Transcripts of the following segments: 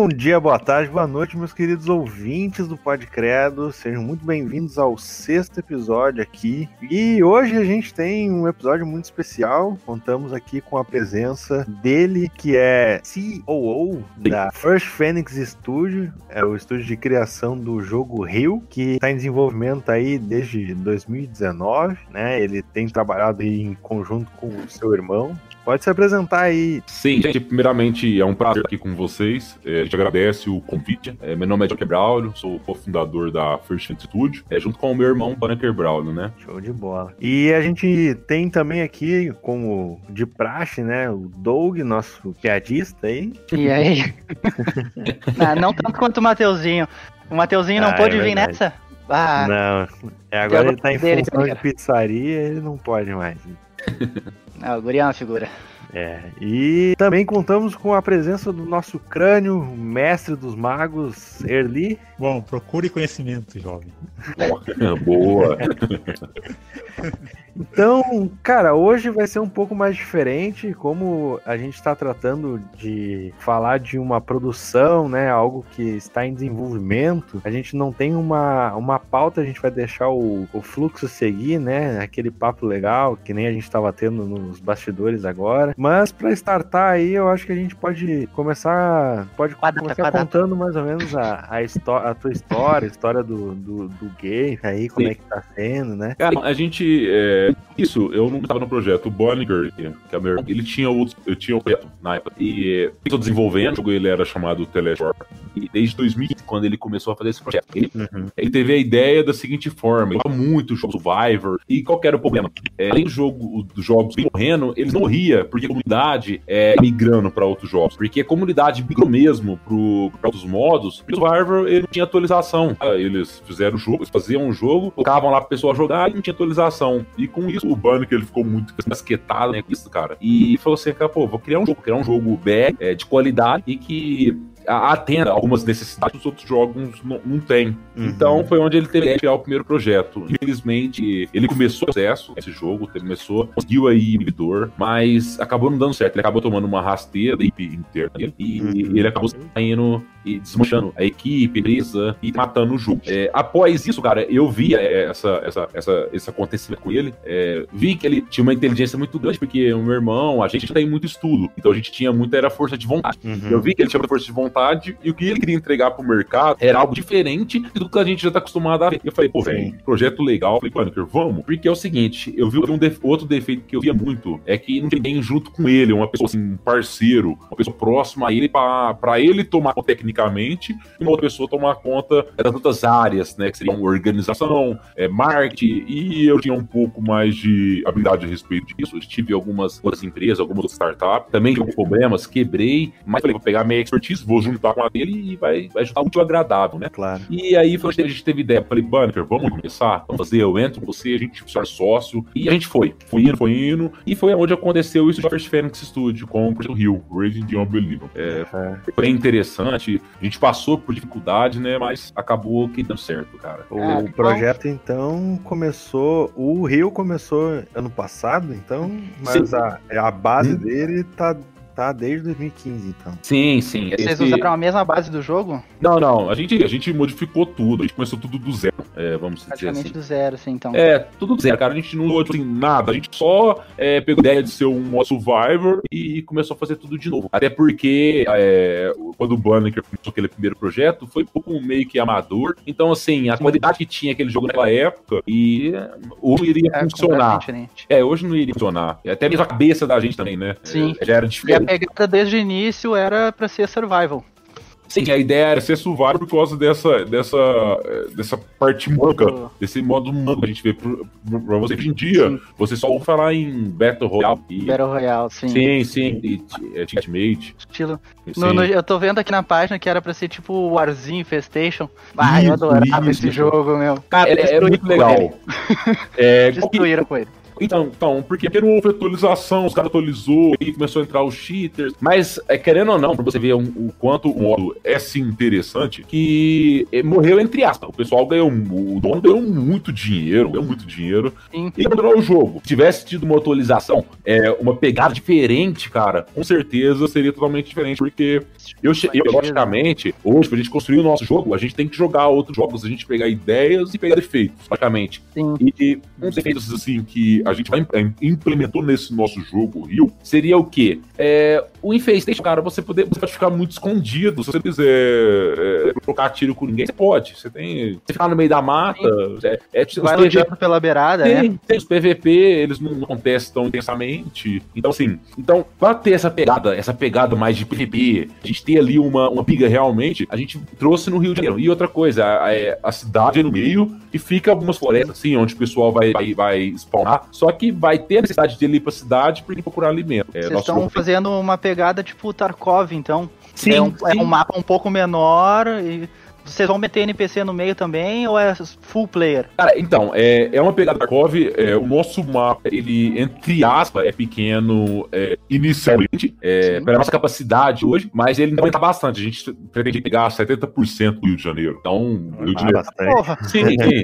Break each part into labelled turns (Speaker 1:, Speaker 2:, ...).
Speaker 1: Bom dia, boa tarde, boa noite, meus queridos ouvintes do Podcredo. Sejam muito bem-vindos ao sexto episódio aqui. E hoje a gente tem um episódio muito especial. Contamos aqui com a presença dele, que é COO da First Phoenix Studio, é o estúdio de criação do jogo Rio, que está em desenvolvimento aí desde 2019, né? Ele tem trabalhado em conjunto com o seu irmão, Pode se apresentar aí.
Speaker 2: Sim, gente, primeiramente é um prazer aqui com vocês. É, a gente agradece o convite. É, meu nome é Joker Braulio, sou cofundador da First Institute, é, junto com o meu irmão, Banneker Braulio, né?
Speaker 1: Show de bola. E a gente tem também aqui, como de praxe, né, o Doug, nosso piadista aí.
Speaker 3: E aí? não, não tanto quanto o Mateuzinho. O Mateuzinho não ah, pôde é vir nessa?
Speaker 1: Ah, não, é, agora ele tá em função de pizzaria, ele não pode mais.
Speaker 3: Ah, o Guri é uma figura.
Speaker 1: É, e também contamos com a presença do nosso crânio, mestre dos magos, Erli.
Speaker 4: Bom, procure conhecimento, jovem.
Speaker 2: Boa!
Speaker 1: Então, cara, hoje vai ser um pouco mais diferente, como a gente está tratando de falar de uma produção, né, algo que está em desenvolvimento. A gente não tem uma, uma pauta, a gente vai deixar o, o fluxo seguir, né, aquele papo legal que nem a gente estava tendo nos bastidores agora. Mas para startar aí, eu acho que a gente pode começar, pode quadata, começar quadata. contando mais ou menos a, a, a tua história, a história do, do, do game aí, como Sim. é que tá sendo, né?
Speaker 2: Cara, a gente é é, isso, eu não estava no projeto. O Bonniger, que é o meu irmão, ele tinha outro, eu tinha um projeto na época. E estou desenvolvendo, o jogo ele era chamado Teleshore. E desde 2015, quando ele começou a fazer esse projeto, ele, uhum. ele teve a ideia da seguinte forma: ele muito jogo Survivor. E qual era o problema? É, além do jogo, dos jogos morrendo, eles não ria, porque comunidade é migrando para outros jogos. Porque a comunidade migrou mesmo para outros modos. O Survivor ele não tinha atualização. Eles fizeram o jogo, eles faziam um jogo, colocavam lá pra pessoa jogar e não tinha atualização. E com isso, o Bunny, ele ficou muito basquetado né, com isso, cara. E falou assim, pô, vou criar um jogo, criar um jogo BR, é, de qualidade e que atenda algumas necessidades que os outros jogos não, não têm. Uhum. Então foi onde ele teve que criar o primeiro projeto. Infelizmente, ele começou o processo, esse jogo, começou, conseguiu aí inibidor, mas acabou não dando certo. Ele acabou tomando uma rasteira da equipe interna dele, e uhum. ele acabou saindo e desmanchando a equipe, a empresa e matando o jogo. É, após isso, cara, eu vi é, essa, essa, essa, esse acontecimento com ele, é, vi que ele tinha uma inteligência muito grande, porque o meu irmão, a gente tem muito estudo, então a gente tinha muita era força de vontade. Uhum. Eu vi que ele tinha muita força de vontade e o que ele queria entregar pro mercado era algo diferente do que a gente já tá acostumado a ver. Eu falei, pô, velho, projeto legal. Eu falei, Pânico, vamos. Porque é o seguinte, eu vi um def outro defeito que eu via muito, é que não tem ninguém junto com ele, uma pessoa assim, um parceiro, uma pessoa próxima a ele, pra, pra ele tomar técnica tecnicamente, e uma outra pessoa tomar conta das outras áreas, né? Que seriam organização, é, marketing, e eu tinha um pouco mais de habilidade a respeito disso. Eu tive algumas outras empresas, algumas outras startups, também tive problemas, quebrei, mas falei, vou pegar minha expertise, vou juntar com a dele e vai, vai juntar útil agradável, né?
Speaker 1: Claro.
Speaker 2: E aí foi, a gente teve ideia, falei, Bunker, vamos começar, vamos fazer, eu entro você, a gente ser sócio, e a gente foi, foi indo, foi indo, e foi onde aconteceu isso no First Phoenix Studio, com o Projeto Rio, Raging the Unbelievable. É, foi interessante, a gente passou por dificuldade, né? Mas acabou que deu certo, cara.
Speaker 1: O é, projeto, então, começou. O Rio começou ano passado, então, mas a, a base hum. dele tá tá desde 2015, então.
Speaker 2: Sim, sim.
Speaker 3: Vocês Esse... usaram a mesma base do jogo?
Speaker 2: Não, não. A gente, a gente modificou tudo. A gente começou tudo do zero. É, vamos
Speaker 3: dizer
Speaker 2: assim.
Speaker 3: do zero, assim, então.
Speaker 2: É, tudo do zero, cara. A gente não usou assim, nada. A gente só é, pegou a ideia de ser um Survivor e começou a fazer tudo de novo. Até porque é, quando o Banner começou aquele primeiro projeto, foi um pouco meio que amador. Então, assim, a qualidade que tinha aquele jogo naquela época e hoje iria é, funcionar. É, hoje não iria funcionar. Até mesmo a cabeça da gente também, né?
Speaker 3: Sim.
Speaker 2: É, já era diferente
Speaker 3: pegada desde o início era para ser survival.
Speaker 2: Sim, a ideia era ser survival por causa dessa, dessa, dessa parte manca, desse modo manco que a gente vê pra, pra você. Hoje em dia, sim. você só ouve falar em Battle Royale.
Speaker 3: E... Battle Royale, sim.
Speaker 2: Sim, sim, e é, Teammate.
Speaker 3: Estilo. No, no, eu tô vendo aqui na página que era pra ser tipo Warzinho, Infestation. Ah, eu adorava isso. esse jogo, meu.
Speaker 2: Cara, é, é muito legal.
Speaker 3: é, Destruíram com ele.
Speaker 2: Então, então porque não houve atualização, os caras atualizou e começou a entrar os cheaters. Mas, é, querendo ou não, pra você ver um, o quanto o modo é sim interessante, que é, morreu entre aspas. O pessoal ganhou, o dono ganhou muito dinheiro, ganhou muito dinheiro. Sim. E abandonou o jogo. Se tivesse tido uma atualização, é, uma pegada diferente, cara, com certeza seria totalmente diferente, porque eu, eu logicamente, hoje, pra gente construir o nosso jogo, a gente tem que jogar outros jogos, a gente pegar ideias e pegar defeitos, praticamente. Sim. E uns defeitos, assim, que a gente vai, implementou nesse nosso jogo, Rio, seria o quê? É, o Infestation, cara, você, poder, você pode ficar muito escondido. Se você quiser é, trocar tiro com ninguém, você pode. Você tem. Você ficar no meio da mata. É,
Speaker 3: é, vai PV... pela beirada,
Speaker 2: tem,
Speaker 3: né?
Speaker 2: Tem os PVP, eles não acontecem tão intensamente. Então, assim, então, pra ter essa pegada, essa pegada mais de PVP, a gente ter ali uma, uma piga realmente, a gente trouxe no Rio de Janeiro. E outra coisa, a, a, é, a cidade é no meio e fica algumas florestas, assim, onde o pessoal vai, vai, vai spawnar. Só que vai ter a necessidade de ir pra cidade pra ir procurar alimento.
Speaker 3: É, Vocês estão fazendo uma pegada tipo Tarkov, então. Sim, é, um, sim. é um mapa um pouco menor e vocês vão meter NPC no meio também ou é full player?
Speaker 2: Cara, então, é, é uma pegada Tarkov. É, o nosso mapa, ele, entre aspas, é pequeno é, inicialmente, é, pela nossa capacidade hoje, mas ele aumenta bastante. A gente pretende pegar 70% do Rio de Janeiro. Então, Rio de Janeiro. Porra. Sim, sim.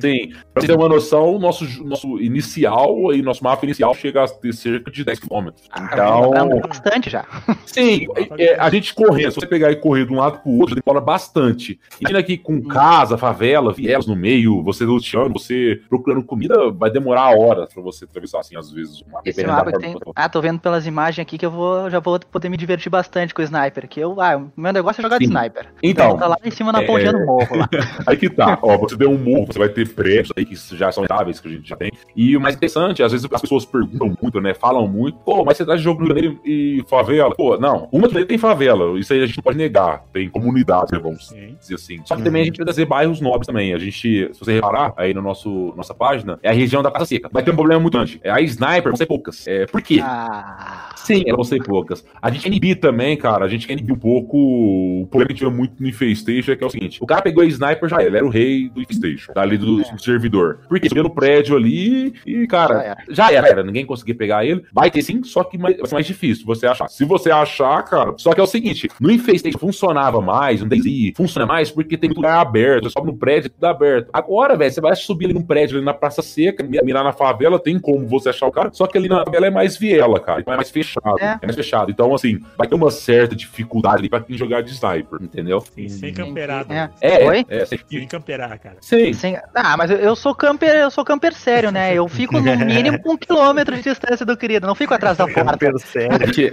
Speaker 2: sim. Pra você ter uma noção, nosso, nosso inicial e nosso mapa inicial chega a ter cerca de 10 km.
Speaker 3: Ah, então. Ah, bastante já.
Speaker 2: Sim, é, a gente correndo, se você pegar e correr de um lado pro outro, demora bastante. Imagina aqui com casa, favela, vielas no meio, você luteando, você procurando comida, vai demorar horas pra você atravessar, assim, às vezes.
Speaker 3: Uma Esse mapa tem... Ah, tô vendo pelas imagens aqui que eu vou, já vou poder me divertir bastante com o sniper, que eu, ah, o meu negócio é jogar Sim. de sniper.
Speaker 2: Então.
Speaker 3: Tá lá em cima na é... pontinha do morro lá.
Speaker 2: aí que tá, ó, você deu um morro, você vai ter prédios aí que já são estáveis, que a gente já tem. E o mais interessante, às vezes as pessoas perguntam muito, né, falam muito, pô, mas você tá de jogo no Janeiro e favela? Pô, não, uma tem favela, isso aí a gente não pode negar, tem comunidades, né, vamos Sim. Dizer assim. Só que também a gente vai trazer bairros nobres também. A gente, se você reparar aí no nosso nossa página, é a região da Casa Seca. Vai ter um problema muito grande. É a sniper vão ser poucas. É, por quê? Ah. Sim, elas vão ser poucas. A gente quer inibir também, cara. A gente quer inibir um pouco o problema que a gente vê muito no Infestation, é que é o seguinte: o cara pegou a sniper, já ele era o rei do Infestation, tá ali do, é. do servidor. Porque subiu no prédio ali e, cara, já era. já era. Ninguém conseguia pegar ele. Vai ter sim, só que vai ser mais difícil você achar. Se você achar, cara, só que é o seguinte: no Infestation funcionava mais, no DayZ funciona mais porque tem muito lugar aberto, sobe no prédio, tudo aberto. Agora, velho, você vai subir ali num prédio ali na Praça Seca, mirar na favela, tem como você achar o cara, só que ali na favela é mais viela, cara, então é mais fechado. É. é mais fechado. Então, assim, vai ter uma certa dificuldade ali pra quem jogar de sniper, entendeu?
Speaker 4: Sim, sem camperado.
Speaker 3: É, é,
Speaker 4: é, é sem... sem camperar, cara.
Speaker 3: Sim. Sem... Ah, mas eu sou camper, eu sou camper sério, né? Eu fico no mínimo um quilômetro de distância do querido, não fico atrás da porta. Camper sério.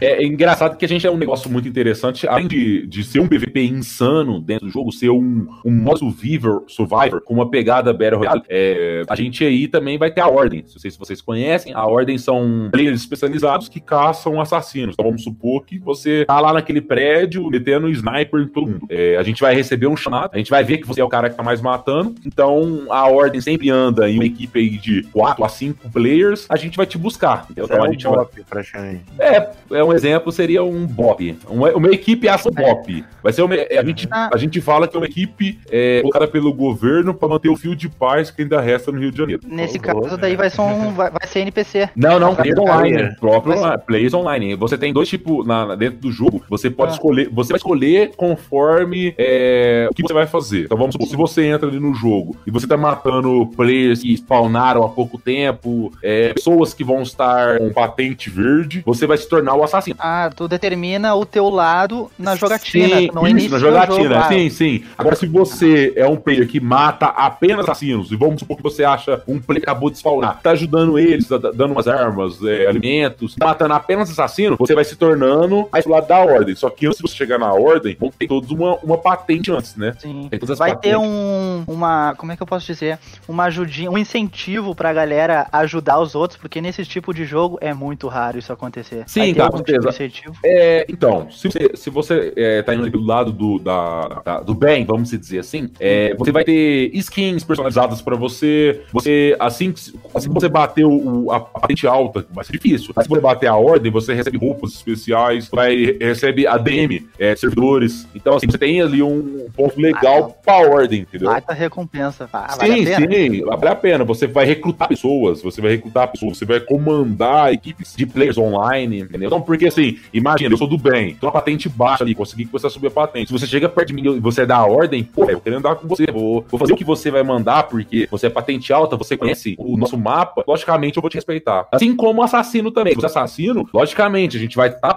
Speaker 2: É, é engraçado que a gente é um negócio muito interessante, além de, de ser um PVP insano dentro do jogo, ser um um, modo survivor, survivor com uma pegada Battle Royale, é, a gente aí também vai ter a Ordem. Não sei se vocês conhecem, a Ordem são players especializados que caçam assassinos. Então vamos supor que você tá lá naquele prédio metendo sniper em todo mundo. É, a gente vai receber um chamado, a gente vai ver que você é o cara que tá mais matando. Então a Ordem sempre anda em uma equipe aí de 4 a 5 players, a gente vai te buscar. Então é a gente um bop, vai... É, é um exemplo, seria um BOP. Uma, uma equipe ação BOP. Vai ser uma, a, gente, ah. a gente fala que é uma equipe é, colocada pelo governo para manter o fio de paz que ainda resta no Rio de Janeiro.
Speaker 3: Nesse caso, daí vai ser, um, vai, vai ser NPC.
Speaker 2: Não, não, players online. É. Próprio Mas... players online. Você tem dois tipos na, dentro do jogo. Você pode ah. escolher. Você vai escolher conforme é, o que você vai fazer. Então vamos supor, se você entra ali no jogo e você tá matando players que spawnaram há pouco tempo, é, pessoas que vão estar com patente verde, você vai se tornar o assassino.
Speaker 3: Ah, tu determina o teu lado na jogatina,
Speaker 2: sim, no isso, na jogatina. Jogo, sim, sim. Agora, se você é um player que mata apenas assassinos, e vamos supor que você acha um player que acabou de spawnar, tá ajudando eles, tá dando umas armas, é, alimentos, tá matando apenas assassino, você vai se tornando do lado da ordem. Só que antes de você chegar na ordem, vão ter todos uma, uma patente antes, né?
Speaker 3: Sim. vai patentes. ter um, uma, como é que eu posso dizer? Uma ajudinha, um incentivo pra galera ajudar os outros, porque nesse tipo de jogo é muito raro isso acontecer.
Speaker 2: Sim, com certeza. É, então, se você, se você é, tá indo do lado do, da, da, do bem, vamos dizer assim, é, você vai ter skins personalizadas para você. Você, assim, assim que você bater o, a patente alta, vai ser difícil. Mas se você bater a ordem, você recebe roupas especiais, vai, recebe ADM, é, servidores. Então, assim, você tem ali um ponto legal ah, pra ordem, entendeu?
Speaker 3: Baita recompensa.
Speaker 2: Ah, sim, vale sim, vale a pena. Você vai recrutar pessoas, você vai recrutar pessoas, você vai comandar equipes de players online, entendeu? Então, porque assim, imagina, eu sou do bem, tô uma patente baixa ali, consegui que você subir a patente. Se você chega perto de mim e você dá a ordem, pô, eu quero andar com você, vou, vou fazer o que você vai mandar, porque você é patente alta, você conhece o nosso mapa, logicamente eu vou te respeitar. Assim como assassino também. Se você é assassino, logicamente, a gente vai estar tá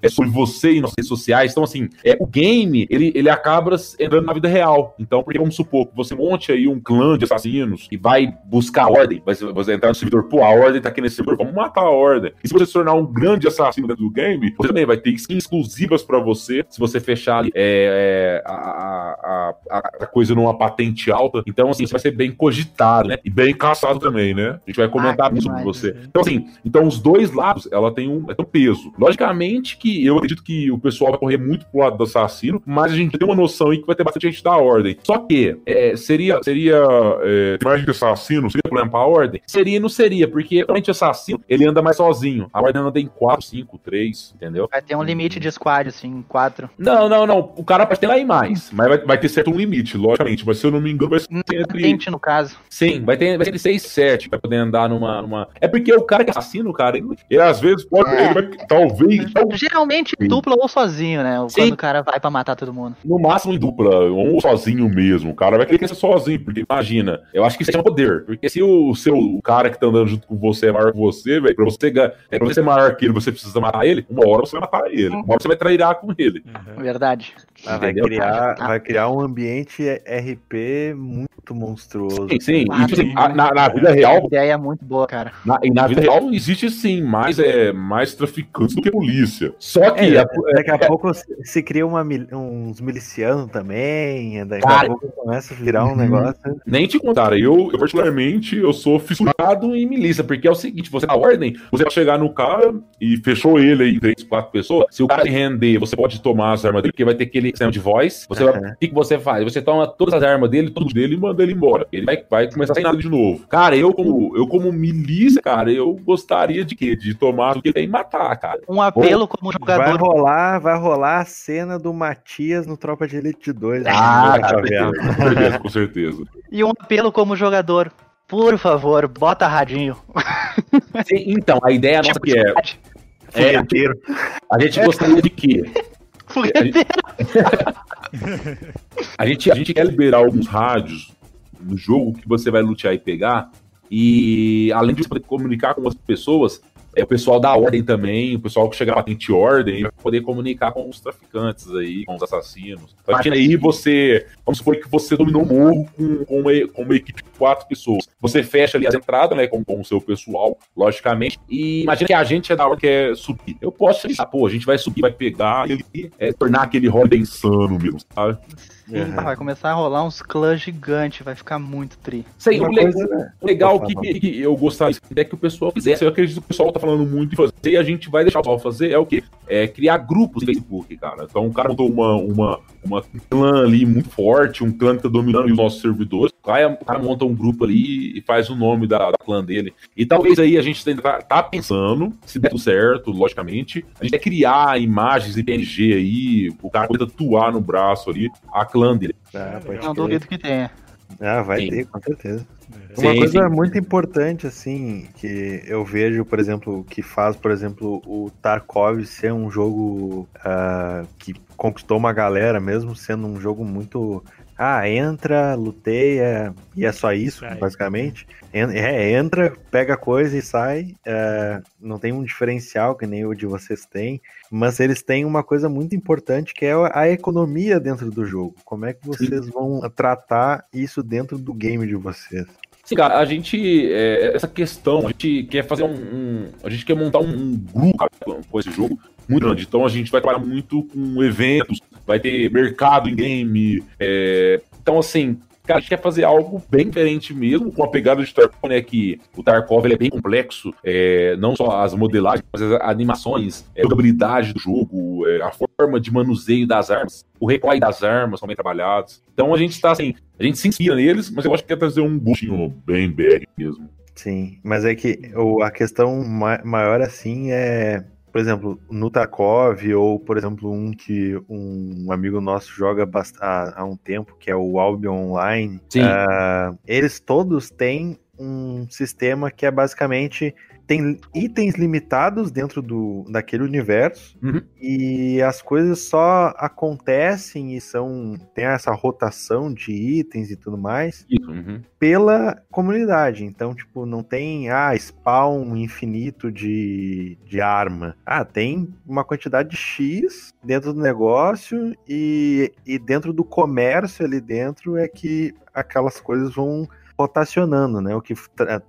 Speaker 2: é, sobre você e nas redes sociais. Então, assim, é, o game, ele, ele acaba entrando na vida real. Então, porque vamos supor que você monte aí um clã de assassinos e vai buscar a ordem, vai, você entrar no servidor, pô, a ordem tá aqui nesse servidor, vamos matar a ordem. E se você se tornar um grande assassino dentro do game, você também vai ter skins exclusivas para você, se você fechar ali, é, é, a, a, a, coisa numa patente alta. Então, assim, você vai ser bem cogitado, né? E bem caçado também, né? A gente vai comentar ah, sobre você. Então, assim, então os dois lados, ela tem um, tem um peso. Logicamente que eu acredito que o pessoal vai correr muito pro lado do assassino, mas a gente tem uma noção aí que vai ter bastante gente da ordem. Só que é, seria, seria é, mais de assassino, seria problema pra ordem? Seria e não seria, porque realmente assassino, ele anda mais sozinho. A ordem anda em 4, 5, 3, entendeu?
Speaker 3: Vai ter um limite de squad, assim, 4.
Speaker 2: Não, não, não. O cara pode ter lá em mais, mas vai, vai ter certo um limite, logicamente. Mas se eu não me engano, vai ser
Speaker 3: entre... no caso.
Speaker 2: Sim, vai ter, vai ter 6, 7, vai poder andar numa, numa... É porque o cara que é assassino, cara, ele, ele às vezes pode... É. Ele vai, talvez...
Speaker 3: Geralmente em dupla ou sozinho, né? Sim. Quando o cara vai pra matar todo mundo.
Speaker 2: No máximo em dupla, ou sozinho mesmo. O cara vai querer ser sozinho, porque imagina, eu acho que isso é um poder. Porque se o seu o cara que tá andando junto com você é maior que você, velho, pra você, é, pra você ser maior que ele, você precisa matar ele, uma hora você vai matar ele. Uma hora você vai trairar com ele.
Speaker 3: Uhum. Verdade.
Speaker 1: Ah, vai, criar, vai criar um ambiente RP muito monstruoso.
Speaker 2: Sim, sim. Ah, e, sim. Na, na, vida real. A
Speaker 3: ideia é muito boa, cara.
Speaker 2: Na, e na vida real existe sim mais, é, mais traficantes do que polícia. Só que. É,
Speaker 1: daqui a é, pouco se cria uma, uns milicianos também. Daqui cara, a pouco começa a virar um uhum. negócio.
Speaker 2: Nem te contar, eu, eu particularmente, eu sou fissurado em milícia, porque é o seguinte: você na ordem, você vai chegar no cara e fechou ele aí, três, quatro pessoas. Se o cara render, você pode tomar as armas dele, porque vai ter aquele sistema de voz. Você uhum. vai, o que, que você faz? Você toma todas as armas dele, tudo dele e manda ele embora. Ele vai, vai começar sem nada de novo. Cara, eu como, eu como milícia, cara, eu gostaria de quê? De tomar o que tem e matar, cara.
Speaker 3: Um apelo como jogador.
Speaker 1: Vai rolar, vai rolar a cena do Matias no Tropa de Elite 2.
Speaker 2: Ah, tá com certeza, com certeza.
Speaker 3: E um apelo como jogador. Por favor, bota radinho.
Speaker 2: Sim, então, a ideia nossa tipo que é. É, a gente gostaria de quê? A gente, a gente quer liberar alguns rádios no jogo que você vai lutear e pegar. E além de você poder comunicar com as pessoas, é, o pessoal da ordem também, o pessoal que chega na patente ordem, vai poder comunicar com os traficantes aí, com os assassinos. Então, imagina aí você, vamos supor que você dominou o morro com, com, uma, com uma equipe de quatro pessoas. Você fecha ali as entradas, né, com, com o seu pessoal, logicamente, e imagina que a gente é da ordem que quer subir. Eu posso pensar, pô, a gente vai subir, vai pegar e é, tornar aquele roda insano mesmo, sabe?
Speaker 3: Uhum. Vai começar a rolar uns clãs gigantes, vai ficar muito tri.
Speaker 2: Sei, o coisa, né? legal que, que, que, eu gostaria é que o pessoal fizesse. Eu acredito que o pessoal tá falando muito em fazer, e a gente vai deixar o pessoal fazer é o quê? É criar grupos no Facebook, cara. Então o cara montou uma, uma, uma clã ali muito forte, um clã que tá dominando os nossos servidores. O cara, o cara monta um grupo ali e faz o nome da, da clã dele. E talvez aí a gente tá, tá pensando, se der tudo certo, logicamente, a gente é criar imagens em PNG aí, o cara pode tatuar no braço ali a clã dele.
Speaker 3: Ah, não duvido que tenha.
Speaker 1: Ah, vai Sim. ter, com certeza. Uma sim, coisa sim. muito importante, assim, que eu vejo, por exemplo, que faz, por exemplo, o Tarkov ser um jogo uh, que conquistou uma galera, mesmo sendo um jogo muito ah, entra, luteia, e é só isso, sai. basicamente. É, entra, pega coisa e sai. É, não tem um diferencial que nem o de vocês têm, mas eles têm uma coisa muito importante que é a economia dentro do jogo. Como é que vocês Sim. vão tratar isso dentro do game de vocês?
Speaker 2: Sim, cara, a gente. É, essa questão, a gente quer fazer um. um a gente quer montar um, um grupo cara, com esse jogo muito grande. Então a gente vai trabalhar muito com eventos, vai ter mercado em game. É... Então, assim, cara, a gente quer fazer algo bem diferente mesmo, com a pegada de Tarkov, né? Que o Tarkov é bem complexo, é, não só as modelagens, mas as animações, é, a jogabilidade do jogo, é, a forma de manuseio das armas, o recoil das armas são bem trabalhados. Então a gente está assim, a gente se inspira neles, mas eu acho que quer trazer um gostinho bem BR mesmo.
Speaker 1: Sim, mas é que o, a questão ma maior assim é por exemplo, no Tarkov, ou, por exemplo, um que um amigo nosso joga há, há um tempo, que é o Albion Online, uh, eles todos têm um sistema que é basicamente tem itens limitados dentro do, daquele universo uhum. e as coisas só acontecem e são tem essa rotação de itens e tudo mais uhum. pela comunidade. Então, tipo, não tem ah, spawn infinito de, de arma. Ah, tem uma quantidade X dentro do negócio e, e dentro do comércio ali dentro é que aquelas coisas vão rotacionando, né? O que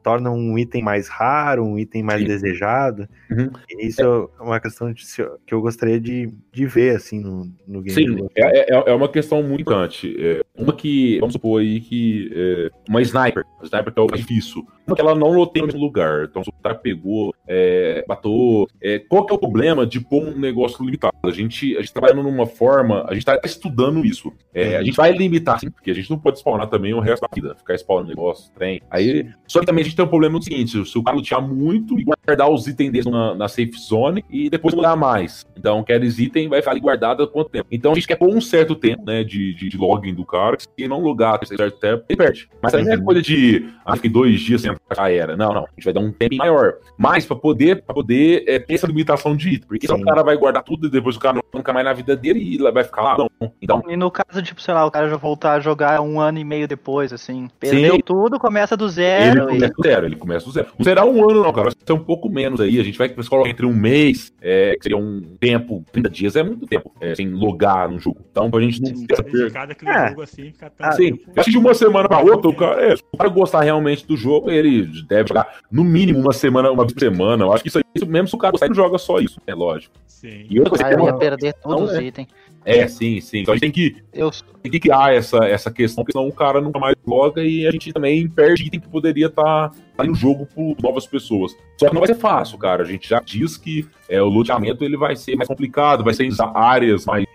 Speaker 1: torna um item mais raro, um item mais Sim. desejado. Uhum. Isso é. uma questão de, que eu gostaria de, de ver, assim, no, no game.
Speaker 2: Sim, é, é, é, uma questão muito importante. É, uma que, vamos supor aí que é, uma sniper, a sniper que é o difícil, uma que ela não loteia no mesmo lugar. Então, se o cara pegou, é, matou, é, qual que é o problema de pôr um negócio limitado? A gente, a gente trabalhando numa forma, a gente tá estudando isso. É, a gente vai limitar, sim, porque a gente não pode spawnar também o resto da vida, ficar spawnando negócio, trem. Aí, só que também a gente tem um problema no seguinte, se o cara lutear muito e guardar os itens dele na, na safe zone e depois mudar mais. Então, aqueles itens vai ficar guardado há quanto tempo? Então, a gente quer pôr um certo tempo, né, de, de, de login do cara, se não logar um certo tempo, ele perde. Mas aí não é coisa de, ah, fiquei dois dias sem já era. Não, não. A gente vai dar um tempo maior. Mas pra poder, pra poder é, ter essa limitação de item. Porque Sim. o cara vai guardar tudo e depois o cara não nunca mais na vida dele e vai ficar lá. Não. Então...
Speaker 3: E no caso, tipo, sei lá, o cara já voltar a jogar um ano e meio depois, assim. Perdeu Sim. Tudo, começa do zero.
Speaker 2: Ele e... começa do zero, ele começa do zero. Não será um ano, não, cara. Vai ser um pouco menos aí. A gente vai colocar entre um mês, é, que seria um tempo, 30 dias é muito tempo, é, sem logar no jogo. Então, pra gente não ter
Speaker 4: essa é. jogo assim, fica tão
Speaker 2: Sim. Acho que de uma semana pra outra, o cara, é, se o cara gostar realmente do jogo, ele deve jogar no mínimo uma semana, uma semana. Eu acho que isso, isso mesmo se o cara gostar, ele joga só isso. É lógico.
Speaker 3: Sim. E outra coisa, ah, eu ia perder todos os é. itens.
Speaker 2: É, sim, sim. Então a gente tem que, eu... tem que criar essa, essa questão, porque senão o cara nunca mais joga e a gente também perde item que poderia estar tá, tá no jogo por novas pessoas. Só que não vai ser fácil, cara. A gente já diz que é, o loteamento ele vai ser mais complicado, vai ser em áreas mais.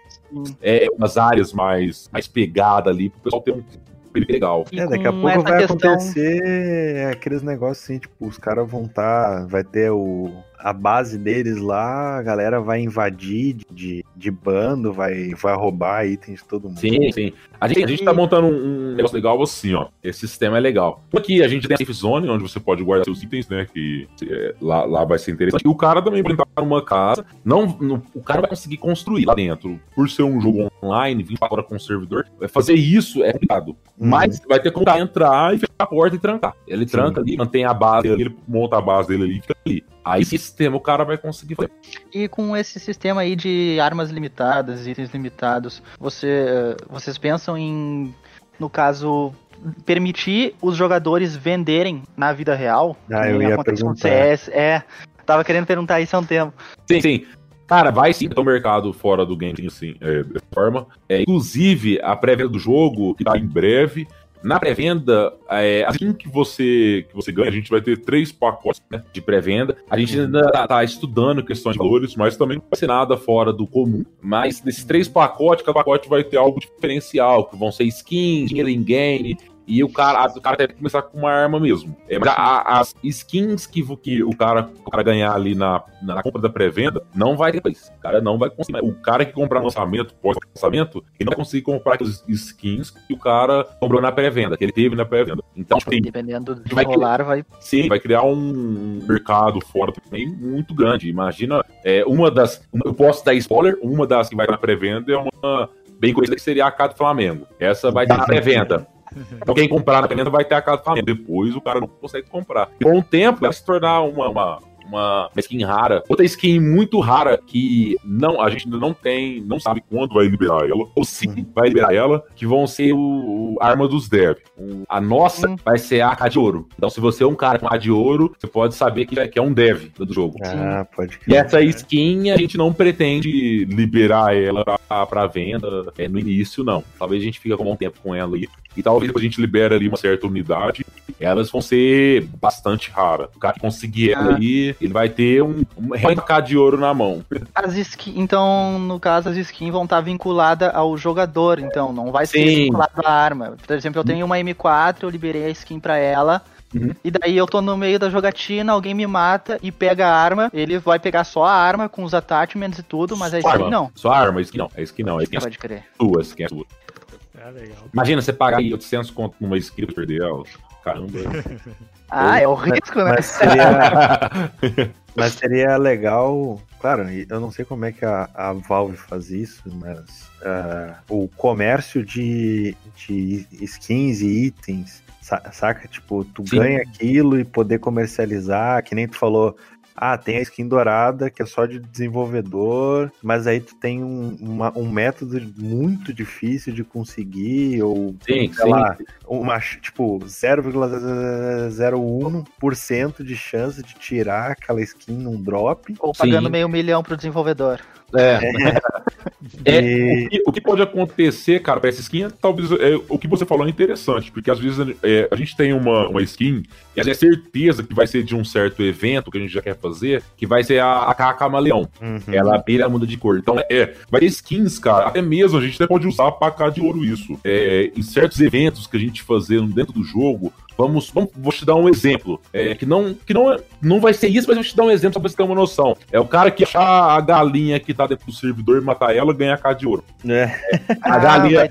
Speaker 2: É, umas áreas mais, mais pegadas ali, pro pessoal ter um legal.
Speaker 1: É, daqui a pouco vai questão... acontecer aqueles negócios assim, tipo, os caras vão estar. Tá, vai ter o a base deles lá, a galera vai invadir de, de bando, vai, vai roubar itens de todo mundo.
Speaker 2: Sim, sim. A gente, a gente tá montando um, negócio legal assim, ó. Esse sistema é legal. Aqui a gente tem a safe zone, onde você pode guardar seus itens, né? Que é, lá, lá vai ser interessante. E o cara também vai entrar numa casa. Não, no, o cara vai conseguir construir lá dentro. Por ser um jogo online, 24 horas com o servidor, fazer isso é complicado. Uhum. Mas vai ter como entrar e fechar a porta e trancar. Ele tranca ali, mantém a base, ele monta a base dele ali e fica ali. Aí esse sistema o cara vai conseguir fazer.
Speaker 3: E com esse sistema aí de armas limitadas, itens limitados, você, vocês pensam em, no caso, permitir os jogadores venderem na vida real?
Speaker 1: Ah, eu ia perguntar. Com CS,
Speaker 3: é, tava querendo perguntar isso há um tempo.
Speaker 2: Sim, sim. Cara, vai sim ter um mercado fora do game, assim, é, dessa forma. É, inclusive, a prévia do jogo, que tá em breve, na pré-venda, é, assim que você, que você ganha, a gente vai ter três pacotes né, de pré-venda. A gente ainda está tá estudando questões de valores, mas também não vai ser nada fora do comum. Mas nesses três pacotes, cada pacote vai ter algo diferencial, que vão ser skins, dinheiro em game, e o cara, o cara deve começar com uma arma mesmo. É, mas a, as skins que, que o, cara, o cara ganhar ali na, na compra da pré-venda, não vai ter. O cara não vai conseguir. O cara que comprar no lançamento, pós-lançamento, ele não vai conseguir comprar aquelas skins que o cara comprou na pré-venda, que ele teve na pré-venda. Então, tipo,
Speaker 3: dependendo do vai rolar, vai.
Speaker 2: Sim, vai criar um mercado fora também muito grande. Imagina, é, uma das. Eu posso dar spoiler, uma das que vai na pré-venda é uma bem conhecida que seria a Casa do Flamengo. Essa vai estar na pré-venda. Então quem comprar na pré-venda vai ter a casa do Flamengo. Depois o cara não consegue comprar. Com o tempo vai se tornar uma, uma uma, uma skin rara. Outra skin muito rara que não, a gente ainda não tem, não sabe quando vai liberar ela, ou se uhum. vai liberar ela, que vão ser o, o arma dos dev. a nossa uhum. vai ser a AK de ouro. Então, se você é um cara com a de ouro, você pode saber que, que é um dev do jogo.
Speaker 1: Ah, pode
Speaker 2: crer. E essa skin, a gente não pretende liberar ela pra, pra venda é, no início, não. Talvez a gente fique com um tempo com ela aí. E talvez a gente libere ali uma certa unidade, elas vão ser bastante raras. O cara que conseguir ela ah. aí, ele vai ter um, um de ouro na mão.
Speaker 3: As skins, então, no caso, as skins vão estar vinculadas ao jogador, então, não vai ser vinculada à arma. Por exemplo, eu tenho uma M4, eu liberei a skin pra ela, Uhum. E daí eu tô no meio da jogatina, alguém me mata e pega a arma. Ele vai pegar só a arma com os attachments e tudo, mas a skin não.
Speaker 2: Só a arma, a skin não. A skin não. A skin
Speaker 3: é Pode crer.
Speaker 2: Sua, a skin é sua. É legal. Imagina você pagar 800 conto numa skin e perder ela. Caramba.
Speaker 3: ah, é o risco, né?
Speaker 1: Mas seria, mas seria legal. Claro, eu não sei como é que a, a Valve faz isso, mas uh, o comércio de, de skins e itens saca? Tipo, tu Sim. ganha aquilo e poder comercializar, que nem tu falou, ah, tem a skin dourada que é só de desenvolvedor, mas aí tu tem um, uma, um método muito difícil de conseguir, ou
Speaker 2: sim, sei
Speaker 1: sim. lá, uma, tipo 0,01% de chance de tirar aquela skin num drop.
Speaker 3: Ou pagando sim. meio milhão pro desenvolvedor.
Speaker 2: É. é. é o, que, o, que, pode acontecer, cara, pra essa skin, é, talvez é, o que você falou é interessante, porque às vezes é, a gente tem uma, uma skin e a gente é certeza que vai ser de um certo evento que a gente já quer fazer, que vai ser a, a AK Camaleão. Uhum. Ela beira muda de cor. Então, é, vai ter skins, cara, até mesmo a gente até pode usar pra AK de ouro isso. É, em certos eventos que a gente fazer dentro do jogo, Vamos, vamos, vou te dar um exemplo. É, que não, que não, é, não vai ser isso, mas vou te dar um exemplo só pra você ter uma noção. É o cara que achar a galinha que tá dentro do servidor e matar ela, ganha a de ouro. É. A galinha,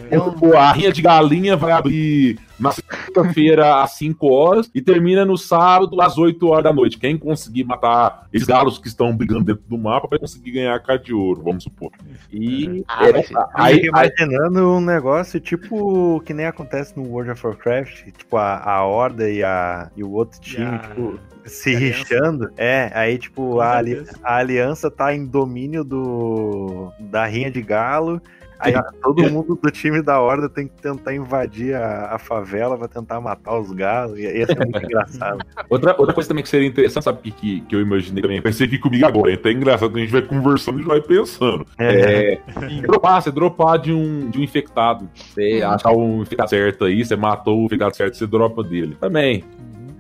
Speaker 2: ah, a rinha de galinha vai abrir na sexta-feira às 5 horas e termina no sábado às 8 horas da noite. Quem conseguir matar esses galos que estão brigando dentro do mapa vai conseguir ganhar a cara de ouro, vamos supor.
Speaker 1: E ah, é, aí, imaginando aí... um negócio tipo que nem acontece no World of Warcraft, tipo a, a Horda e, a, e o outro time, a... tipo, se rixando. É, aí tipo a, a aliança tá em domínio do da rinha de galo Aí todo mundo do time da Horda tem que tentar invadir a, a favela pra tentar matar os galos. E ia ser muito engraçado.
Speaker 2: Outra, outra coisa também que seria interessante, sabe que, que, que eu imaginei também? Pensei aqui comigo agora. É até engraçado que a gente vai conversando e vai pensando. É. é dropar, você dropar de um, de um infectado. Você hum. achar um infectado certo aí, você matou o infectado certo, você dropa dele. Também.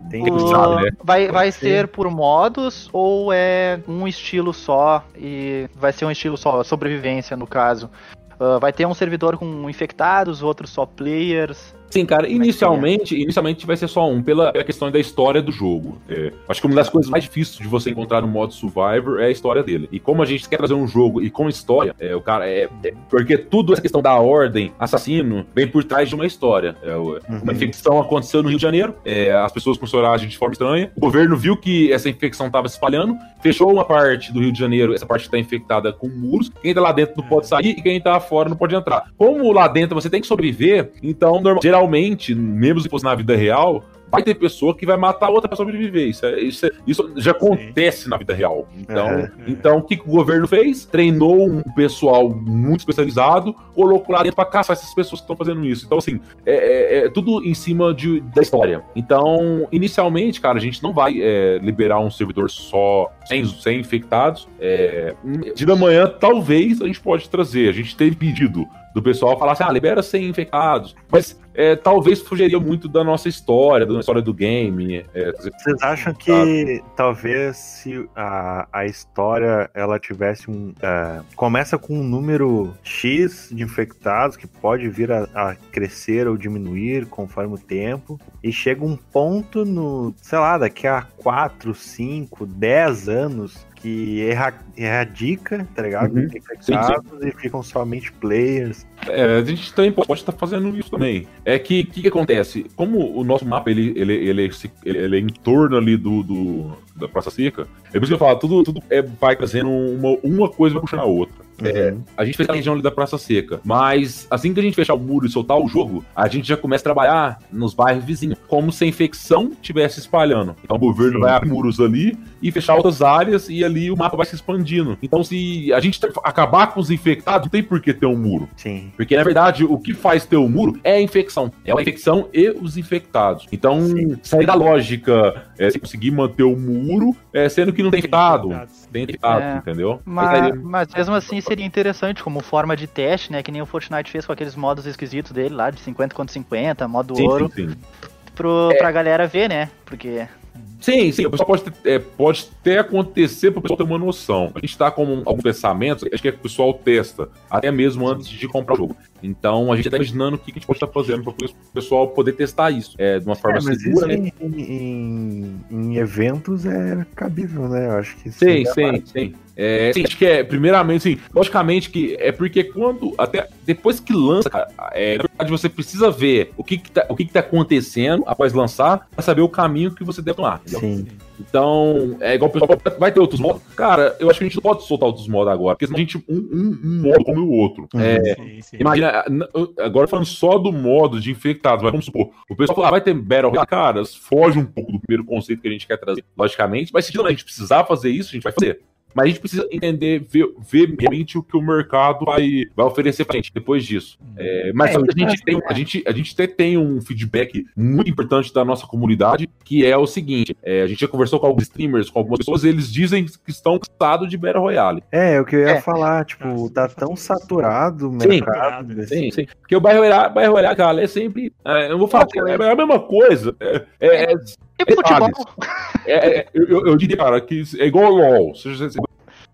Speaker 3: Tem uh, sabe, né? Vai, vai ser por modos ou é um estilo só e vai ser um estilo só, sobrevivência no caso? Uh, vai ter um servidor com infectados, outros só players.
Speaker 2: Sim, cara, é inicialmente, é? inicialmente vai ser só um, pela, questão da história do jogo. É, acho que uma das coisas mais difíceis de você encontrar no modo Survivor é a história dele. E como a gente quer trazer um jogo e com história, é, o cara é, é Porque tudo essa questão da ordem, assassino, vem por trás de uma história. É, uhum. Uma infecção aconteceu no Rio de Janeiro, as pessoas começaram a agir de forma estranha, o governo viu que essa infecção estava se espalhando, fechou uma parte do Rio de Janeiro, essa parte está infectada com muros, quem tá lá dentro não pode sair e quem tá fora não pode entrar. Como lá dentro você tem que sobreviver, então, normal, geralmente, mesmo se fosse na vida real, vai ter pessoa que vai matar outra pessoa para viver. Isso, é, isso, é, isso já acontece Sim. na vida real. Então, é. então o que, que, o governo fez? Treinou um pessoal muito especializado, colocou lá dentro para caçar essas pessoas que estão fazendo isso. Então, assim, é, é, é, tudo em cima de, da história. Então, inicialmente, cara, a gente não vai é, liberar um servidor só sem, sem infectados. de da manhã, talvez a gente pode trazer. A gente teve pedido do pessoal falar assim, ah, libera sem infectados. Mas é, talvez fugiria muito da nossa história, da história do game. É,
Speaker 1: Vocês acham que talvez se a, a história ela tivesse um. É, começa com um número X de infectados que pode vir a, a, crescer ou diminuir conforme o tempo, e chega um ponto no, sei lá, daqui a 4, 5, 10 anos que erra, erradica, tá ligado? Uhum. Infectados e ficam somente players.
Speaker 2: É, a gente também pode estar fazendo isso também. É que o que, que, acontece? Como o nosso mapa ele, ele, ele, ele, ele é em torno ali do, do da Praça Seca, é por isso que eu falo, tudo, tudo é, vai trazendo uma, uma coisa vai puxando a outra. É, a gente fez a região ali da Praça Seca. Mas assim que a gente fechar o muro e soltar o jogo, a gente já começa a trabalhar nos bairros vizinhos. Como se a infecção estivesse espalhando. Então o governo Sim. vai abrir muros ali e fechar outras áreas e ali o mapa vai se expandindo. Então, se a gente acabar com os infectados, não tem por que ter um muro.
Speaker 1: Sim.
Speaker 2: Porque, na verdade, o que faz ter um muro é a infecção. É a infecção e os infectados. Então, Sim. sair da lógica, é, se conseguir manter o muro, é, sendo que não tem infectado. Tem infectado, é. entendeu?
Speaker 3: Mas, mas, mesmo assim seria interessante como forma de teste, né? Que nem o Fortnite fez com aqueles modos esquisitos dele lá, de 50 contra 50, modo sim, ouro. Sim, sim. Pro, é. Pra galera ver, né? Porque
Speaker 2: Sim, sim, o pessoal pode, ter, é, pode até acontecer para o pessoal ter uma noção. A gente está com alguns pensamentos, acho que, é que o pessoal testa, até mesmo antes de comprar o jogo. Então a gente está imaginando o que a gente pode estar fazendo para o pessoal poder testar isso é, de uma forma é, segura.
Speaker 1: Né? Em, em, em, eventos é cabível, né? Eu acho que
Speaker 2: sim, sim, sim. É, sim, acho que é, primeiramente, sim, logicamente que é porque quando, até depois que lança, cara, é, na verdade você precisa ver o que que tá, o que que tá acontecendo após lançar para saber o caminho que você deve tomar. Entendeu? Sim. Então, é igual o pessoal vai ter outros modos. Cara, eu acho que a gente não pode soltar outros modos agora, porque senão a gente um, um, um modo como o outro. Uhum. É, sim, sim. Imagina, agora falando só do modo de infectados, mas vamos supor, o pessoal fala, ah, vai ter Battle Royale. Cara, foge um pouco do primeiro conceito que a gente quer trazer, logicamente, mas se a gente precisar fazer isso, a gente vai fazer. Mas a gente precisa entender, ver, ver realmente o que o mercado vai, vai oferecer pra gente depois disso. Uhum. É, mas é, a, gente tem, a, gente, a gente até tem um feedback muito importante da nossa comunidade, que é o seguinte: é, a gente já conversou com alguns streamers, com algumas pessoas, eles dizem que estão cansados de Battle Royale.
Speaker 1: É, é, o que eu ia é. falar, tipo, tá tão saturado o mercado.
Speaker 2: Sim, sim, sim. Porque o Battle Royale, Battle Royale cara, é sempre. É, eu vou falar, é, é a mesma coisa. É, é,
Speaker 3: é futebol.
Speaker 2: É, é, eu, eu, diria, cara, que é igual o LOL. Você, você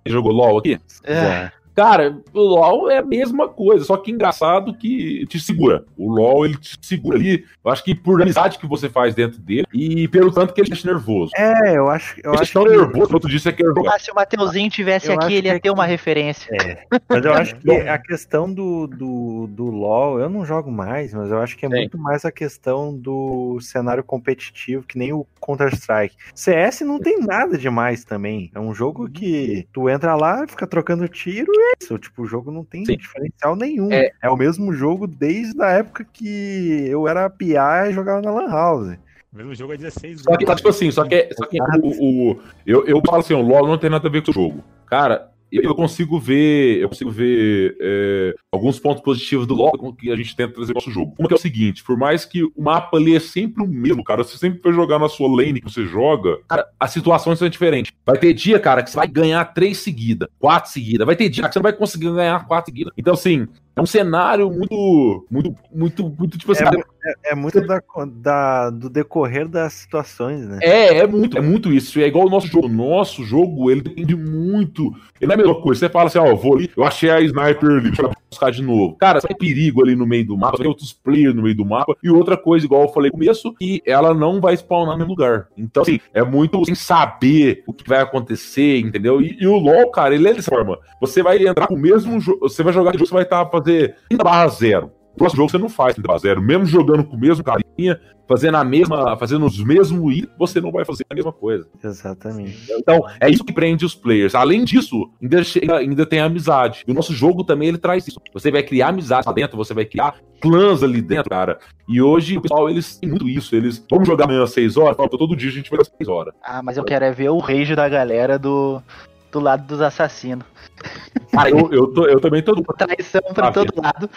Speaker 2: jogou LOL aqui? É. Cara, o LoL é a mesma coisa, só que engraçado que te segura. O LoL, ele te segura ali, eu acho que por amizade que você faz dentro dele e pelo tanto que ele deixa nervoso.
Speaker 1: É, eu acho, eu
Speaker 2: ele
Speaker 1: acho
Speaker 2: tão que... nervoso, outro dia você quer
Speaker 3: jogar. Ah, se o Mateuzinho tivesse eu aqui, ele ia ter uma referência.
Speaker 1: É. Mas eu acho que a questão do, do, do LoL, eu não jogo mais, mas eu acho que é Sim. muito mais a questão do cenário competitivo, que nem o Counter-Strike. CS não tem nada demais também. É um jogo que tu entra lá, fica trocando tiro isso. Tipo, o jogo não tem Sim. diferencial nenhum. É. é o mesmo jogo desde a época que eu era PA e jogava na Lan House.
Speaker 4: O mesmo jogo é 16
Speaker 2: Só que, tá, tipo assim, só que, só que o, o, eu, eu falo assim, o LoL não tem nada a ver com o jogo. Cara, eu consigo ver, eu consigo ver é, alguns pontos positivos do LoL que a gente tenta trazer pro nosso jogo. Uma que é o seguinte, por mais que o mapa ali é sempre o mesmo, cara, você sempre vai jogar na sua lane que você joga, cara, as situações são diferentes. Vai ter dia, cara, que você vai ganhar três seguidas, quatro seguidas. Vai ter dia que você não vai conseguir ganhar quatro seguidas. Então, assim, é um cenário muito, muito, muito, muito tipo assim.
Speaker 1: É, é, é muito da, da, do decorrer das situações, né?
Speaker 2: É, é muito, é muito isso. É igual o nosso jogo. Nosso jogo, ele depende muito. Ele não é a mesma coisa. Você fala assim, ó, vou ali, eu achei a sniper ali, deixa eu buscar de novo. Cara, tem perigo ali no meio do mapa, tem outros players no meio do mapa. E outra coisa, igual eu falei no começo, que ela não vai spawnar no mesmo lugar. Então, assim, é muito sem saber o que vai acontecer, entendeu? E, e o LoL, cara, ele é dessa forma. Você vai entrar com o mesmo jogo, você vai jogar de jogo, você vai estar fazer 30 barra zero. No próximo jogo você não faz 30 barra zero. Mesmo jogando com o mesmo carinha, fazendo a mesma, fazendo os mesmos itens, você não vai fazer a mesma coisa.
Speaker 1: Exatamente.
Speaker 2: Então, é isso que prende os players. Além disso, ainda, chega, ainda tem a amizade. E o nosso jogo também ele traz isso. Você vai criar amizade lá dentro, você vai criar clãs ali dentro, cara. E hoje o pessoal, eles têm muito isso. Eles vamos jogar amanhã às 6 horas, todo dia a gente vai às 6 horas.
Speaker 3: Ah, mas eu quero é ver o rage da galera do, do lado dos assassinos.
Speaker 2: Ah, eu, eu, tô, eu também tô.
Speaker 3: Traição pra todo lado.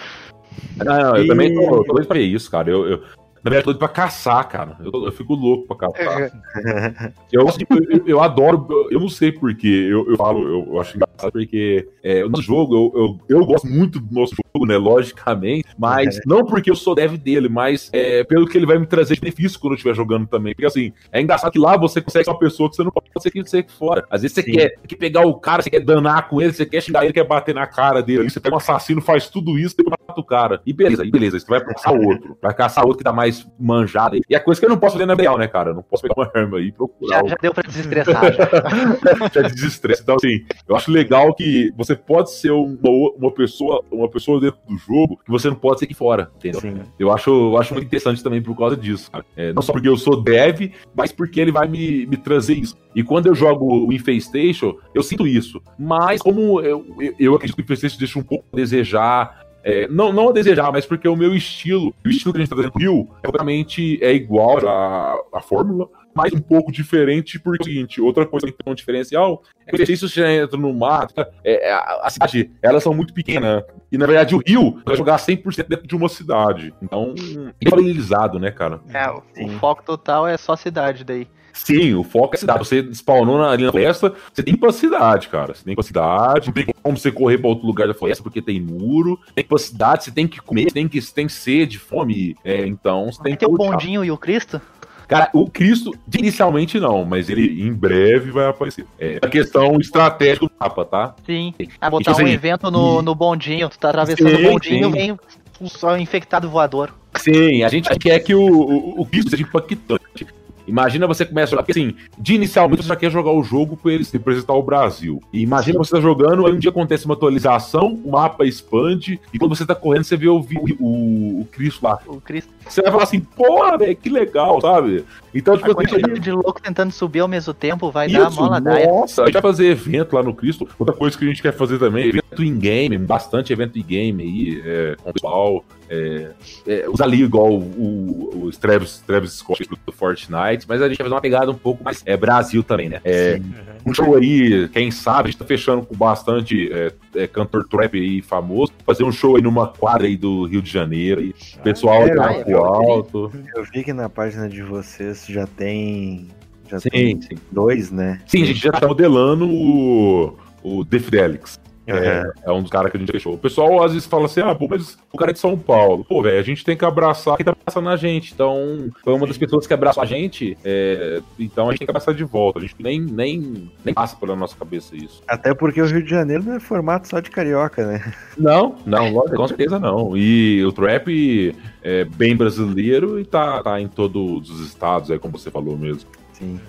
Speaker 2: Não, não, eu e... também tô, tô doido pra isso, cara. Eu, eu, na verdade, eu tô doido pra caçar, cara. Eu, eu fico louco pra caçar. eu, eu, eu, adoro, eu não sei porquê. Eu, eu falo, eu, acho engraçado porque é, o nosso jogo, eu, eu, eu gosto muito do nosso jogo, né? Logicamente. Mas é. não porque eu sou dev dele, mas é, pelo que ele vai me trazer de benefício quando eu estiver jogando também. Porque assim, é engraçado que lá você consegue ser uma pessoa que você não pode ser que você fora. Às vezes você quer, quer pegar o cara, você quer danar com ele, você quer xingar ele, quer bater na cara dele. Você pega um assassino, faz tudo isso, depois mata o cara. E beleza, e beleza. Você vai caçar outro. Vai caçar outro que dá mais manjada. E a coisa que eu não posso fazer na real, né, cara? Eu não posso pegar uma arma aí e procurar.
Speaker 3: Já, já deu pra desestressar. Já,
Speaker 2: já desestressa. Então, assim, eu acho legal legal que você pode ser uma, uma pessoa, uma pessoa dentro do jogo que você não pode ser aqui fora, entendeu? Sim. Eu acho, eu acho muito interessante também por causa disso, é, não só porque eu sou dev, mas porque ele vai me, me trazer isso. E quando eu jogo o Infestation, eu sinto isso. Mas como eu, eu, eu acredito que o Infestation deixa um pouco a desejar, é, não, não a desejar, mas porque o meu estilo, o estilo que a gente tá fazendo Rio, é obviamente é igual à, à fórmula, mas um pouco diferente, porque é o seguinte, outra coisa que tem um diferencial é que se você entra no mato, é, é, a, a, cidade, elas são muito pequenas, e na verdade o Rio vai jogar 100% dentro de uma cidade, então, é valorizado, né, cara?
Speaker 3: É, o, o foco total é só cidade daí.
Speaker 2: Sim, o foco é cidade. Você spawnou na, ali na floresta, você tem que ir pra cidade, cara. Você tem que ir pra cidade, não tem como você correr pra outro lugar da floresta porque tem muro. Tem que ir pra cidade, você tem que comer, você tem que você tem sede, fome. É, então você tem que.
Speaker 3: Tem o bondinho e o Cristo?
Speaker 2: Cara, o Cristo, inicialmente não, mas ele em breve vai aparecer. É a questão estratégica do mapa, tá?
Speaker 3: Sim. Ah, botar tipo um assim, evento no, no bondinho, tu tá atravessando sim, o bondinho, sim. vem um infectado voador.
Speaker 2: Sim, a gente quer que o, o, o Cristo seja impactante. Imagina você começa a jogar, porque assim, de inicialmente você já quer jogar o jogo com eles representar o Brasil. E imagina você tá jogando, aí um dia acontece uma atualização, o mapa expande, e quando você tá correndo, você vê o, o, o Cristo lá.
Speaker 3: O Cristo.
Speaker 2: Você vai falar assim, porra, velho, que legal, sabe?
Speaker 3: Então, tipo, a quantidade gente... de louco tentando subir ao mesmo tempo vai Isso, dar mola daia.
Speaker 2: Nossa, a gente vai fazer evento lá no Cristo. Outra coisa que a gente quer fazer também, evento em game, bastante evento em game aí, é, com o pessoal. É, é, usa ali igual o, o, o Travis, Travis Scott do Fortnite, mas a gente vai fazer uma pegada um pouco mais é, Brasil também, né? É, um show aí, quem sabe, a gente tá fechando com bastante é, é, cantor trap aí famoso, fazer um show aí numa quadra aí do Rio de Janeiro, aí, pessoal é, tá pro alto.
Speaker 1: Eu vi que na página de vocês já tem. Já sim, tem sim. dois, né?
Speaker 2: Sim, a gente já tá modelando o, o The Fidelix. É, é, um dos caras que a gente fechou. O pessoal às vezes fala assim: ah, pô, mas o cara é de São Paulo. Pô, velho, a gente tem que abraçar quem tá abraçando a gente. Então, foi uma das pessoas que abraçou a gente. É, então a gente tem que abraçar de volta. A gente nem, nem, nem passa pela nossa cabeça isso.
Speaker 1: Até porque o Rio de Janeiro não é formato só de carioca, né?
Speaker 2: Não, não, com certeza não. E o trap é bem brasileiro e tá, tá em todos os estados, é como você falou mesmo.
Speaker 1: Sim.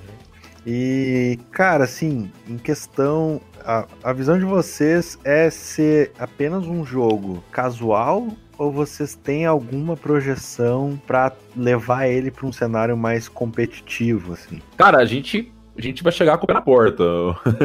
Speaker 1: E, cara, assim, em questão a, a visão de vocês é ser apenas um jogo casual ou vocês têm alguma projeção para levar ele para um cenário mais competitivo, assim?
Speaker 2: Cara, a gente a gente vai chegar com o pé na porta.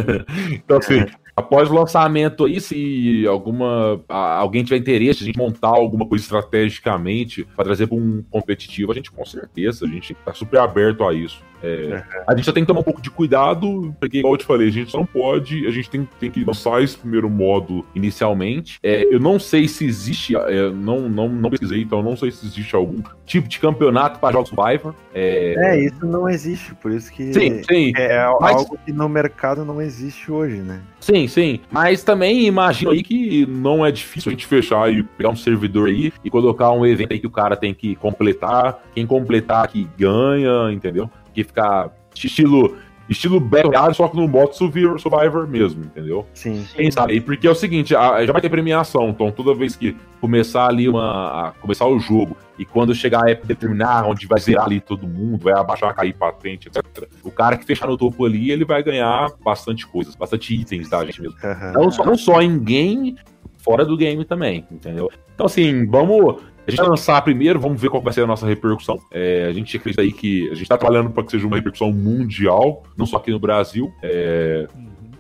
Speaker 2: então, assim, após o lançamento aí, se alguma alguém tiver interesse de montar alguma coisa estrategicamente para trazer para um competitivo, a gente com certeza, a gente está super aberto a isso. É, a gente só tem que tomar um pouco de cuidado, porque, igual eu te falei, a gente não pode, a gente tem, tem que lançar esse primeiro modo inicialmente. É, eu não sei se existe, é, não, não, não pesquisei, então não sei se existe algum tipo de campeonato para jogos Survivor.
Speaker 1: É... é, isso não existe, por isso que sim, sim. é mas... algo que no mercado não existe hoje, né?
Speaker 2: Sim, sim. Mas também imagino aí que não é difícil a gente fechar e pegar um servidor aí e colocar um evento aí que o cara tem que completar. Quem completar que ganha, entendeu? Que ficar estilo estilo Battle só que no modo Survivor mesmo, entendeu?
Speaker 1: Sim.
Speaker 2: Quem sabe? E porque é o seguinte, já vai ter premiação, então toda vez que começar ali uma. Começar o jogo, e quando chegar a época de determinar onde vai zerar ali todo mundo, vai abaixar, cair patente, etc. O cara que fechar no topo ali, ele vai ganhar bastante coisas, bastante itens da gente mesmo. Uhum. Não, só, não só em game, fora do game também, entendeu? Então, assim, vamos. A gente vai lançar primeiro, vamos ver qual vai ser a nossa repercussão. É, a gente acredita aí que a gente está trabalhando para que seja uma repercussão mundial, não só aqui no Brasil. É,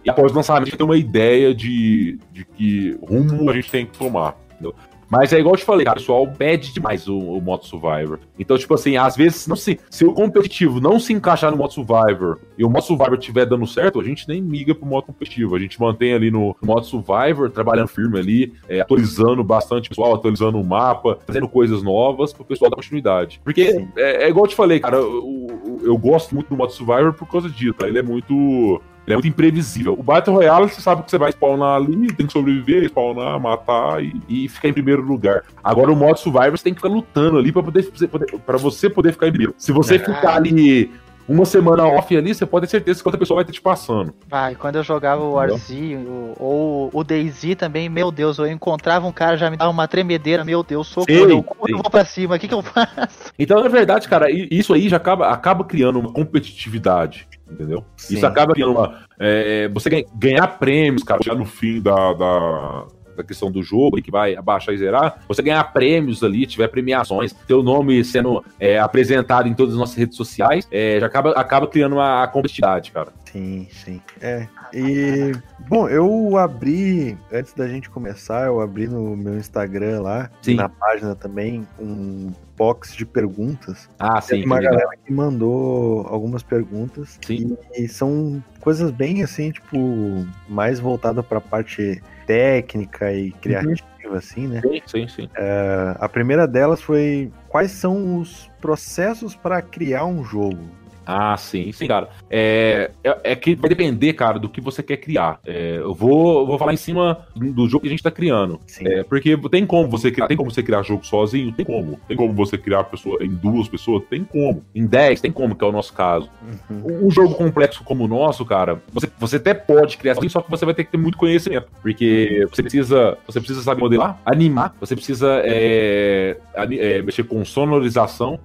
Speaker 2: e após o lançamento, a gente tem uma ideia de, de que rumo a gente tem que tomar. Entendeu? Mas é igual eu te falei, cara, o pessoal pede demais o, o modo Survivor. Então, tipo assim, às vezes, não se, se o competitivo não se encaixar no modo Survivor e o modo Survivor estiver dando certo, a gente nem miga pro modo competitivo. A gente mantém ali no, no modo Survivor, trabalhando firme ali, é, atualizando bastante o pessoal, atualizando o mapa, fazendo coisas novas pro pessoal dar continuidade. Porque é, é, igual eu te falei, cara, eu, eu, eu gosto muito do modo Survivor por causa disso, tá? Ele é muito ele é muito imprevisível. O Battle Royale, você sabe que você vai spawnar ali, tem que sobreviver, spawnar, matar e, e ficar em primeiro lugar. Agora, o modo Survivor, você tem que ficar lutando ali pra, poder, pra você poder ficar em primeiro. Se você é. ficar ali uma semana off ali, você pode ter certeza que outra pessoa vai ter te passando.
Speaker 3: Vai, quando eu jogava o Warzy ou o DayZ também, meu Deus, eu encontrava um cara, já me dava uma tremedeira, meu Deus, socorro, eu, eu vou pra cima, o que, que eu faço?
Speaker 2: Então, na verdade, cara, isso aí já acaba, acaba criando uma competitividade entendeu? Sim. Isso acaba criando uma. É, você ganhar prêmios, cara, já no fim da, da da questão do jogo que vai abaixar e zerar, você ganhar prêmios ali, tiver premiações, teu nome sendo é, apresentado em todas as nossas redes sociais, é, já acaba, acaba criando uma competitividade, cara.
Speaker 1: Sim, sim. É. E, bom, eu abri, antes da gente começar, eu abri no meu Instagram lá, sim. na página também, um box de perguntas.
Speaker 2: Ah, sim.
Speaker 1: Tem uma galera que mandou algumas perguntas.
Speaker 2: Sim.
Speaker 1: E, e são coisas bem assim, tipo, mais voltada para a parte técnica e criativa, uhum. assim, né?
Speaker 2: Sim, sim, sim.
Speaker 1: Uh, a primeira delas foi quais são os processos para criar um jogo?
Speaker 2: Ah, sim, sim, cara. É, é, é, que vai depender, cara, do que você quer criar. É, eu vou, vou falar em cima do jogo que a gente tá criando. É, porque tem como você criar, tem como você criar jogo sozinho? Tem como. Tem como você criar pessoa em duas pessoas? Tem como. Em dez, tem como, que é o nosso caso. Uhum. Um jogo complexo como o nosso, cara, você, você até pode criar sozinho, só que você vai ter que ter muito conhecimento. Porque você precisa, você precisa saber modelar, animar, você precisa é, é, mexer com sonorização.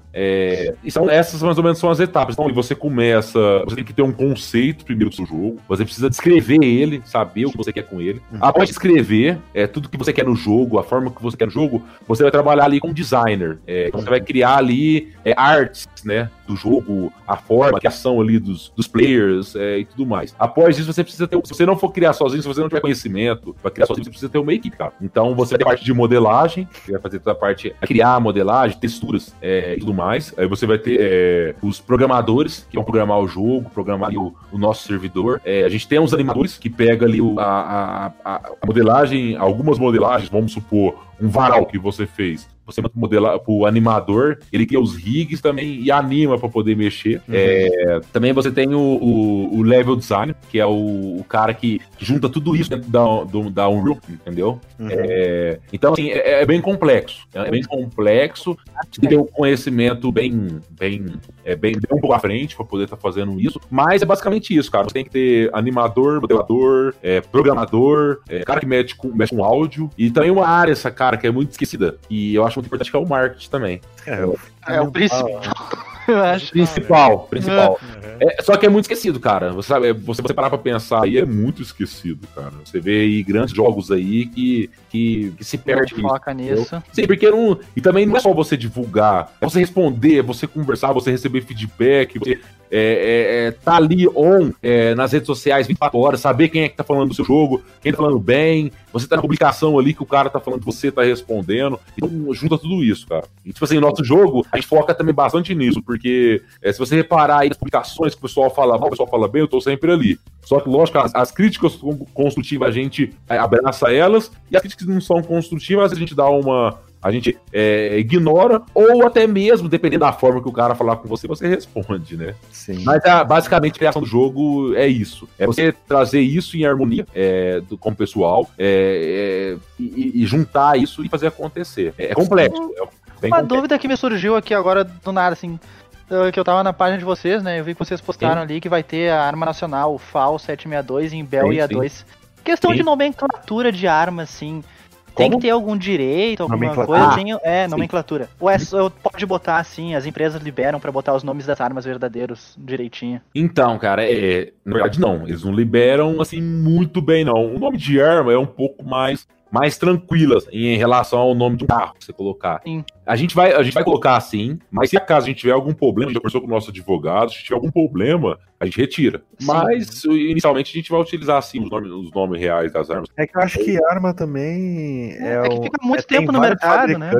Speaker 2: e são essas mais ou menos são as etapas. Então, e você começa. Você tem que ter um conceito primeiro do seu jogo. Você precisa descrever ele, saber o que você quer com ele. Uhum. Após escrever é, tudo que você quer no jogo, a forma que você quer no jogo, você vai trabalhar ali com designer. É, então você vai criar ali é, artes, né? Do jogo, a forma, a criação ali dos, dos players é, e tudo mais. Após isso, você precisa ter. Se você não for criar sozinho, se você não tiver conhecimento para criar sozinho, você precisa ter uma equipe, cara. Então você vai ter a parte de modelagem, você vai fazer toda a parte criar a modelagem, texturas é, e tudo mais. Aí você vai ter é, os programadores que vão programar o jogo, programar o, o, nosso servidor. É, a gente tem uns animadores que pega ali o, a, a, a modelagem, algumas modelagens, vamos supor, um varal que você fez você manda pro, modela, pro animador, ele cria os rigs também e anima para poder mexer. Uhum. É, também você tem o, o, o, level design, que é o, o cara que, junta tudo isso dentro da, do, da Unreal, entendeu? Uhum. É, então, assim, é, é, bem complexo. É bem complexo. Tem que ter um conhecimento bem, bem, é, bem, bem um pouco à frente para poder estar tá fazendo isso. Mas é basicamente isso, cara. Você tem que ter animador, modelador, é, programador, é, cara que mexe com, mexe com áudio. E também uma área, essa cara, que é muito esquecida. E eu acho muito importante que é o marketing também.
Speaker 3: É, o, é o principal.
Speaker 2: Eu acho. Principal, principal. É. É, só que é muito esquecido, cara. Você sabe, você, você parar pra pensar aí é muito esquecido, cara. Você vê aí grandes jogos aí que, que, que se perde.
Speaker 3: Foca nisso.
Speaker 2: Sim, porque não. E também não é só você divulgar, é você responder, você conversar, você receber feedback, você é, é, é, tá ali on é, nas redes sociais 24 horas, saber quem é que tá falando do seu jogo, quem tá falando bem, você tá na publicação ali que o cara tá falando, você tá respondendo. Então, junta tudo isso, cara. E, tipo assim, nosso jogo, a gente foca também bastante nisso, porque é, se você reparar aí nas publicações que o pessoal fala mal, o pessoal fala bem, eu tô sempre ali. Só que, lógico, as, as críticas construtivas a gente é, abraça elas, e as críticas que não são construtivas, a gente dá uma, a gente é, ignora, ou até mesmo, dependendo da forma que o cara falar com você, você responde, né?
Speaker 1: Sim.
Speaker 2: Mas a, basicamente a criação do jogo é isso. É você trazer isso em harmonia é, do, com o pessoal é, é e, e, juntar isso e fazer acontecer. É, complexo. É
Speaker 3: Uma complexo. dúvida que me surgiu aqui agora do nada, assim que eu tava na página de vocês, né? Eu vi que vocês postaram sim. ali que vai ter a arma nacional, o FAL 762 em Bell sim, e A2. Sim. Questão sim. de nomenclatura de arma, assim. Tem que ter algum direito, alguma coisa. Tem, é, nomenclatura. Ou é, pode botar assim, as empresas liberam para botar os nomes das armas verdadeiros direitinho.
Speaker 2: Então, cara, é, na verdade não. Eles não liberam assim muito bem, não. O nome de arma é um pouco mais mais tranquilas em relação ao nome de um carro que você colocar.
Speaker 3: Sim.
Speaker 2: A gente vai, a gente vai colocar assim, mas se acaso a gente tiver algum problema, a gente já conversou com o nosso advogado, se tiver algum problema, a gente retira. Sim. Mas inicialmente a gente vai utilizar assim os nomes, os nomes reais das armas.
Speaker 1: É que eu acho que arma também é,
Speaker 3: é, é que fica muito é, tempo no mercado, né?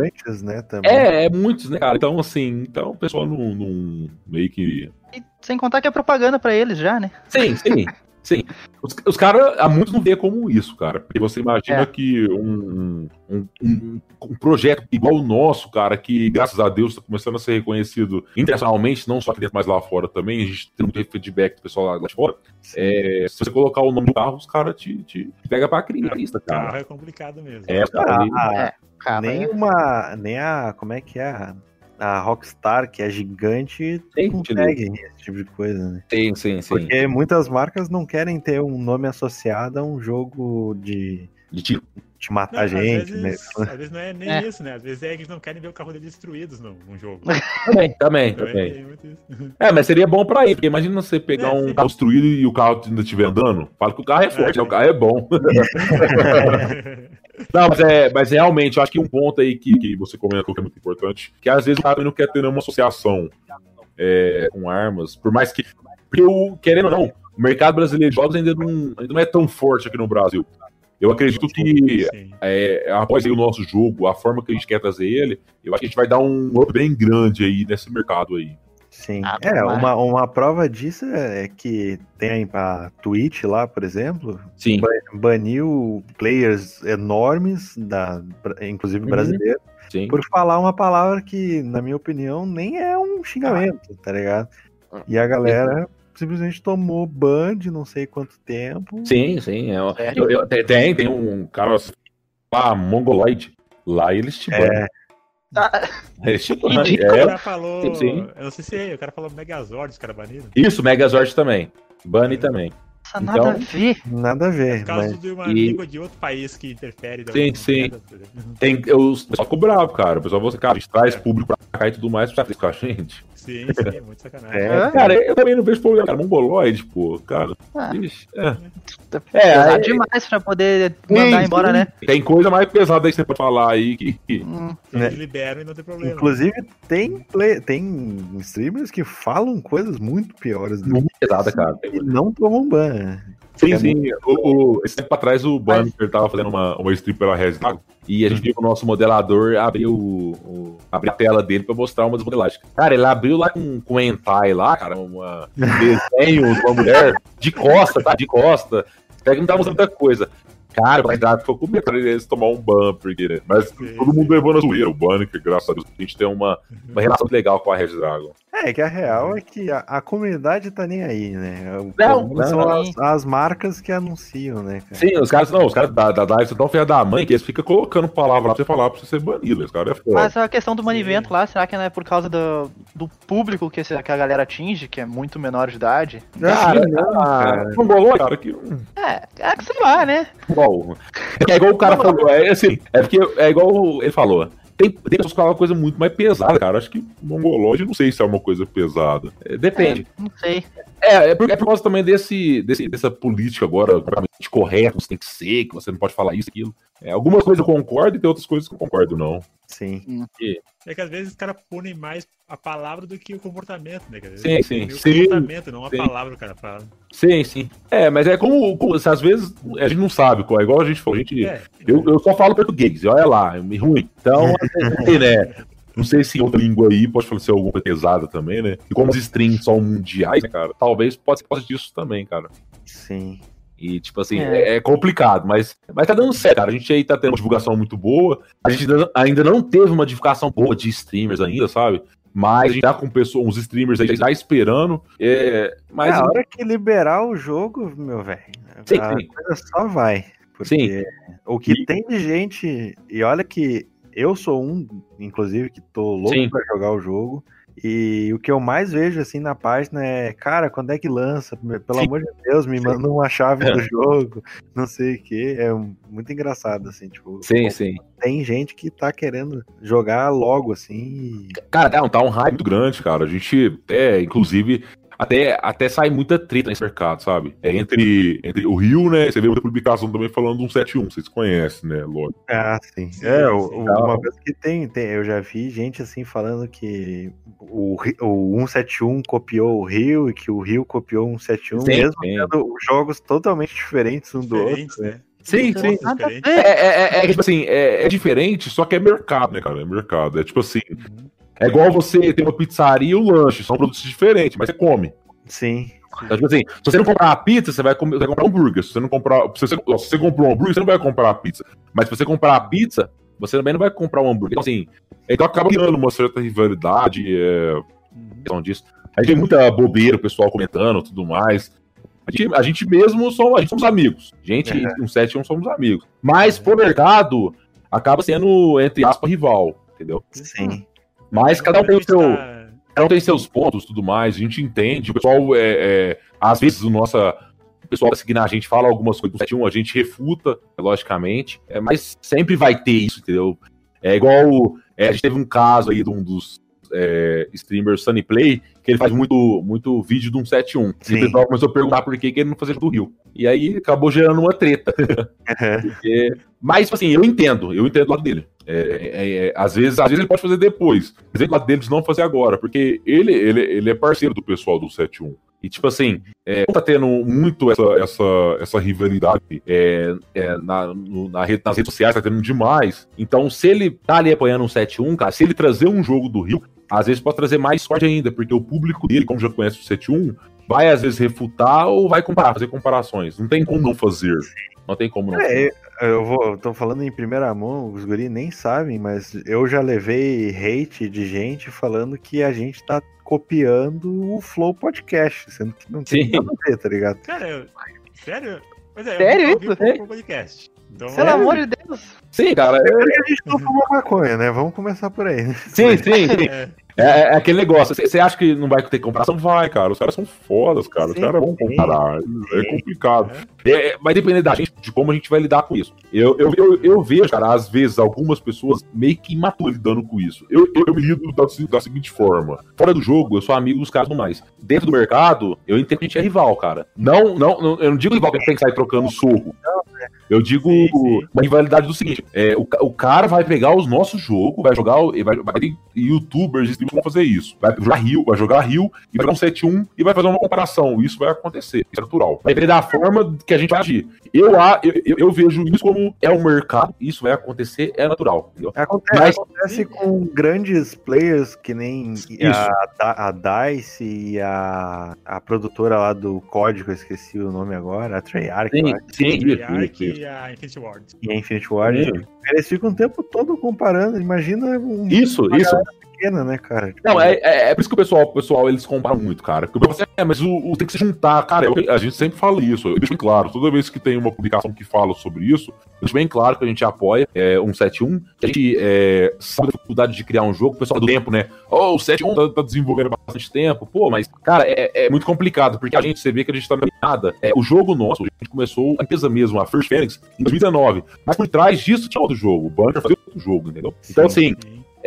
Speaker 1: né também.
Speaker 2: É, é muitos, né, cara? Então assim, então o pessoal não, não meio que
Speaker 3: e sem contar que é propaganda para eles já, né?
Speaker 2: Sim, sim. Sim. Os, os caras, há muitos não vê como isso, cara. Porque você imagina é. que um, um, um, um, projeto igual o nosso, cara, que graças a Deus está começando a ser reconhecido internacionalmente, não só aqui dentro, mas lá fora também. A gente tem muito feedback do pessoal lá, de fora. É, se você colocar o nome do carro, os caras te, te, te pega pra crista, cara.
Speaker 4: Carro é complicado mesmo.
Speaker 2: É, cara.
Speaker 1: Ah, é, cara nem é. uma. Nem a. Como é que é? A Rockstar, que é gigante,
Speaker 2: tem, consegue
Speaker 1: esse tipo de coisa, né?
Speaker 2: Sim, sim, sim.
Speaker 1: Porque muitas marcas não querem ter um nome associado a um jogo de
Speaker 2: de tiro.
Speaker 1: De matar
Speaker 4: Não, às
Speaker 1: gente, né?
Speaker 4: vezes, às vezes não é nem
Speaker 3: É.
Speaker 4: isso, né? Às vezes é que eles não querem ver o carro deles destruídos num, num jogo.
Speaker 2: Também, também,
Speaker 4: Também.
Speaker 2: É, mas seria bom pra ir, porque imagina você pegar
Speaker 4: É,
Speaker 2: um
Speaker 4: sim.
Speaker 2: carro destruído e o carro ainda estiver andando. Fala que o carro é forte,
Speaker 4: É,
Speaker 2: né? o carro é bom. Não, mas, é, mas realmente, eu acho que um ponto aí que, que você comentou que é muito importante, que às vezes o cara não quer ter nenhuma associação é, com armas, por mais que. Porque, o, querendo ou não, o mercado brasileiro de jogos ainda não, ainda não é tão forte aqui no Brasil. Eu acredito que é, após aí o nosso jogo, a forma que a gente quer trazer ele, eu acho que a gente vai dar um up bem grande aí nesse mercado aí.
Speaker 1: Sim.
Speaker 3: Ah,
Speaker 1: é, uma, uma prova disso é que tem a Twitch lá, por exemplo,
Speaker 2: Sim.
Speaker 1: ba- baniu players enormes, da, inclusive
Speaker 2: Uhum.
Speaker 1: brasileiros,
Speaker 2: Sim.
Speaker 1: por falar uma palavra que, na minha opinião, nem é um xingamento, tá ligado? E a galera simplesmente tomou ban de não sei quanto tempo.
Speaker 2: Sim, sim. é-
Speaker 3: Sério?
Speaker 2: eu- eu- tem- tem, um cara lá, Mongoloid. Lá eles te banam.
Speaker 1: É,
Speaker 2: Eles te banam.
Speaker 4: O
Speaker 2: É,
Speaker 4: cara falou.
Speaker 2: sim.
Speaker 4: Eu não sei se é, o cara falou Megazord, os caras baniram.
Speaker 2: isso, Megazord também. Bunny também.
Speaker 3: Nossa, nada
Speaker 2: Então-
Speaker 3: a ver.
Speaker 1: nada a ver,
Speaker 4: Por causa
Speaker 1: mas
Speaker 4: de uma
Speaker 2: E-
Speaker 4: língua de outro país que interfere. da-
Speaker 2: Sim, sim. Tem, eu, o pessoal ficou bravo, cara. O pessoal falou assim, cara, a gente traz
Speaker 4: É.
Speaker 2: público pra cá e tudo mais pra a gente.
Speaker 4: Sim, sim, é muito sacanagem.
Speaker 1: É.
Speaker 2: Cara, eu também não vejo problema, cara. Mongoloid, pô, cara.
Speaker 3: Ah,
Speaker 2: Ixi, é.
Speaker 3: é,
Speaker 2: É, aí-
Speaker 3: demais pra poder mandar
Speaker 2: Sim,
Speaker 3: embora,
Speaker 2: sim.
Speaker 3: né?
Speaker 2: Tem coisa mais pesada aí que você pode falar aí que.
Speaker 3: Hum,
Speaker 4: Eles liberam e não tem problema.
Speaker 1: inclusive tem, play, tem streamers que falam coisas muito piores do
Speaker 2: Muito pesada, cara.
Speaker 1: e não tomam ban.
Speaker 2: Sim,
Speaker 1: É
Speaker 2: sim. O, o- esse tempo atrás o Banner tava fazendo uma, uma stream pela Res Dragon, e a gente viu que o nosso modelador abriu, o, abriu a tela dele pra mostrar umas modelagens. Cara, ele abriu lá com, com hentai lá, cara, uma, um desenho de uma mulher de costa, tá? De costa. Que não tava mostrando muita coisa. Cara, Res Dragon ficou com medo pra eles tomar um ban, porque, né? Mas
Speaker 4: Sim,
Speaker 2: todo mundo levou na zoeira. O Banner, que graças a Deus, a gente tem uma, uma relação muito legal com a Red Dragon.
Speaker 1: É, que a real é que a, a comunidade tá nem aí, né? O
Speaker 2: Não,
Speaker 1: são
Speaker 3: não.
Speaker 1: as, as marcas que anunciam, né, cara?
Speaker 2: Sim, os caras, não, os caras da, da Dive são tão filha da mãe que eles ficam colocando palavra lá pra você falar pra você ser banido. Esse cara é foda.
Speaker 3: Mas a questão do banimento lá, será que não é por causa do, do público que, esse- que a galera atinge, que é muito menor de idade?
Speaker 2: Cara,
Speaker 1: não, cara.
Speaker 2: Não bolou, cara, que.
Speaker 3: É, é que sei lá, né?
Speaker 2: Bom, é igual o cara falou, é assim, é porque é igual ele falou. Tem, tem pessoas que falam uma coisa muito mais pesada, cara. Acho que mongolóide, não sei se é uma coisa pesada. É, depende.
Speaker 3: É, não sei.
Speaker 2: É, é por, é por causa também desse, desse, dessa política agora, completamente correta, você tem que ser, que você não pode falar isso, aquilo. É, algumas coisas eu concordo e tem outras coisas que eu concordo, não.
Speaker 1: Sim.
Speaker 4: É que às vezes os caras punem mais a palavra do que o comportamento, né? cara?
Speaker 2: Sim, sim,
Speaker 4: o
Speaker 2: sim.
Speaker 4: comportamento, não a
Speaker 2: Sim.
Speaker 4: palavra que o cara fala.
Speaker 2: Sim, sim. É, mas é como, como se às vezes a gente não sabe, é igual a gente falou, a gente.
Speaker 4: É,
Speaker 2: Eu, eu só falo português, e olha lá, é ruim. Então, assim, né? Não sei se outra língua aí pode ser alguma coisa pesada também, né? E como os streams são mundiais, né, cara, talvez pode ser por causa disso também, cara.
Speaker 1: Sim.
Speaker 2: E, tipo assim,
Speaker 3: É.
Speaker 2: é, é complicado, mas, mas tá dando certo, cara. A gente aí tá tendo uma divulgação muito boa. A gente ainda- não teve uma divulgação boa de streamers ainda, sabe? Mas a gente tá com pessoas, uns streamers aí já esperando. É, mas
Speaker 1: é, a hora que liberar o jogo, meu velho,
Speaker 2: Sim,
Speaker 1: a
Speaker 2: sim.
Speaker 1: coisa só vai. Porque o que
Speaker 2: E-
Speaker 1: tem de gente, e olha que eu sou um, inclusive, que tô louco
Speaker 2: Sim.
Speaker 1: pra jogar o jogo. E o que eu mais vejo assim na página é, cara, quando é que lança? Pelo
Speaker 2: Sim.
Speaker 1: amor de Deus, me manda uma chave do jogo, não sei o que. É muito engraçado, assim, tipo,
Speaker 2: Sim, sim.
Speaker 1: tem gente que tá querendo jogar logo, assim. e-
Speaker 2: Cara, tá, tá um hype muito grande, cara. A gente, é, inclusive, até, até sai muita treta nesse mercado, sabe? É entre, entre o Rio, né? Você vê muita publicação também falando do 171, vocês conhecem, né? Lógico.
Speaker 1: Ah, sim.
Speaker 4: Sim,
Speaker 1: é, o-
Speaker 4: sim.
Speaker 1: uma coisa que tem, tem, eu já vi gente assim falando que o, o 171 copiou o Rio e que o Rio copiou o 171,
Speaker 2: Sim,
Speaker 1: mesmo
Speaker 2: sim.
Speaker 1: sendo jogos totalmente diferentes um do outro.
Speaker 4: diferentes, né?
Speaker 2: Sim, sim.
Speaker 3: ver.
Speaker 2: É, é, é, é, tipo assim, é, é diferente, só que é mercado, né, cara? É mercado. É tipo assim,
Speaker 4: Uhum.
Speaker 2: É igual você ter uma pizzaria e o lanche, são produtos diferentes, mas você come.
Speaker 1: Sim.
Speaker 2: Então, tipo assim, se você não comprar a pizza, você vai, comer, você vai comprar um hambúrguer. Se você não comprar. Se você, se você comprou um hambúrguer, você não vai comprar a pizza. Mas se você comprar a pizza, você também não vai comprar um hambúrguer. Então, assim, então acaba criando uma certa rivalidade, é,
Speaker 4: Uhum.
Speaker 2: questão disso. A gente tem muita bobeira, o pessoal comentando tudo mais. A gente, a gente mesmo somos, a gente somos amigos. Gente,
Speaker 1: É.
Speaker 2: um 7 somos amigos. Mas pro mercado, acaba sendo, entre aspas, rival, entendeu?
Speaker 1: Sim.
Speaker 2: Mas cada um tem o seu.
Speaker 4: Tá-
Speaker 2: Cada um tem seus pontos tudo mais, a gente entende. O pessoal, é, é, às vezes, o nossa, o pessoal vai seguindo a gente, fala algumas coisas do 7.1, a gente refuta, logicamente, é, mas sempre vai ter isso, entendeu? É igual, é, a gente teve um caso aí de um dos é, streamers Sunny Play, que ele faz muito, muito vídeo de um 7.1. E o pessoal começou a perguntar por que, que ele não fazia do Rio. E aí acabou gerando uma treta. Porque... Mas, tipo assim, eu entendo, eu entendo lado dele. É, é, é, às, vezes, às vezes ele pode fazer depois. Mas ele lado deles não fazer agora, porque ele, ele, ele é parceiro do pessoal do 7.1. E, tipo assim, é, tá tendo muito essa, essa, essa rivalidade é, é, na, no, na rede, nas redes sociais, tá tendo demais. Então, se ele tá ali apoiando um 7-1, cara, se ele trazer um jogo do Rio, às vezes pode trazer mais sorte ainda, porque o público dele, como já conhece o 7-1, vai às vezes refutar ou vai comparar, fazer comparações. Não tem como não fazer. Não tem como não.
Speaker 1: É, eu vou, tô falando em primeira mão, os guri nem sabem, mas eu já levei hate de gente falando que a gente tá copiando o Flow Podcast, sendo que não tem Sim. nada a ver, tá ligado?
Speaker 4: Cara, sério? Mas é,
Speaker 3: sério eu
Speaker 4: isso? É? podcast.
Speaker 3: Então, Pelo é... amor de Deus.
Speaker 2: Sim, cara.
Speaker 1: É, a gente não fuma maconha, né? Vamos começar por aí. Né?
Speaker 2: Sim, sim. sim. É. É, é, é, aquele negócio. Você acha que não vai ter comparação? Vai, cara. Os caras são fodas, cara. Os caras vão comparar. É complicado. É, vai depender da gente, de como a gente vai lidar com isso. Eu, eu, eu, eu vejo, cara, às vezes, algumas pessoas meio que imaturas lidando com isso. Eu, eu, eu me lido da, da, seguinte forma: fora do jogo, eu sou amigo dos caras do mais. Dentro do mercado, eu entendo que a gente é rival, cara. Não, não, não eu não digo rival que a gente tem que sair trocando soco. Eu digo sim, sim. uma rivalidade do seguinte: é, o, o cara vai pegar os nossos jogos, vai jogar, vai, vai ter youtubers e vão fazer isso. Vai jogar Rio, vai jogar Rio, e vai jogar um 7-1 e vai fazer uma comparação. Isso vai acontecer, isso é natural. Vai depender da forma que a gente vai agir. Eu, eu, eu, eu vejo isso como é um mercado, isso vai acontecer, é natural.
Speaker 1: Acontece, Mas, acontece com grandes players que nem a, a, DICE e a, a produtora lá do código, eu esqueci o nome agora, a Treyarch.
Speaker 2: Sim, sim,
Speaker 4: Treyarch e a Infinity Ward.
Speaker 1: E a Infinity Ward. Eles ficam o tempo todo comparando, imagina um.
Speaker 2: Isso, isso
Speaker 1: pequena, né, cara?
Speaker 2: Tipo... Não, é, é, é, por isso que o pessoal, o pessoal eles comparam muito, cara. Porque você, é, mas o, o, tem que se juntar, cara. Eu, a gente sempre fala isso. Eu deixo bem claro. Toda vez que tem uma publicação que fala sobre isso, eu deixo bem claro que a gente apoia é, 171, que a gente é, sabe a dificuldade de criar um jogo. O pessoal do tempo, né? Oh, o 71 tá, tá desenvolvendo bastante tempo. Pô, mas, cara, é, é, muito complicado, porque a gente, você vê que a gente tá nada. É, o jogo nosso, a gente começou a empresa mesmo, a First Phoenix, em 2019. Mas por trás disso tinha outro jogo. O Bunker fazia outro jogo, entendeu? Então, assim.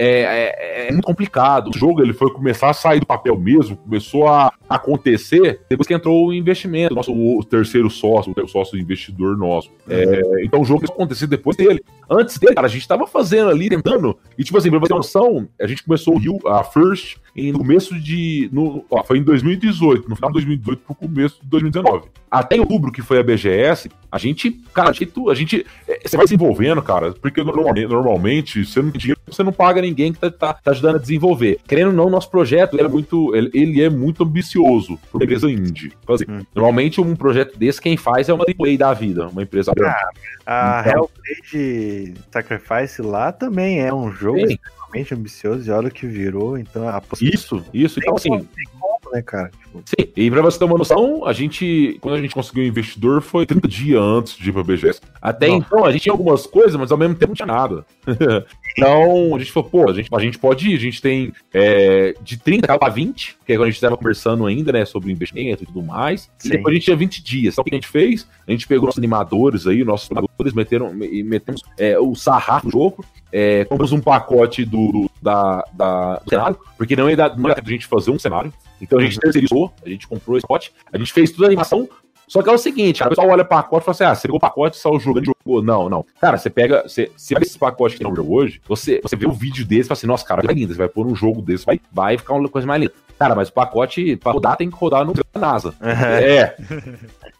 Speaker 2: É, é, é, muito complicado. O jogo ele foi começar a sair do papel mesmo, começou a acontecer depois que entrou o investimento, nosso, o terceiro sócio, o sócio investidor nosso. É, então o jogo aconteceu depois dele. Antes dele, cara, a gente tava fazendo ali, tentando. E tipo assim, pra você ter noção, a gente começou o Rio, a First, em, no começo de. No, ó, foi em 2018, no final de 2018 pro começo de 2019. Até em outubro, que foi a BGS, a gente, cara, a gente, a gente é, você vai se envolvendo, cara, porque normalmente, normalmente você não tem dinheiro, você não paga ninguém que tá, tá, tá, ajudando a desenvolver. Querendo ou não, nosso projeto ele é muito, ele, ele é muito ambicioso uma empresa indie. Então, assim, hum. Normalmente, um projeto desse, quem faz é uma AAA da vida, uma empresa.
Speaker 1: Ah, a então, Hellblade Sacrifice lá também é um jogo sim. extremamente ambicioso e olha o que virou, então a
Speaker 2: Isso, isso, então assim
Speaker 1: né, cara? Tipo...
Speaker 2: Sim, e pra você ter uma noção, a gente, quando a gente conseguiu o investidor, foi 30 dias antes de ir pra BGS. Até Nossa. então, a gente tinha algumas coisas, mas ao mesmo tempo não tinha nada. então, a gente falou, pô, a gente, a gente pode ir, a gente tem é, de 30 para 20, que é quando a gente estava conversando ainda, né, sobre investimento e tudo mais. Sim. E depois a gente tinha 20 dias. Então, o que a gente fez? A gente pegou nossos animadores aí, nossos animadores meteram, metemos é, o sarrafo no jogo, é, compramos um pacote do, da, da, do cenário, porque não ia dar, não ia dar a gente fazer um cenário. Então a gente terceirizou, a gente comprou esse pacote, a gente fez tudo a animação. Só que é o seguinte, a pessoa olha o pacote e fala assim: ah, você pegou o pacote e saiu jogando jogou. Não, não. Cara, você pega. Você, você pega esse pacote que não jogou hoje, você, você vê o vídeo desse e fala assim: nossa, cara, vai lindo. Você vai pôr um jogo desse, vai, vai ficar uma coisa mais linda. Cara, mas o pacote, pra rodar, tem que rodar no NASA. É.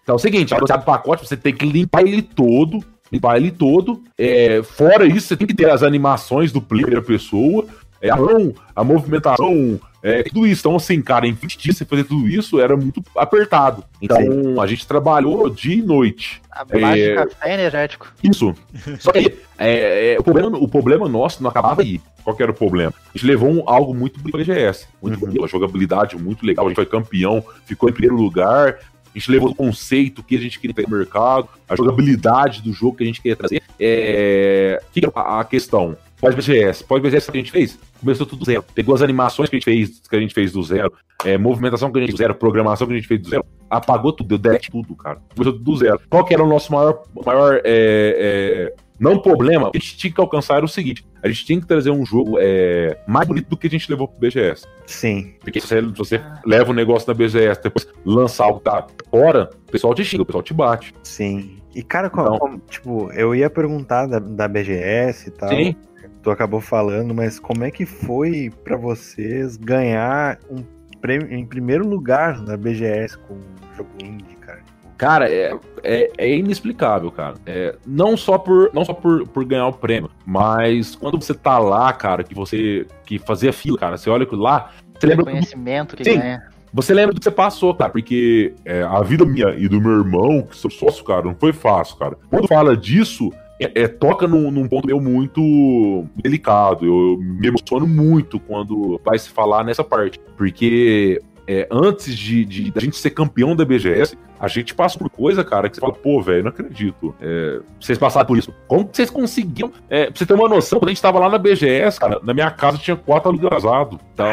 Speaker 2: Então é o seguinte, você abre o pacote, você tem que limpar ele todo, limpar ele todo. É, fora isso, você tem que ter as animações do player primeira pessoa, é, a mão, a movimentação, é, tudo isso. Então, assim, cara, em 20 dias você fazer tudo isso era muito apertado. Então, Sim. a gente trabalhou dia e noite.
Speaker 3: A é... café energético.
Speaker 2: Isso. Só que é, é, o, problema, o problema nosso não acabava aí. Qual que era o problema? A gente levou um, algo muito bonito para GS. Muito uhum. jogabilidade muito legal. A gente foi campeão, ficou em primeiro lugar. A gente levou o conceito que a gente queria ter no mercado, a jogabilidade do jogo que a gente queria trazer. É... Que é a questão? Pós-BGS. Pós-BGS que a gente fez? Começou tudo do zero. Pegou as animações que a gente fez, que a gente fez do zero, é, movimentação que a gente fez do zero, programação que a gente fez do zero, apagou tudo, deu delete tudo, cara. Começou tudo do zero. Qual que era o nosso maior, maior é, é, não problema, a gente tinha que alcançar era o seguinte: a gente tinha que trazer um jogo é, mais bonito do que a gente levou pro BGS.
Speaker 1: Sim.
Speaker 2: Porque se você, se você leva um negócio na BGS, depois lança algo que tá fora, o pessoal te xinga, o pessoal te bate.
Speaker 1: Sim. E, cara, como,
Speaker 2: Então-
Speaker 1: como- tipo, eu ia perguntar da, da BGS e tal.
Speaker 2: Sim.
Speaker 1: Tu acabou falando, mas como é que foi pra vocês ganhar um prêmio em primeiro lugar na BGS com o jogo indie, cara?
Speaker 2: Cara, é, é, é inexplicável, cara. É, não só, por, não só por, por ganhar o prêmio, mas quando você tá lá, cara, que você que fazia fila, cara, você olha lá, você lembra do
Speaker 3: Conhecimento que
Speaker 2: Sim.
Speaker 3: ganha.
Speaker 2: Você lembra do que você passou, cara? Porque é, a vida minha e do meu irmão, que sou sócio, cara, não foi fácil, cara. Quando fala disso, é, é, toca num, num ponto meu muito delicado. Eu, me emociono muito quando vai se falar nessa parte. Porque é, antes de, de da gente ser campeão da BGS, a gente passa por coisa, cara, que você fala, pô, velho, não acredito. É, vocês passaram por isso. Como que vocês conseguiam? É, pra você ter uma noção, quando a gente tava lá na BGS, cara, na minha casa tinha quatro luzes atrasadas. Então,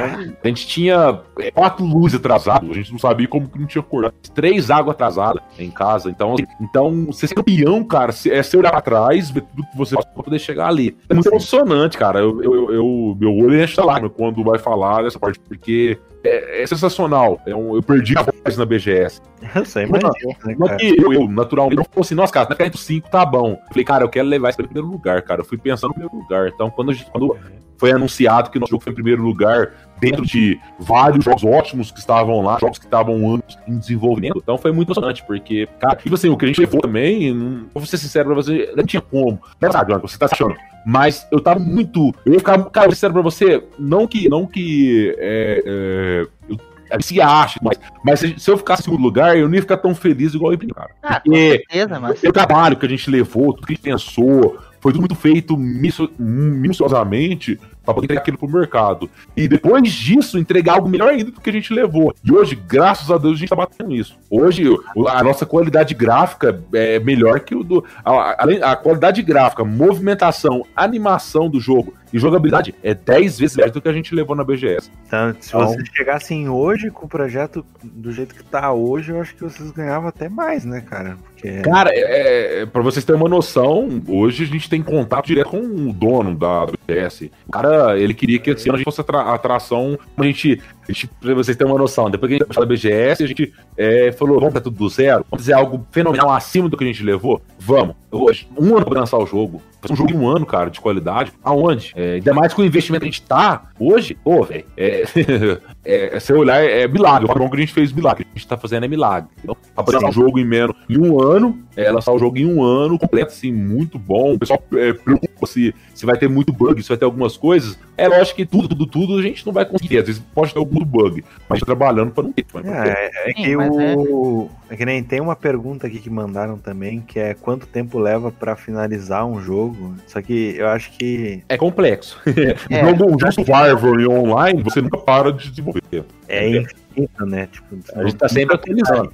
Speaker 2: a gente tinha é, quatro luzes atrasadas. A gente não sabia como que não tinha acordado. Três águas atrasadas em casa. Então, assim, então você ser campeão, cara, é você olhar pra trás, ver tudo que você faz pra poder chegar ali. É muito emocionante, cara. Eu, eu, eu- eu- meu olho enche lágrima quando vai falar dessa parte, porque é, é sensacional. É um- eu perdi a voz na BGS.
Speaker 1: Eu sei, imagina, né,
Speaker 2: Não
Speaker 1: cara?
Speaker 2: que eu, naturalmente, não falei assim, nossa, cara, na ficar entre os cinco tá bom. Eu falei, cara, eu quero levar isso pra primeiro lugar, cara. Eu fui pensando no primeiro lugar. Então, quando, a gente- quando foi anunciado que o nosso jogo foi em primeiro lugar, dentro de vários jogos ótimos que estavam lá, jogos que estavam anos em desenvolvimento, então foi muito emocionante, porque, cara, tipo assim, o que a gente levou também, não, vou ser sincero pra você, não tinha como. É verdade, Jonathan, você tá achando. Mas eu tava muito. Eu ia ficar, cara, vou ser sincero pra você, não que. Não que é, é, eu, se acha, mas, mas se, se eu ficasse em segundo lugar, eu não ia ficar tão feliz igual eu em primeiro, cara.
Speaker 3: Ah, com
Speaker 2: Porque-
Speaker 3: certeza, mas.
Speaker 2: o trabalho que a gente levou, tudo que a gente pensou, foi tudo muito feito minucio- minuciosamente para poder entregar aquilo pro mercado. E depois disso, entregar algo melhor ainda do que a gente levou. E hoje, graças a Deus, a gente tá batendo isso. Hoje, a nossa qualidade gráfica é melhor que o do. a- Além a qualidade gráfica, movimentação, animação do jogo e jogabilidade é 10 vezes melhor do que a gente levou na BGS.
Speaker 1: Então, se
Speaker 2: Então-
Speaker 1: vocês chegassem hoje com o projeto do jeito que tá hoje, eu acho que vocês ganhavam até mais, né, cara? Porque.
Speaker 2: Cara, é, é, pra vocês terem uma noção, hoje a gente tem contato direto com o dono da BGS. O cara, ele queria que esse ano a gente fosse atra- atração. A gente, gente, pra vocês terem uma noção, depois que a gente baixou da BGS, a gente é, falou: vamos fazer tudo do zero, vamos fazer algo fenomenal acima do que a gente levou? Vamos. Hoje, um ano pra lançar o jogo. Fazer um jogo em um ano, cara, de qualidade. Aonde? É, ainda mais com o investimento que a gente tá hoje, pô, velho. É, é, se eu olhar, é, é milagre. O padrão que a gente fez milagre. O que a gente tá fazendo é milagre. Então, pra lançar o jogo em menos em um ano, é, lançar o jogo em um ano, completo, assim, muito bom. O pessoal é, preocupa se, se vai ter muito bug, se vai ter algumas coisas. É lógico que tudo, tudo, tudo a gente não vai conseguir. Às vezes pode ter algum bug, mas trabalhando pra não ter.
Speaker 1: É, é
Speaker 3: Sim,
Speaker 1: que
Speaker 3: mas
Speaker 1: o. É que nem tem uma pergunta aqui que mandaram também, que é quanto tempo leva pra finalizar um jogo. Só que eu acho que
Speaker 2: É complexo.
Speaker 3: É.
Speaker 2: O jogo, o jogo Survivor e online, você nunca para de desenvolver.
Speaker 1: é infinito, né? Tipo,
Speaker 2: A gente tá sempre atualizando.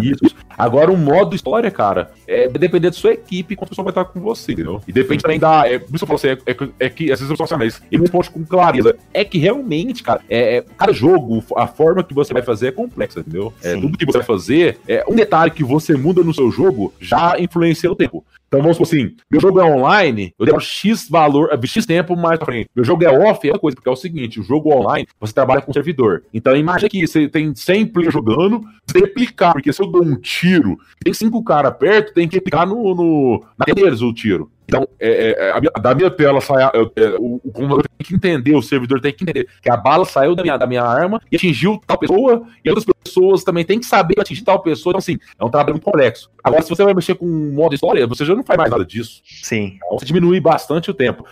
Speaker 2: Isso. Agora, o modo história, cara, é depender da sua equipe quanto a pessoa vai estar com você, entendeu? E depende também da. É, por isso que eu falo assim, é, é, que- é que, às vezes eu falo assim, mas ele responde com clareza. É que realmente, cara, é, é- cada jogo, a forma que você vai fazer é complexa, entendeu? É,
Speaker 1: Sim.
Speaker 2: tudo que você vai fazer, é, um detalhe que você muda no seu jogo já influencia o tempo. Então vamos supor assim, meu jogo é online, eu demoro X valor, eh, X tempo mais pra frente. Meu jogo é off, é outra coisa, porque é o seguinte, o jogo online, você trabalha com servidor. Então imagina que você tem 100 players jogando, você tem que aplicar, porque se eu dou um tiro, tem cinco caras perto, tem que aplicar no, no, na deles o tiro. Então, é, é, a minha- da minha tela sai. a- é, o, o computador tem que entender, o servidor tem que entender que a bala saiu da minha, da minha arma e atingiu tal pessoa, e outras pessoas também têm que saber atingir tal pessoa. Então, assim, é um trabalho muito complexo. Agora, se você vai mexer com modo história, você já não faz mais nada disso.
Speaker 1: Sim.
Speaker 2: Então, você diminui bastante o tempo.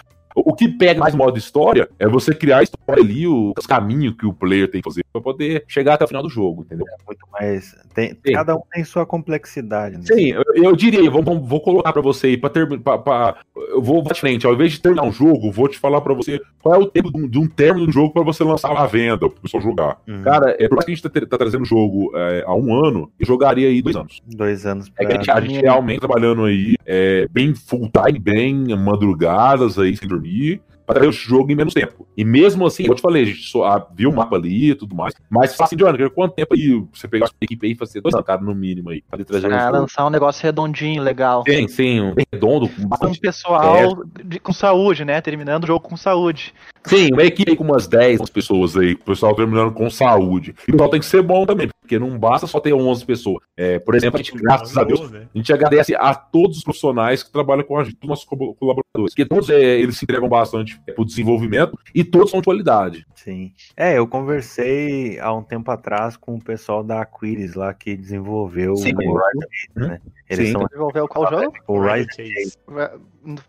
Speaker 2: O que pega mais modo história é você criar a história ali, os caminhos que o player tem que fazer pra poder chegar até o final do jogo, entendeu?
Speaker 1: Muito mais. Tem,
Speaker 2: Sim.
Speaker 1: cada um tem sua complexidade. Né?
Speaker 2: Sim, eu, eu diria, vou, vou- colocar pra você aí, pra ter, pra, pra- eu vou frente, ao invés de terminar um jogo, vou te falar pra você qual é o tempo de um, de um término do jogo pra você lançar à venda, pro pessoal jogar.
Speaker 1: Hum,
Speaker 2: Cara, é por mais que a gente tá, tá trazendo o jogo é, há um ano, eu jogaria aí dois anos.
Speaker 1: dois anos
Speaker 2: É
Speaker 1: pra.
Speaker 2: que a gente, a gente realmente trabalhando aí, é, bem full time, bem madrugadas aí, sem dormir. Ali pra trazer o jogo em menos tempo. E mesmo assim, eu te falei, a gente só ah, viu o mapa ali e tudo mais. Mas fala assim, Johnny, quanto tempo aí você pegar a equipe aí e fazer dois anos, cara, no mínimo aí, Pra jogo?
Speaker 3: lançar um negócio redondinho, legal.
Speaker 2: Sim, sim, um redondo, com
Speaker 3: Com pessoal de- com saúde, né? Terminando o jogo com saúde.
Speaker 2: Sim, uma equipe aí com umas 10 11 pessoas aí, o pessoal terminando com saúde. E o pessoal tem que ser bom também, porque não basta só ter 11 pessoas. É, por exemplo, a gente, graças a Deus,
Speaker 4: Né?
Speaker 2: A gente agradece a todos os profissionais que trabalham com a gente, todos os nossos co- colaboradores. Porque todos é, eles se entregam bastante para o desenvolvimento e todos são de qualidade.
Speaker 1: Sim. É, eu conversei há um tempo atrás com o pessoal da Aquiles lá que desenvolveu
Speaker 2: Sim.
Speaker 1: o Horizon, né? Eles
Speaker 2: Sim.
Speaker 1: são
Speaker 3: Desenvolveu qual jogo?
Speaker 1: o Horizon
Speaker 4: Chase.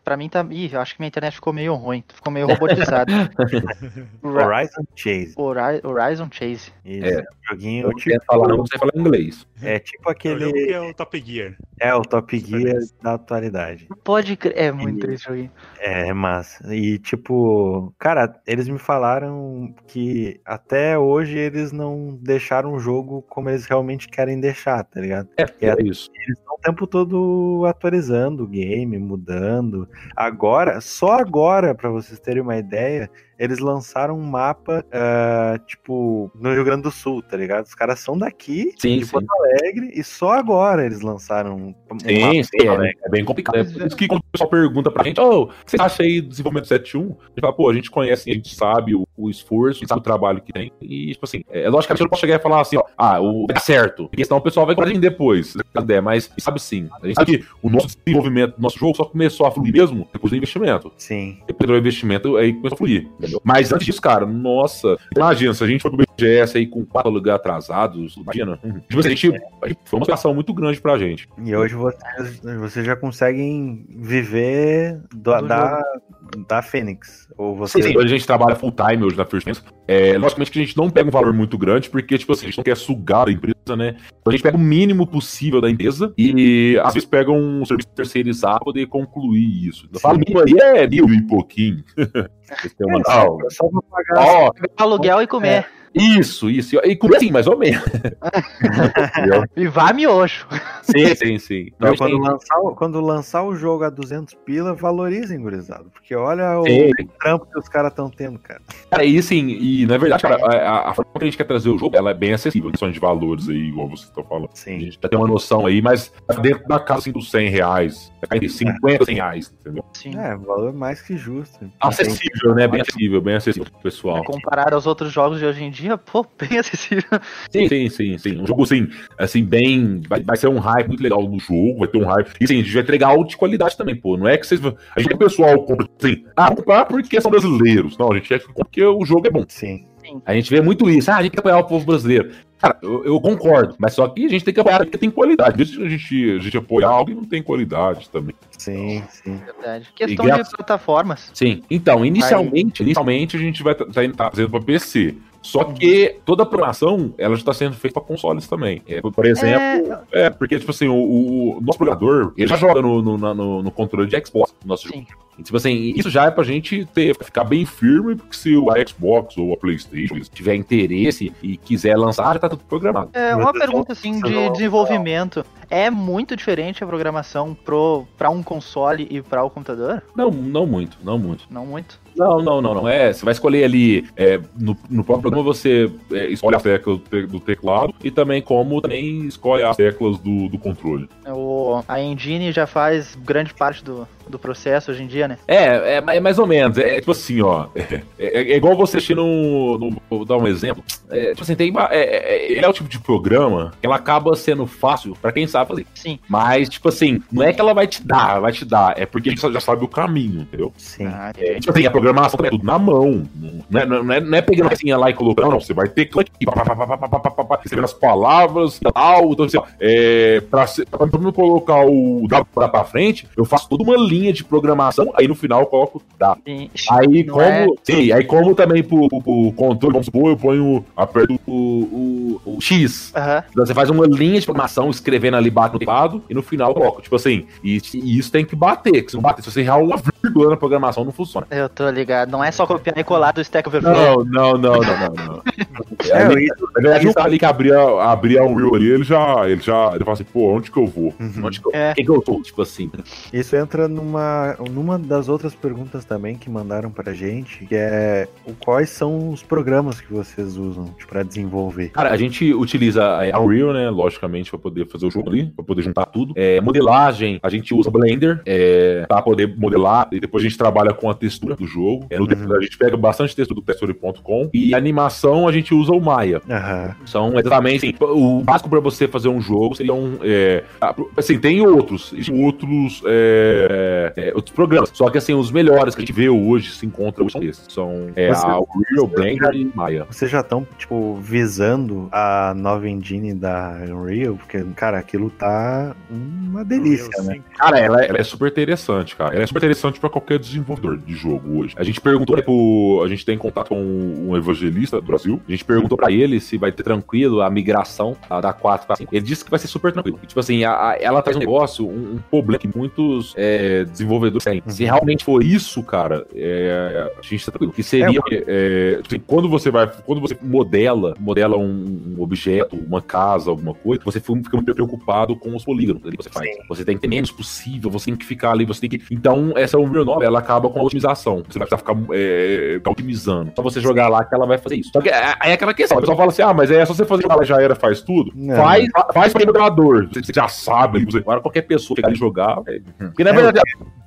Speaker 3: Pra mim tá. Ih, eu acho que minha internet ficou meio ruim. Ficou meio robotizada. Ri-
Speaker 1: Horizon Chase.
Speaker 3: Hori- Horizon Chase.
Speaker 1: Isso,
Speaker 2: É.
Speaker 1: joguinho
Speaker 2: Eu
Speaker 1: tipo,
Speaker 2: falar, não sei falar inglês.
Speaker 1: é tipo aquele
Speaker 4: que é o Top Gear.
Speaker 1: É o Top Gear da atualidade.
Speaker 3: Pode crer. É muito
Speaker 1: E-
Speaker 3: triste joguinho.
Speaker 1: É massa. E tipo, cara, eles me falaram que até hoje eles não deixaram o jogo como eles realmente querem deixar, tá ligado?
Speaker 2: É,
Speaker 1: É.
Speaker 2: é isso.
Speaker 1: Eles estão o tempo todo atualizando o game, mudando. Agora, só agora, pra vocês terem uma ideia, eles lançaram um mapa, ah, tipo, no Rio Grande do Sul, tá ligado? Os caras são daqui,
Speaker 2: Sim,
Speaker 1: de
Speaker 2: sim.
Speaker 1: Porto Alegre, e só agora eles lançaram um,
Speaker 2: Sim,
Speaker 1: mapa.
Speaker 2: sim, é, é bem complicado. É por isso que quando o pessoal pergunta pra gente, ô, o que você acha aí do desenvolvimento 7.1? A gente fala, pô, a gente conhece, a gente sabe o, o esforço, a gente sabe o trabalho que tem. E, tipo assim, é, logicamente eu não posso chegar e falar assim, ó, ah, o, vai dar certo. Porque senão o pessoal vai mim depois, der, mas sabe sim. A gente sabe que o nosso desenvolvimento nosso jogo só começou a fluir mesmo depois do investimento.
Speaker 1: Sim.
Speaker 2: Depois do investimento, aí começou a fluir. Entendeu? Mas antes disso, cara, nossa, imagina, se a gente for pro BGS aí com quatro lugares atrasados, imagina. Tipo assim, a gente, a gente- foi uma situação muito grande pra gente.
Speaker 1: E hoje vocês, vocês já conseguem viver do-
Speaker 3: Do
Speaker 1: da, da Fênix. Ou
Speaker 2: Sim,
Speaker 1: você.
Speaker 2: sim, hoje a gente trabalha full time hoje na First Sense. É, logicamente que a gente não pega um valor muito grande, porque, tipo assim, a gente não quer sugar a empresa, né? Então a gente pega o mínimo possível da empresa e às vezes pega um serviço terceirizado pra poder concluir isso. Eu falo mínimo aí é mil e pouquinho. Vocês têm uma
Speaker 1: É, só pra pagar.
Speaker 2: Ó,
Speaker 3: Aluguel e comer.
Speaker 2: Isso, isso. E com assim, mais ou menos.
Speaker 3: E vá miojo.
Speaker 2: sim, sim, sim.
Speaker 1: Quando,
Speaker 2: assim,
Speaker 1: lançar, o- quando lançar o jogo a 200 pila, valorizem, gurizado. Porque olha o
Speaker 2: sim.
Speaker 1: trampo que os caras estão tendo, cara.
Speaker 2: Cara, e assim, e na verdade, cara, a, a forma que a gente quer trazer o jogo, ela é bem acessível, questão de valores aí, igual você tá falando. A
Speaker 1: Sim.
Speaker 2: gente já tem uma noção aí, mas tá dentro da casa assim, dos 100 reais, vai cair de 50, 100 reais, entendeu?
Speaker 3: Sim.
Speaker 1: É, valor mais que justo.
Speaker 2: Acessível, né? Bem acessível, bem acessível pro pessoal.
Speaker 3: Comparado aos outros jogos de hoje em dia, pô, bem acessível.
Speaker 2: Sim, sim, sim, sim. Um jogo assim, assim, bem. Vai, vai ser um hype muito legal no jogo, vai ter um hype. E assim, a gente vai entregar algo de qualidade também, pô. Não é que vocês. A gente, o pessoal compra assim, ah, comprar porque são brasileiros. Não, a gente quer que compre porque o jogo é bom.
Speaker 1: Sim.
Speaker 2: A gente vê muito isso. Ah, a gente tem que apoiar o povo brasileiro. Cara, eu, eu concordo, mas só que a gente tem que apoiar porque tem qualidade. Às vezes a gente, a gente apoiar algo e não tem qualidade também.
Speaker 1: Sim, sim.
Speaker 3: Verdade. Questão
Speaker 2: graças-
Speaker 3: de plataformas.
Speaker 2: Sim. Então, inicialmente, inicialmente a gente vai estar tá fazendo para PC. Só que toda a programação, ela já está sendo feita para consoles também. É, por exemplo, é... porque, tipo assim, o, o nosso programador, ele já joga no, no, no- no controle de Xbox, no nosso
Speaker 3: Sim.
Speaker 2: jogo. E, tipo assim, isso já é pra gente ter, ficar bem firme, porque se o Xbox ou a Playstation tiver interesse e quiser lançar, já tá tudo programado.
Speaker 3: É, uma pergunta assim de desenvolvimento. É muito diferente a programação pro para um console e para o computador?
Speaker 2: Não, não muito, não muito.
Speaker 3: Não muito.
Speaker 2: Não, não, não, não. É, você vai escolher ali é, no, no próprio programa você é, escolhe as teclas do te- do teclado e também como também escolhe as teclas do, do controle.
Speaker 3: O, a engine já faz grande parte do, do processo hoje em dia, né?
Speaker 2: É, é, é mais ou menos. É, é tipo assim, ó. É, é, é, é igual você assistir no, Vou dar um exemplo. É, tipo assim, tem. ele é o tipo de programa que ela acaba sendo fácil pra quem sabe fazer.
Speaker 3: Sim.
Speaker 2: Mas, tipo assim, não é que ela vai te dar, vai te dar. É porque a gente já sabe o caminho, entendeu?
Speaker 1: Sim.
Speaker 3: Ah,
Speaker 2: é, tipo assim, a programação é tudo na mão. Não é, não é, não é pegando a assim, lá e colocando, não. Você vai ter que. Recebendo as palavras e tal. Então, assim, ó, é, pra, pra, pra, pra colocar o W pra frente, eu faço toda uma linha de programação, aí no final eu coloco dado.
Speaker 3: sim.
Speaker 2: Aí
Speaker 3: Não
Speaker 2: como.
Speaker 3: é-
Speaker 2: Sim, aí como também pro, pro, pro controle, vamos supor, eu ponho. Aperto o, o, o X.
Speaker 3: Aham.
Speaker 2: Então você faz uma linha de programação escrevendo ali, bate no teclado, e no final eu coloco. Tipo assim, e, e isso tem que bater. Que se não bater, se você errar uma configurando a programação não funciona.
Speaker 3: Eu tô ligado. Não é só copiar e colar do Stack Overflow.
Speaker 2: Não, não, não, não, não, não.
Speaker 1: É,
Speaker 2: ali,
Speaker 1: isso-
Speaker 2: na verdade, o cara ali que abria, abria um Real ali, ele já, ele já, ele fala assim, pô, onde que eu vou?
Speaker 1: Uhum.
Speaker 2: Onde que eu,
Speaker 3: É.
Speaker 2: quem que eu tô? Tipo assim.
Speaker 1: Isso entra numa, numa das outras perguntas também que mandaram pra gente, que é quais são os programas que vocês usam tipo, pra desenvolver.
Speaker 2: Cara, a gente utiliza a Unreal, né, logicamente, pra poder fazer o jogo ali, pra poder juntar tudo. É, modelagem, a gente usa Blender, é, pra poder modelar, e depois a gente trabalha com a textura do jogo. É, no
Speaker 1: Uhum.
Speaker 2: A gente pega bastante textura do texture.com, e animação a gente usa o Maya.
Speaker 1: Aham.
Speaker 2: São exatamente assim, o básico pra você fazer um jogo seria um. É, ah, assim, tem outros, outros, é, é, outros programas. Só que assim, os melhores que a gente vê hoje se encontram hoje são esses. São é,
Speaker 1: Você-
Speaker 2: a Unreal, Blender e Maya.
Speaker 1: Vocês já estão, tipo, visando a nova engine da Unreal? Porque, cara, aquilo tá uma delícia,
Speaker 4: Eu,
Speaker 1: né?
Speaker 4: sim.
Speaker 2: Cara, ela, ela é super interessante, cara. Ela é super interessante pra qualquer desenvolvedor de jogo hoje. A gente perguntou pro. A gente tem contato com um evangelista do Brasil. A gente perguntou pra ele se vai ter tranquilo a migração tá, da 4 pra 5. Ele disse que vai ser super tranquilo. E, tipo assim, a- a- ela traz um negócio, um, um problema que muitos é, desenvolvedores têm. Se
Speaker 1: Uhum.
Speaker 2: realmente for isso, cara, é, a gente tá tranquilo. Que seria. é, tipo assim, quando você vai. Quando você modela, modela um, um objeto, uma casa, alguma coisa, você fica muito preocupado com os polígonos que você faz.
Speaker 1: Sim.
Speaker 2: Você tem que ter menos possível, você tem que ficar ali, você tem que. Então, essa Unreal 9, ela acaba com a otimização. Você vai precisar ficar, é, ficar otimizando. Só você jogar lá que ela vai fazer isso. Só que é- aí é aquela questão. O pessoal fala assim: ah, mas é só você fazer lá, já era, faz tudo.
Speaker 1: Não.
Speaker 2: Faz, fa- faz pra moderador. Você, você já sabe. Você, agora qualquer pessoa chegar e jogar. é- Porque na
Speaker 1: É,
Speaker 2: verdade,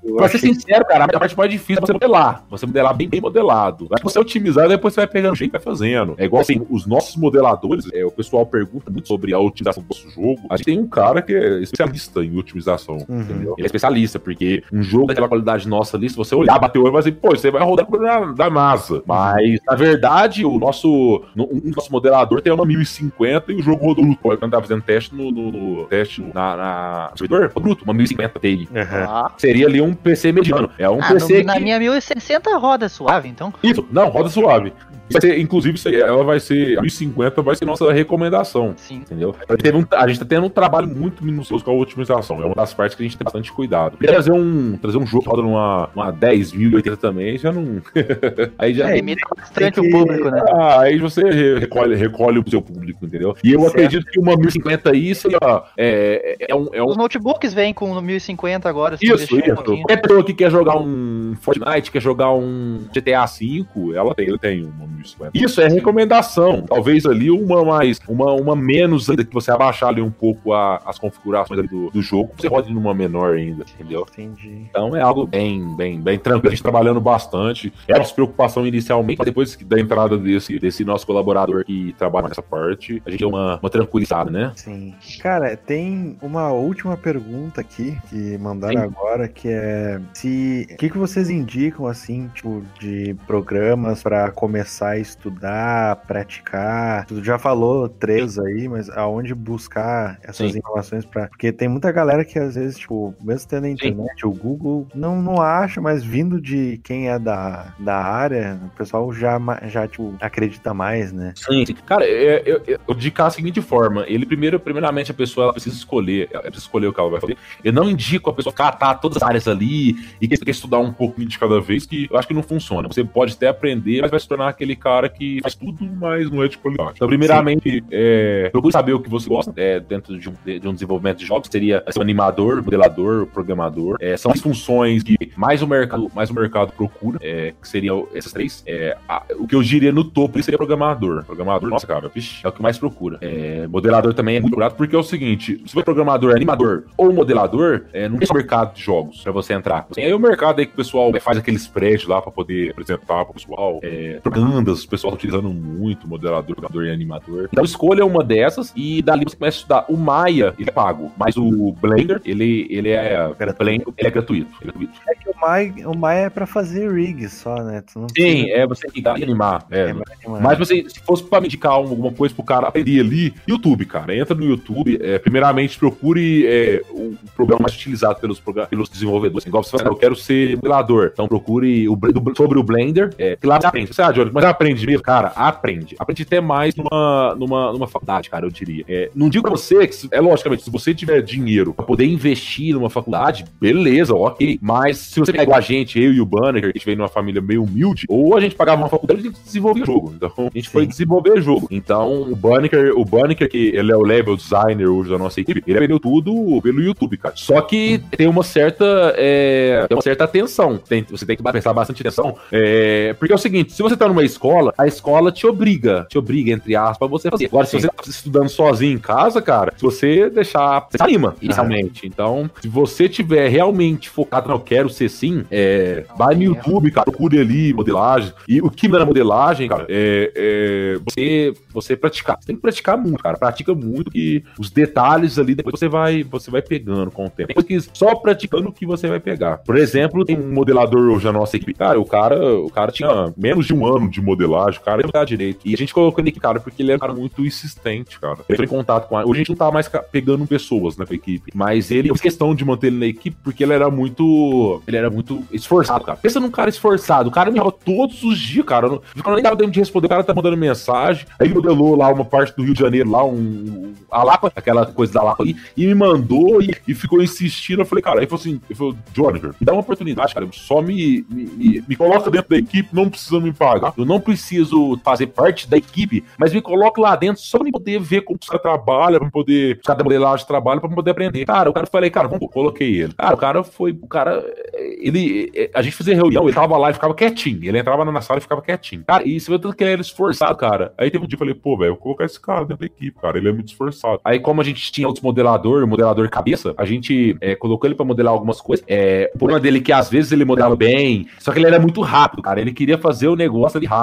Speaker 1: Eu
Speaker 2: Pra ser
Speaker 1: achei-
Speaker 2: sincero, cara, a parte mais difícil é você modelar. Você modelar bem, bem modelado. Aí você otimizar, depois você vai pegando jeito e vai fazendo. É igual assim, os nossos modeladores, é, o pessoal pergunta muito sobre a otimização do nosso jogo. A gente tem um cara que é especialista em otimização.
Speaker 1: Uhum.
Speaker 2: Entendeu? Ele é especialista, porque um jogo daquela qualidade nossa ali, se você olhar, bater o olho, vai dizer, pô, você vai rodar com o da, da NASA. Mas, na verdade, o nosso, no- um nosso modelador tem uma 1050 e o jogo rodou bruto. Quando tava fazendo teste no, no- no- teste na, na no servidor, rodou bruto, uma 1050 Ti.
Speaker 1: Aham.
Speaker 3: Ah,
Speaker 2: Seria ali um PC mediano. É um
Speaker 3: ah,
Speaker 2: PC
Speaker 3: no- na
Speaker 2: que...
Speaker 3: minha 1060 roda suave, então.
Speaker 2: Isso, não, roda suave. Vai ser, inclusive, ela vai ser. A 1050 vai ser nossa recomendação.
Speaker 3: Sim.
Speaker 2: Entendeu? A gente, teve um- a gente tá tendo um trabalho muito minucioso com a otimização. É uma das partes que a gente tem bastante cuidado. E trazer um, trazer um jogo que roda numa, numa 10.080 também, já não. aí já.
Speaker 1: É,
Speaker 3: Limita bastante o público, né?
Speaker 2: Ah, aí você re- recolhe, recolhe o seu público, entendeu? E eu
Speaker 1: Certo.
Speaker 2: acredito que uma 1050 aí seria. É, é, um, é um
Speaker 3: Os notebooks vêm com 1050 agora. se
Speaker 2: isso,
Speaker 3: um
Speaker 2: isso.
Speaker 3: pouquinho.
Speaker 2: Qualquer pessoa que quer jogar um Fortnite, quer jogar um GTA V, ela tem, ele tem uma 1050. Isso é recomendação. Talvez ali uma mais, uma, uma menos ainda, que você abaixar ali um pouco a- as configurações ali do, do jogo, você pode ir numa menor ainda, entendeu?
Speaker 1: Entendi.
Speaker 2: Então é algo bem, bem, bem tranquilo. A gente trabalhando bastante. É a nossa preocupação inicialmente, mas depois da entrada desse, desse nosso colaborador que trabalha nessa parte, a gente deu uma, uma tranquilizada, né?
Speaker 1: Sim. Cara, tem uma última pergunta aqui que mandaram
Speaker 2: Sim.
Speaker 1: agora, que é se o que, que vocês indicam assim, tipo, de programas pra começar a estudar, praticar? Tu já falou três aí, mas aonde buscar essas
Speaker 2: Sim.
Speaker 1: informações para? Porque tem muita galera que às vezes, tipo, mesmo tendo a internet, o Google não não acha, mas vindo de quem é da, da área, o pessoal já já tipo acredita mais, né?
Speaker 2: Sim, sim. Cara, eu, eu, eu indicar da seguinte forma: ele primeiro, primeiramente, a pessoa ela precisa escolher, ela precisa escolher o que ela vai fazer. Eu não indico a pessoa catar todas as áreas ali e que quer estudar um pouquinho de cada vez, que eu acho que não funciona. Você pode até aprender, mas vai se tornar aquele cara que faz tudo, mas não é de qualidade. Então, primeiramente, é, procure saber o que você gosta é, dentro de um, de um desenvolvimento de jogos. Seria ser um animador, modelador, programador. É, são as funções que mais o mercado, mais o mercado procura, é, que seriam essas três. É, a- o que eu diria no topo seria programador. Programador, nossa, cara, vixe, é o que mais procura. É, modelador também é muito procurado, porque é o seguinte: se for programador, animador ou modelador, é, não tem só mercado de jogos pra você entrar. Tem aí o mercado aí que o pessoal é, faz aqueles prédios lá pra poder apresentar pro pessoal. É, propagandas, o pessoal tá utilizando muito modelador, programador e animador. Então escolha uma dessas e dali você começa a estudar. O Maya, ele é pago, mas o Blender, ele, ele é Blender, ele é gratuito. É gratuito.
Speaker 1: É que o Mai, o Mai é pra fazer rig só, né? Tu não
Speaker 2: Sim, é você ligar e animar. É,
Speaker 1: É.
Speaker 2: Mas você, se fosse pra me indicar um- alguma coisa pro cara aprender ali, YouTube, cara. Entra no YouTube, é, primeiramente procure é, o programa mais utilizado pelos, pelos desenvolvedores. Igual você fala, eu quero ser modelador. Então procure o, sobre o Blender, é, que lá você aprende. Você, ah, Johnny, mas aprende mesmo? Cara, aprende. Aprende até mais numa, numa, numa faculdade, cara, eu diria. É, não digo pra você que, é logicamente, se você tiver dinheiro pra poder investir numa faculdade, beleza, ok. Mas se você pegar a gente, eu e o Banner, que a gente veio numa família meio humilde, ou a gente pagava uma faculdade e a gente desenvolvia jogo. Então, a gente Sim. foi desenvolver jogo. Então, o Banner, o Banner, que ele é o level designer hoje da nossa equipe, ele aprendeu tudo pelo YouTube, cara. Só que tem uma certa, é, tem uma certa atenção. Tem, você tem que prestar bastante atenção. É, porque é o seguinte, se você tá numa escola, a escola te obriga, te obriga, entre aspas, você fazer. Agora, se você tá estudando sozinho em casa, cara, se você deixar, você anima, inicialmente. Então, se você tiver realmente focado, não, quero ser sim, é, vai no YouTube, cara, procure ali modelagem. E o que na modelagem, cara, é, é você, você praticar. Você tem que praticar muito, cara. Pratica muito que os detalhes ali depois você vai, você vai pegando com o tempo. Tem que só praticando que você vai pegar. Por exemplo, tem um modelador hoje na nossa equipe. Cara, o cara, o cara tinha menos de um ano de modelagem, o cara ia direito. E a gente colocou ele, cara, porque ele é um cara muito insistente, cara. Ele entrou em contato com a... Hoje a gente não tá mais pegando pessoas na equipe, mas ele fez questão de manter ele na equipe porque ele era muito. Ele era muito esforçado, cara. Pensa num cara esforçado. O cara me rala todos os dias, cara. Eu não, nem dava tempo de responder. O cara tá mandando mensagem. Aí modelou lá uma parte do Rio de Janeiro, lá, um. A Lapa, aquela coisa da Lapa aí, e me mandou e, e ficou insistindo. Eu falei, cara, aí falou assim: ele falou, Jordan, me dá uma oportunidade, cara. Só me, me, me, me coloca dentro da equipe, não precisa me pagar. Eu não preciso fazer parte da equipe, mas me coloca lá dentro só pra poder ver como os caras trabalham, pra poder. Os caras da modelagem pra poder aprender. Cara, o cara falei, cara, vamos, coloquei ele. Cara, o cara foi. O cara. Ele. A gente fazia reunião, ele tava lá e ficava quietinho. Ele entrava na sala e ficava quietinho. Cara, e você vê tanto que ele era esforçado, cara. Aí teve um dia eu falei, pô, velho, vou colocar esse cara dentro da equipe, cara. Ele é muito esforçado. Aí, como a gente tinha outros modelador, modelador cabeça, a gente é, colocou ele pra modelar algumas coisas. É, o problema dele é que às vezes ele modelava bem, só que ele era muito rápido, cara. Ele queria fazer o negócio ali rápido.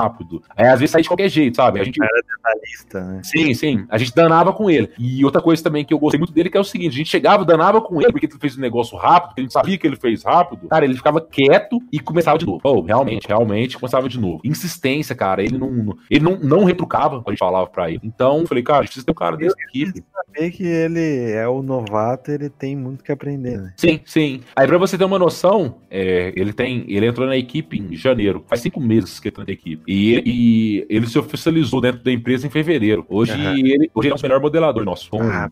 Speaker 2: Aí às vezes saía de qualquer jeito, sabe? A gente. Era detalhista, né? Sim, sim. A gente danava com ele. E outra coisa também que eu gostei muito dele que é o seguinte: a gente chegava, danava com ele, porque ele fez um negócio rápido, que a gente sabia que ele fez rápido. Cara, ele ficava quieto e começava de novo. Oh, realmente, realmente, começava de novo. Insistência, cara. Ele não, ele não, não retrucava quando a gente falava pra ele. Então, eu falei, cara, a gente precisa ter um cara desse equipe.
Speaker 1: saber que ele é o novato, ele tem muito que aprender, né?
Speaker 2: Sim, sim. Aí, pra você ter uma noção, é, ele tem. Ele entrou na equipe em janeiro. Faz cinco meses que ele entrou na equipe. E, e ele se oficializou dentro da empresa em fevereiro. Hoje, uhum. ele, hoje ele é o melhor modelador nosso. Com, ah,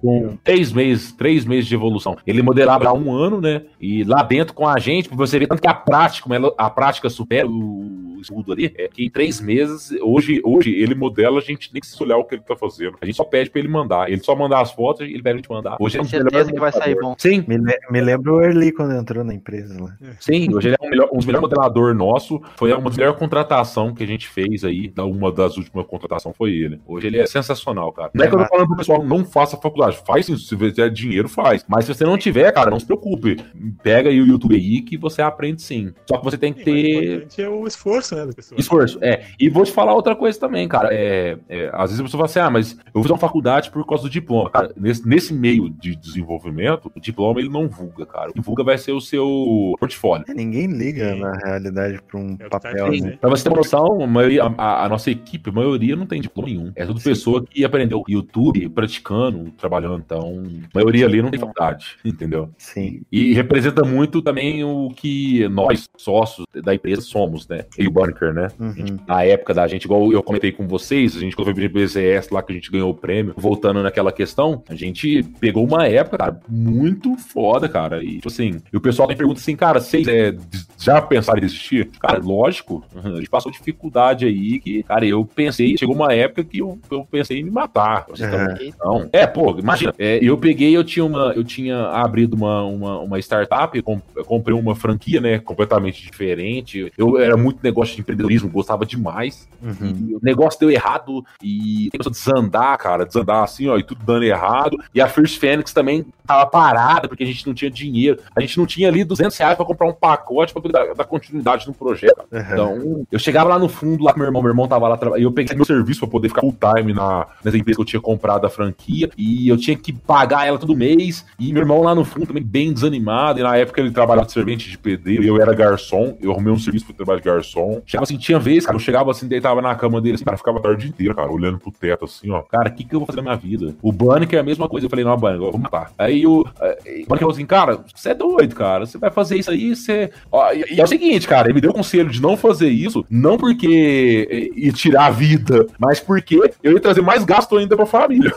Speaker 2: com três meses, três meses de evolução. Ele modelava há um ano, né? E lá dentro com a gente, você vê tanto que a prática, a prática supera o estudo ali, é que em três meses, hoje, hoje ele modela, a gente nem precisa olhar o que ele tá fazendo. A gente só pede pra ele mandar. Ele só mandar as fotos e ele pede a gente mandar.
Speaker 3: Hoje Tem é certeza que vai sair bom.
Speaker 1: Sim. Me, me lembro o Early quando entrou na empresa lá.
Speaker 2: Sim, hoje ele é um, melhor, um dos melhores modeladores nosso. Foi uma das melhores contratação que a gente fez aí. Uma das últimas contratações foi ele. Hoje ele é sensacional, cara. Não é que eu tô falando pro pessoal, não faça faculdade. Faz sim, se tiver dinheiro, faz. Mas se você não tiver, cara, não se preocupe. Pega aí o YouTube aí que você aprende sim. Só que você tem que ter.
Speaker 4: é o esforço, né, da
Speaker 2: pessoa. Esforço, é. E vou te falar outra coisa também, cara. É, é, às vezes a pessoa fala assim, ah, mas eu vou fazer uma faculdade por causa do diploma. Cara, nesse, nesse meio de desenvolvimento, o diploma ele não vulga, cara. O vulga vai ser o seu portfólio.
Speaker 1: É, ninguém liga, na realidade, pra um é papel. Tá
Speaker 2: né? Pra você ter uma noção, a, maioria, a, a, nossa equipe, a maioria não tem diploma nenhum. É tudo Sim. pessoa que aprendeu YouTube, praticando, trabalhando. Então, a maioria ali não tem faculdade, entendeu?
Speaker 1: Sim.
Speaker 2: E representa muito também o que nós, sócios da empresa, somos, né? E o Bunker, né? Uhum. Na época da gente, igual eu comentei com vocês, a gente quando foi pro BCS lá que a gente ganhou o prêmio, voltando naquela questão, a gente pegou uma época, cara, muito foda, cara. E, tipo assim, e o pessoal me pergunta assim, cara, vocês é, já pensaram em desistir? Cara, lógico, a gente passou dificuldade aí que, cara, eu pensei, chegou uma época que eu, eu pensei em me matar. É. Então, é, pô, imagina, é, eu peguei, eu tinha uma, eu tinha abrido uma, uma, uma startup, comprei uma franquia, né, completamente diferente. Eu era muito negócio de empreendedorismo, gostava demais. Uhum. o negócio deu errado e começou a desandar, cara, desandar assim, ó, e tudo dando errado. E a First Phoenix também tava parada porque a gente não tinha dinheiro. A gente não tinha ali 200 reais pra comprar um pacote pra poder dar, dar continuidade no projeto. Uhum. Então, eu chegava lá no fundo, lá com meu irmão, meu irmão tava lá, e eu peguei meu serviço pra poder ficar full time na, nessa empresa que eu tinha comprado a franquia, e eu tinha que pagar ela todo mês, e meu irmão lá no fundo também bem desanimado, e na época ele trabalhava de servente de pedreiro, eu era garçom, eu arrumei um serviço pro trabalho de garçom, chegava assim, tinha vez, cara, eu chegava assim, deitava na cama dele, assim, cara, ficava a tarde inteira, cara, olhando pro teto, assim, ó. Cara, o que que eu vou fazer na minha vida? O que é a mesma coisa. Eu falei, não, Bunny, eu vou matar. Aí o, o Bunny falou assim, cara, você é doido, cara, você vai fazer isso aí, você... Ó, e, e é o seguinte, cara, ele me deu o conselho de não fazer isso, não porque ia tirar a vida, mas porque eu ia trazer mais gasto ainda pra família.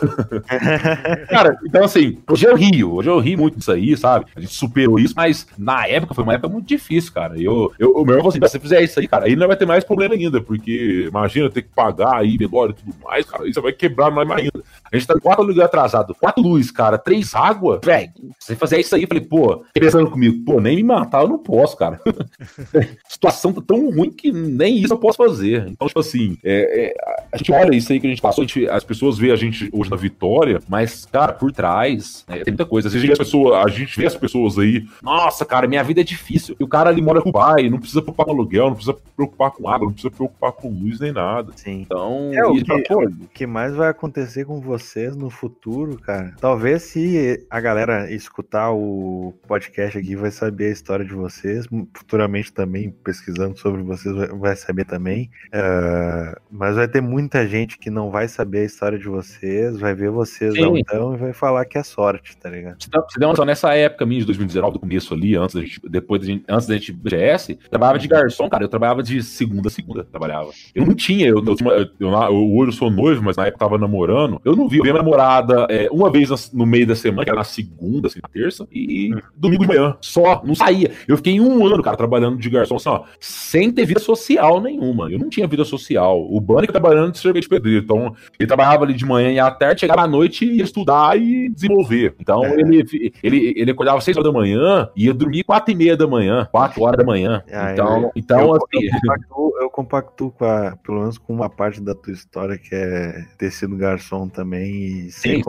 Speaker 2: cara, então assim, hoje eu rio, hoje eu rio muito disso aí, sabe? A gente superou isso, mas na época foi uma época muito difícil, cara. Eu, eu, o meu irmão falou assim, se você fizer isso aí, cara, aí não vai ter mais problema ainda, porque imagina ter que pagar aí, velório e tudo mais, cara, você vai quebrar mais ainda. A gente tá quatro lugares atrasado, quatro luzes, cara, três água, velho, você fazer isso aí, eu falei, pô, pensando comigo, pô, nem me matar eu não posso, cara. situação tá tão ruim que nem isso eu posso fazer. Então, tipo assim, é, é, a gente olha isso aí que a gente passou, a gente, as pessoas veem a gente hoje na vitória, mas, cara, por trás, né, tem muita coisa. Às vezes a, pessoa, a gente vê as pessoas aí, nossa, cara, minha vida é difícil. E o cara ali mora com o pai, não precisa preocupar com aluguel, não precisa preocupar com água, não precisa preocupar com luz nem nada.
Speaker 1: Sim. Então, é, o, que, pô, o que mais vai acontecer com vocês no futuro, cara? Talvez se a galera escutar o podcast aqui vai saber a história de vocês, futuramente também pesquisando sobre vocês vai saber também. Uh, mas vai ter muita gente que não vai saber a história de vocês, vai ver vocês então e vai falar que é sorte, tá ligado?
Speaker 2: Você, você deu uma nessa época minha de 2019, do começo ali, antes da gente, depois da gente, antes da gente GS, trabalhava de garçom, cara. Eu trabalhava de segunda a segunda, trabalhava. Eu não tinha, eu, eu, eu, eu, hoje eu sou noivo, mas na época eu tava namorando. Eu não vi, eu vi a minha namorada é, uma vez no meio da semana, que era na segunda, assim, na terça, e hum. domingo de manhã. Só, não saía. Eu fiquei um ano, cara, trabalhando de garçom, assim, ó, sem ter vida social nenhuma. Eu não tinha vida social. O Bunny trabalhando de de pedreiro. Então, ele trabalhava ali de manhã e à tarde, chegava à noite e ia estudar e desenvolver. Então, é. ele, ele, ele acordava seis horas da manhã e ia dormir quatro e meia da manhã, quatro horas da manhã. Ah, então, então
Speaker 1: eu, assim... eu, compactuo, eu compactuo com a, pelo menos com uma parte da tua história que é ter sido garçom também e ser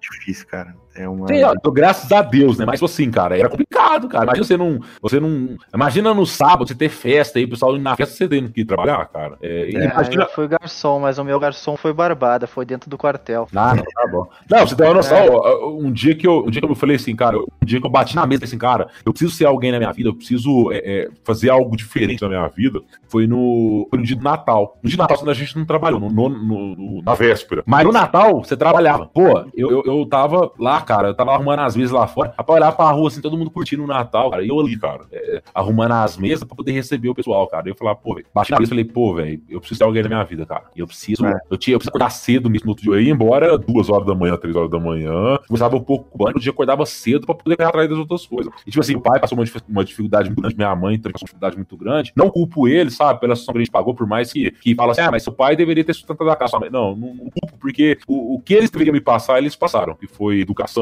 Speaker 1: difícil, cara. É uma... Sim,
Speaker 2: ó, graças a Deus, né? Mas assim, cara, era complicado, cara. Imagina você não. Você não. Imagina no sábado você ter festa aí, o pessoal na festa você tendo que trabalhar, cara.
Speaker 3: É, é, imagina... Eu fui garçom, mas o meu garçom foi barbada, foi dentro do quartel.
Speaker 2: Ah, não, tá bom. Não, você tem uma noção, é. um dia que eu. Um dia que eu falei assim, cara, um dia que eu bati na mesa assim, cara, eu preciso ser alguém na minha vida, eu preciso é, é, fazer algo diferente na minha vida. Foi no, foi no dia do Natal. No dia do Natal, a gente não trabalhou, no, no, no, na véspera. Mas no Natal, você trabalhava. Pô, eu, eu, eu tava lá, cara, eu tava arrumando as mesas lá fora, pra olhar pra rua assim, todo mundo curtindo o Natal, cara, e eu ali, cara, é, arrumando as mesas pra poder receber o pessoal, cara. E eu falava, pô, velho, baixei na mesa e falei, pô, velho, eu preciso ter alguém na minha vida, cara. Eu preciso, é. eu tinha, eu preciso acordar cedo mesmo no outro dia. Eu ia embora duas horas da manhã, três horas da manhã, começava um pouco no dia acordava cedo pra poder correr atrás das outras coisas. E tipo assim, o pai passou uma, uma dificuldade muito grande, minha mãe também passou uma dificuldade muito grande. Não culpo ele, sabe, pela situação que a gente pagou, por mais que, que fala assim, ah, mas seu pai deveria ter sustentado a casa. Não, não, não culpo, porque o, o que eles deveriam me passar, eles passaram, que foi educação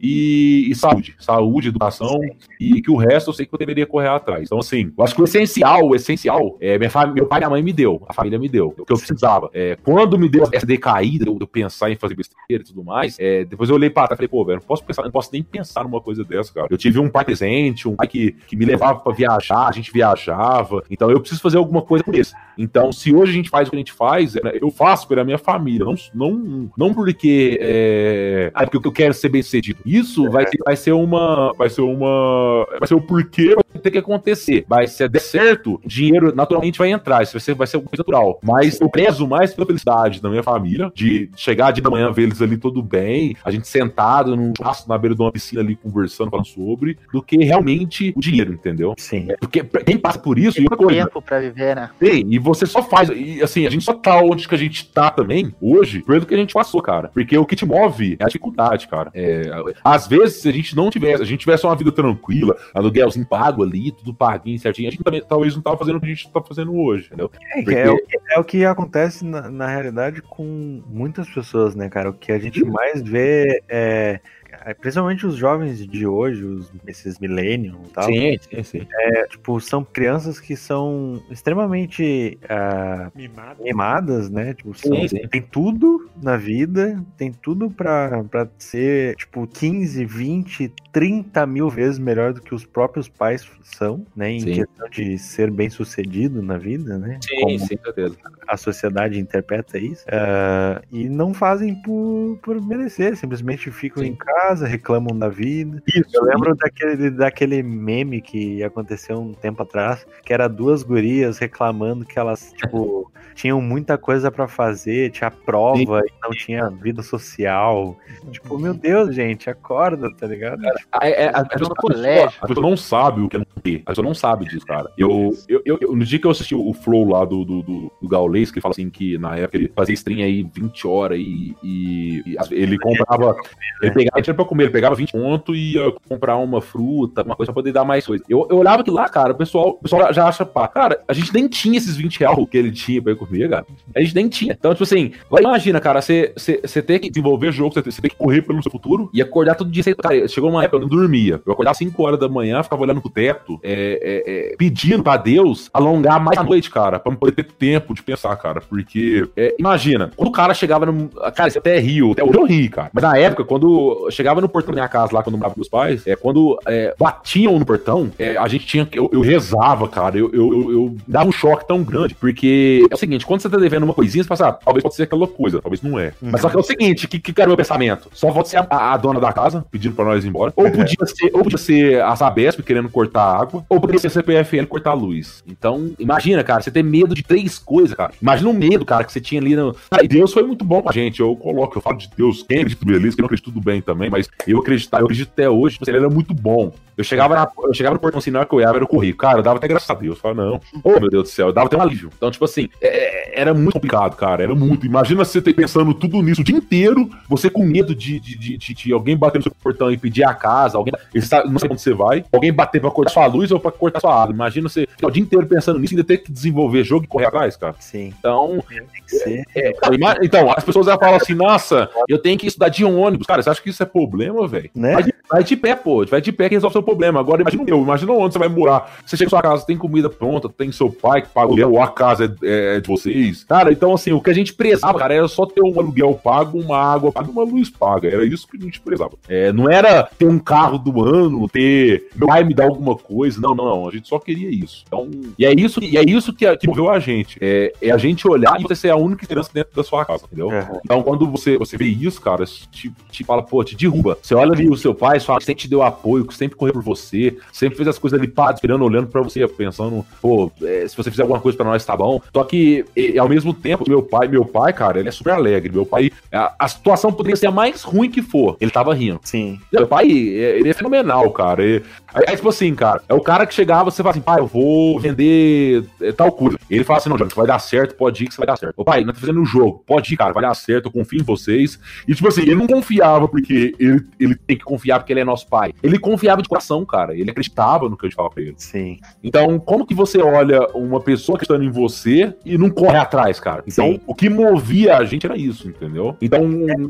Speaker 2: e, e saúde. Saúde, educação e que o resto eu sei que eu deveria correr atrás. Então, assim, eu acho que o essencial, o essencial, é, minha meu pai e minha mãe me deu, a família me deu, o que eu precisava. É, quando me deu essa decaída, eu, eu pensar em fazer besteira e tudo mais, é, depois eu olhei pra trás e falei, pô, velho, não posso pensar, não posso nem pensar numa coisa dessa, cara. Eu tive um pai presente, um pai que, que me levava pra viajar, a gente viajava, então eu preciso fazer alguma coisa por isso. Então, se hoje a gente faz o que a gente faz, é, eu faço pela minha família, não, não, não porque, é, ah, porque eu quero ser bem sucedido. Isso vai, vai ser uma. Vai ser uma. Vai ser o porquê vai ter que acontecer. Vai ser der certo, dinheiro naturalmente vai entrar. Isso vai ser, vai ser uma coisa natural. Mas eu prezo mais pela felicidade da minha família, de chegar de manhã, ver eles ali tudo bem, a gente sentado num churrasco na beira de uma piscina ali conversando, falando sobre, do que realmente o dinheiro, entendeu?
Speaker 1: Sim.
Speaker 2: É, porque quem passa por isso. Tem
Speaker 3: coisa, tempo pra viver, né?
Speaker 2: Tem, e você só faz. E assim, a gente só tá onde que a gente tá também, hoje, por do que a gente passou, cara. Porque o que te move é a dificuldade, cara. É, às vezes, se a gente não tivesse, a gente tivesse uma vida tranquila, aluguelzinho pago ali, tudo paguinho certinho, a gente também talvez não tava fazendo o que a gente tá fazendo hoje, entendeu?
Speaker 1: É, Porque... é, o, que, é o que acontece na, na realidade com muitas pessoas, né, cara? O que a gente mais vê é é, principalmente os jovens de hoje, os, esses millennials e tal.
Speaker 2: Sim, sim, sim.
Speaker 1: É, tipo, são crianças que são extremamente uh, mimadas, né? Tipo, são, sim, sim. tem tudo na vida, tem tudo pra, pra ser, tipo, 15, 20, 30 mil vezes melhor do que os próprios pais são, né? Em sim. questão de ser bem sucedido na vida, né?
Speaker 2: Sim, Como sim, certeza.
Speaker 1: A sociedade interpreta isso. Uh, e não fazem por, por merecer, simplesmente ficam em casa casa, reclamam da vida.
Speaker 2: Isso,
Speaker 1: Eu lembro daquele, daquele meme que aconteceu um tempo atrás, que era duas gurias reclamando que elas, tipo, tinham muita coisa pra fazer, tinha prova e não tinha vida social. Tipo, meu Deus, gente, acorda, tá ligado?
Speaker 2: A, é, a, a, pessoa,
Speaker 3: colégio.
Speaker 2: a pessoa não sabe o que é não ter. A pessoa não sabe disso, cara. Eu, eu, eu- eu- no dia que eu assisti o Flow lá do, do, do, do Gaules, que ele fala assim que na época ele fazia stream aí 20 horas e, e- e ele comprava. Ele pegava dinheiro pra comer, ele pegava 20 pontos e ia comprar uma fruta, uma coisa pra poder dar mais coisa. Eu, eu olhava que lá, cara, o pessoal, o pessoal já acha, pá, cara, a gente nem tinha esses 20 reais que ele tinha pra ir comer, cara. A gente nem tinha. Então, tipo assim, imagina, cara, você você- você ter que desenvolver jogo, você ter, você que correr pelo seu futuro e acordar todo dia. Você, cara, chegou uma época eu não dormia. Eu acordava 5 horas da manhã, ficava olhando pro teto, é, é, é, pedindo pra Deus alongar mais a noite, cara, pra poder ter tempo de pensar, cara. Porque, é, imagina, quando o cara chegava no. Cara, isso até rio, até hoje eu ri, cara. Mas na época, quando eu chegava no portão da minha casa lá, quando eu morava com meus pais, é, quando é, batiam no portão, é, a gente tinha. Eu, eu rezava, cara. Eu, eu, eu, eu dava um choque tão grande. Porque é o seguinte, quando você tá devendo uma coisinha, você pensa, ah, talvez pode ser aquela coisa, talvez não é. Mas só que é o seguinte, que, que era o meu pensamento? Só pode ser a, a dona da casa pedindo pra nós ir embora. Ou podia ser, ou podia ser a Sabesp querendo cortar a água, ou podia ser a CPFL cortar a luz. Então, imagina, cara, você ter medo de três coisas, cara. Imagina o medo, cara, que você tinha ali no. Cara, e Deus foi muito bom com a gente. Eu coloco, eu falo de Deus. Quem acredita beleza, quem não acredita tudo bem também, mas eu acredito, eu acredito até hoje, ele era muito bom. Eu chegava, na- eu chegava no portão assim, na hora que eu ia, era o correio. Cara, eu dava até graças a Deus. Eu falava, não. Oh, meu Deus do céu, eu dava até um alívio. Então, tipo assim, é- era muito complicado, cara. Era muito. Imagina você ter pensando tudo nisso o dia inteiro, você com medo de, de, de, de- de alguém bater no seu portão e pedir a casa, alguém. sabe- não sei onde você vai, alguém bater pra cortar sua luz ou pra cortar sua água. Imagina você ficar o dia inteiro pensando nisso e ainda ter que desenvolver jogo e correr atrás, cara.
Speaker 1: Sim,
Speaker 2: Então,
Speaker 1: tem que ser.
Speaker 2: é, cara, ima- então, as pessoas já falam assim, nossa, eu tenho que estudar de ônibus. Cara, você acha que isso é problema, velho?
Speaker 1: Né?
Speaker 2: Vai, de, vai de pé, pô. Vai de pé que resolve seu problema. Agora, imagina o meu. Imagina onde você vai morar. Você chega na sua casa, tem comida pronta, tem seu pai que paga o aluguel, ou a casa é, é de vocês. Cara, então, assim, o que a gente prezava, cara, era só ter um aluguel pago, uma água paga, uma luz paga. Era isso que a gente prezava. É, não era ter um carro do ano, ter meu pai me dar alguma coisa. Não, não, não. A gente só queria isso. Então, e é isso, e é isso que, que moveu a gente. É, é a gente olhar e você ser a única esperança dentro da sua casa, entendeu?
Speaker 1: Uhum.
Speaker 2: Então, quando você, você vê isso, cara, te, te fala, pô, te derruba. Você olha ali o seu pai, sua mãe sempre te deu apoio, que sempre correu por você, sempre fez as coisas ali, pá, esperando, olhando pra você, pensando, pô, é, se você fizer alguma coisa pra nós, tá bom. Só que, e, ao mesmo tempo, meu pai, meu pai, cara, ele é super alegre. Meu pai, a, a situação poderia ser a mais ruim que for. Ele tava rindo.
Speaker 1: Sim.
Speaker 2: Meu pai, é- ele é fenomenal, cara. E- Aí, aí, tipo assim, cara, é o cara que chegava, você fala assim, pai, eu vou vender é, tal coisa. Ele fala assim, não, Jorge, vai dar certo, pode ir que você vai dar certo. Ô, pai, nós tá fazendo um jogo, pode ir, cara, vai dar certo, eu confio em vocês. E, tipo assim, ele não confiava porque ele, ele tem que confiar porque ele é nosso pai. Ele confiava de coração, cara. Ele acreditava no que a gente falava pra ele.
Speaker 1: Sim.
Speaker 2: Então, como que você olha uma pessoa acreditando em você e não corre atrás, cara? Então,
Speaker 1: Sim.
Speaker 2: o que movia a gente era isso, entendeu? Então,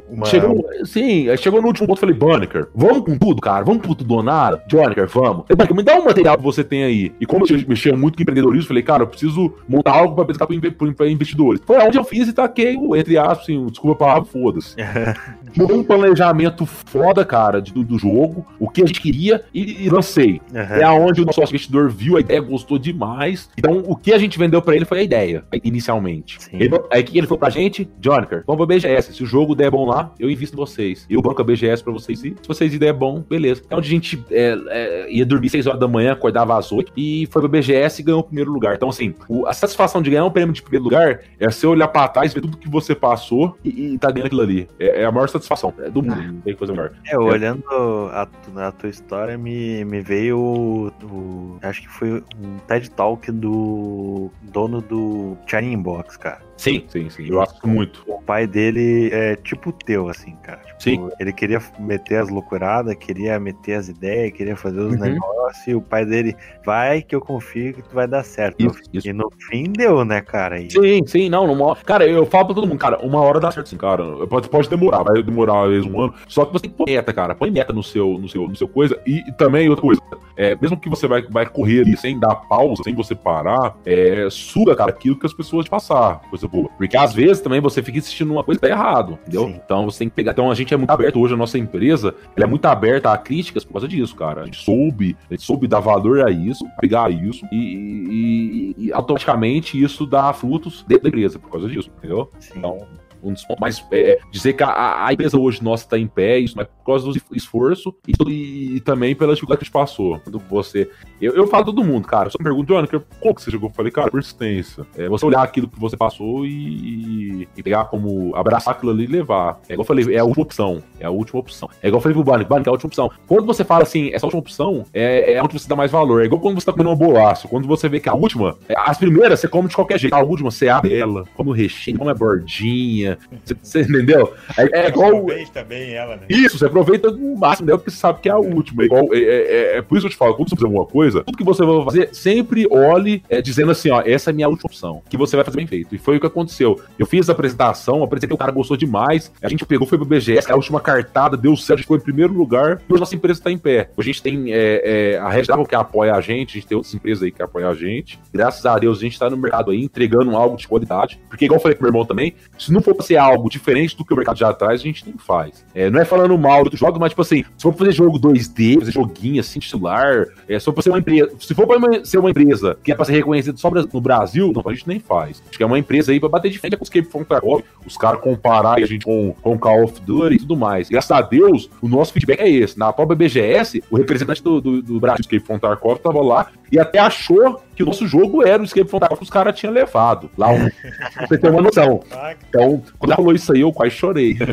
Speaker 1: Uma-
Speaker 2: chegou, sim, aí chegou no último ponto, falei, Banneker, vamos com tudo, cara, vamos com tudo ou nada? Banneker, vamos. Falei, Banneker, me dá um material que você tem aí. E como eu mexia muito com empreendedorismo, falei, cara, eu preciso montar algo pra apresentar pra inve- pra- pra investidores. Foi onde eu fiz e taquei, entre aspas, assim, desculpa a palavra, foda-se. Um planejamento foda, cara, de- do, do jogo, o que a gente queria e, e lancei. É
Speaker 1: Aham.
Speaker 2: onde o nosso investidor viu a ideia, gostou demais. Então, o que a gente vendeu pra ele foi a ideia, inicialmente. Ele, aí que ele falou pra gente? Johnker, vamos pra BGS. Se o jogo der bom lá, eu invisto em vocês. Eu banco a BGS pra vocês. E se vocês der bom, beleza. É onde a gente é, é, ia dormir 6 horas da manhã, acordava às 8 e foi pra BGS e ganhou o primeiro lugar. Então, assim, o- a satisfação de ganhar um prêmio de primeiro lugar é você olhar pra trás, ver tudo que você passou e, e tá ganhando aquilo ali. É, é a maior satisfação é do mundo. Não tem coisa
Speaker 1: É, olhando a, tu- a tua história, me, me veio o, o- Acho que foi um TED Talk do dono do Shining Box, cara.
Speaker 2: Sim, sim, sim. Eu acho muito.
Speaker 1: O pai dele é tipo teu, assim, cara. Tipo,
Speaker 2: Sim.
Speaker 1: Ele queria meter as loucuradas, queria meter as ideias, queria fazer os
Speaker 2: Uhum.
Speaker 1: negócios, e o pai dele, vai que eu confio que tu vai dar certo.
Speaker 2: Isso, isso.
Speaker 1: E no fim deu, né, cara? E,
Speaker 2: Sim, sim, não, numa Cara, eu falo pra todo mundo, cara, uma hora dá certo sim, cara. Pode, pode demorar, vai demorar às vezes um ano. Só que você tem que pôr meta, cara. Põe meta no seu, no seu, no seu coisa. E, e também outra coisa, é, mesmo que você vai, vai correr ali sem dar pausa, sem você parar, é, suga, cara, aquilo que as pessoas te passar, coisa boa. Porque às vezes também você fica insistindo numa coisa que tá errado, entendeu?
Speaker 1: Sim.
Speaker 2: Então você tem que pegar. Então a gente é muito aberto hoje, a nossa empresa, ela é muito aberta a críticas por causa disso, cara. A gente soube, a gente soube dar valor a isso, pegar isso e, e- e automaticamente isso dá frutos dentro da empresa por causa disso, entendeu?
Speaker 1: sim.
Speaker 2: Então, um dos pontos mais. É, dizer que a, a, empresa hoje nossa está em pé, isso não é por causa do esforço e, e, também pela dificuldade que a gente passou. Quando você. Eu, eu falo todo mundo, cara. Só me pergunto, Joana, como que você jogou? Eu falei, cara, persistência. É você olhar aquilo que você passou e, e pegar como. abraçar aquilo ali e levar. É igual eu falei, é a última opção. É a última opção. É igual eu falei pro Barney, Barney, é a última opção. Quando você fala assim, essa última opção é, é onde você dá mais valor. É igual quando você tá comendo uma bolacha. Quando você vê que a última, é, as primeiras você come de qualquer jeito. A última você abre ela, come o recheio, come a bordinha. Você, você entendeu? É, é igual.
Speaker 4: também ela, né?
Speaker 2: Isso, você aproveita o máximo dela porque você sabe que é a última. É, igual, é, é, é, por isso que eu te falo, quando você fizer alguma coisa, tudo que você vai fazer, sempre olhe é, dizendo assim, ó, essa é a minha última opção, que você vai fazer bem feito. E foi o que aconteceu. Eu fiz a apresentação, apresentei, o cara gostou demais, a gente pegou, foi pro BGS, a última cartada, deu certo, a gente foi em primeiro lugar, e hoje nossa empresa está em pé. A gente tem é, a Red que apoia a gente, a gente tem outras empresas aí que apoiam a gente. Graças a Deus, a gente está no mercado aí, entregando algo de qualidade. Porque, igual eu falei pro meu irmão também, se não for ser algo diferente do que o mercado já traz, a gente nem faz. É, não é falando mal do jogo, mas, tipo assim, se for fazer jogo 2D, fazer joguinho assim, celular, é, se for pra ser uma empresa, se for pra ser uma empresa que é pra ser reconhecida só no Brasil, não, a gente nem faz. Acho que é uma empresa aí pra bater de frente com o Escape from Tarkov, os caras comparar a gente com, com Call of Duty e tudo mais. Graças a Deus, o nosso feedback é esse. Na própria BGS, o representante do, do, do Brasil Escape from Tarkov tava lá e até achou que o nosso jogo era o Escape from que os caras tinham levado. Lá, um, você ter uma noção. Então, quando ela falou isso aí, eu quase chorei.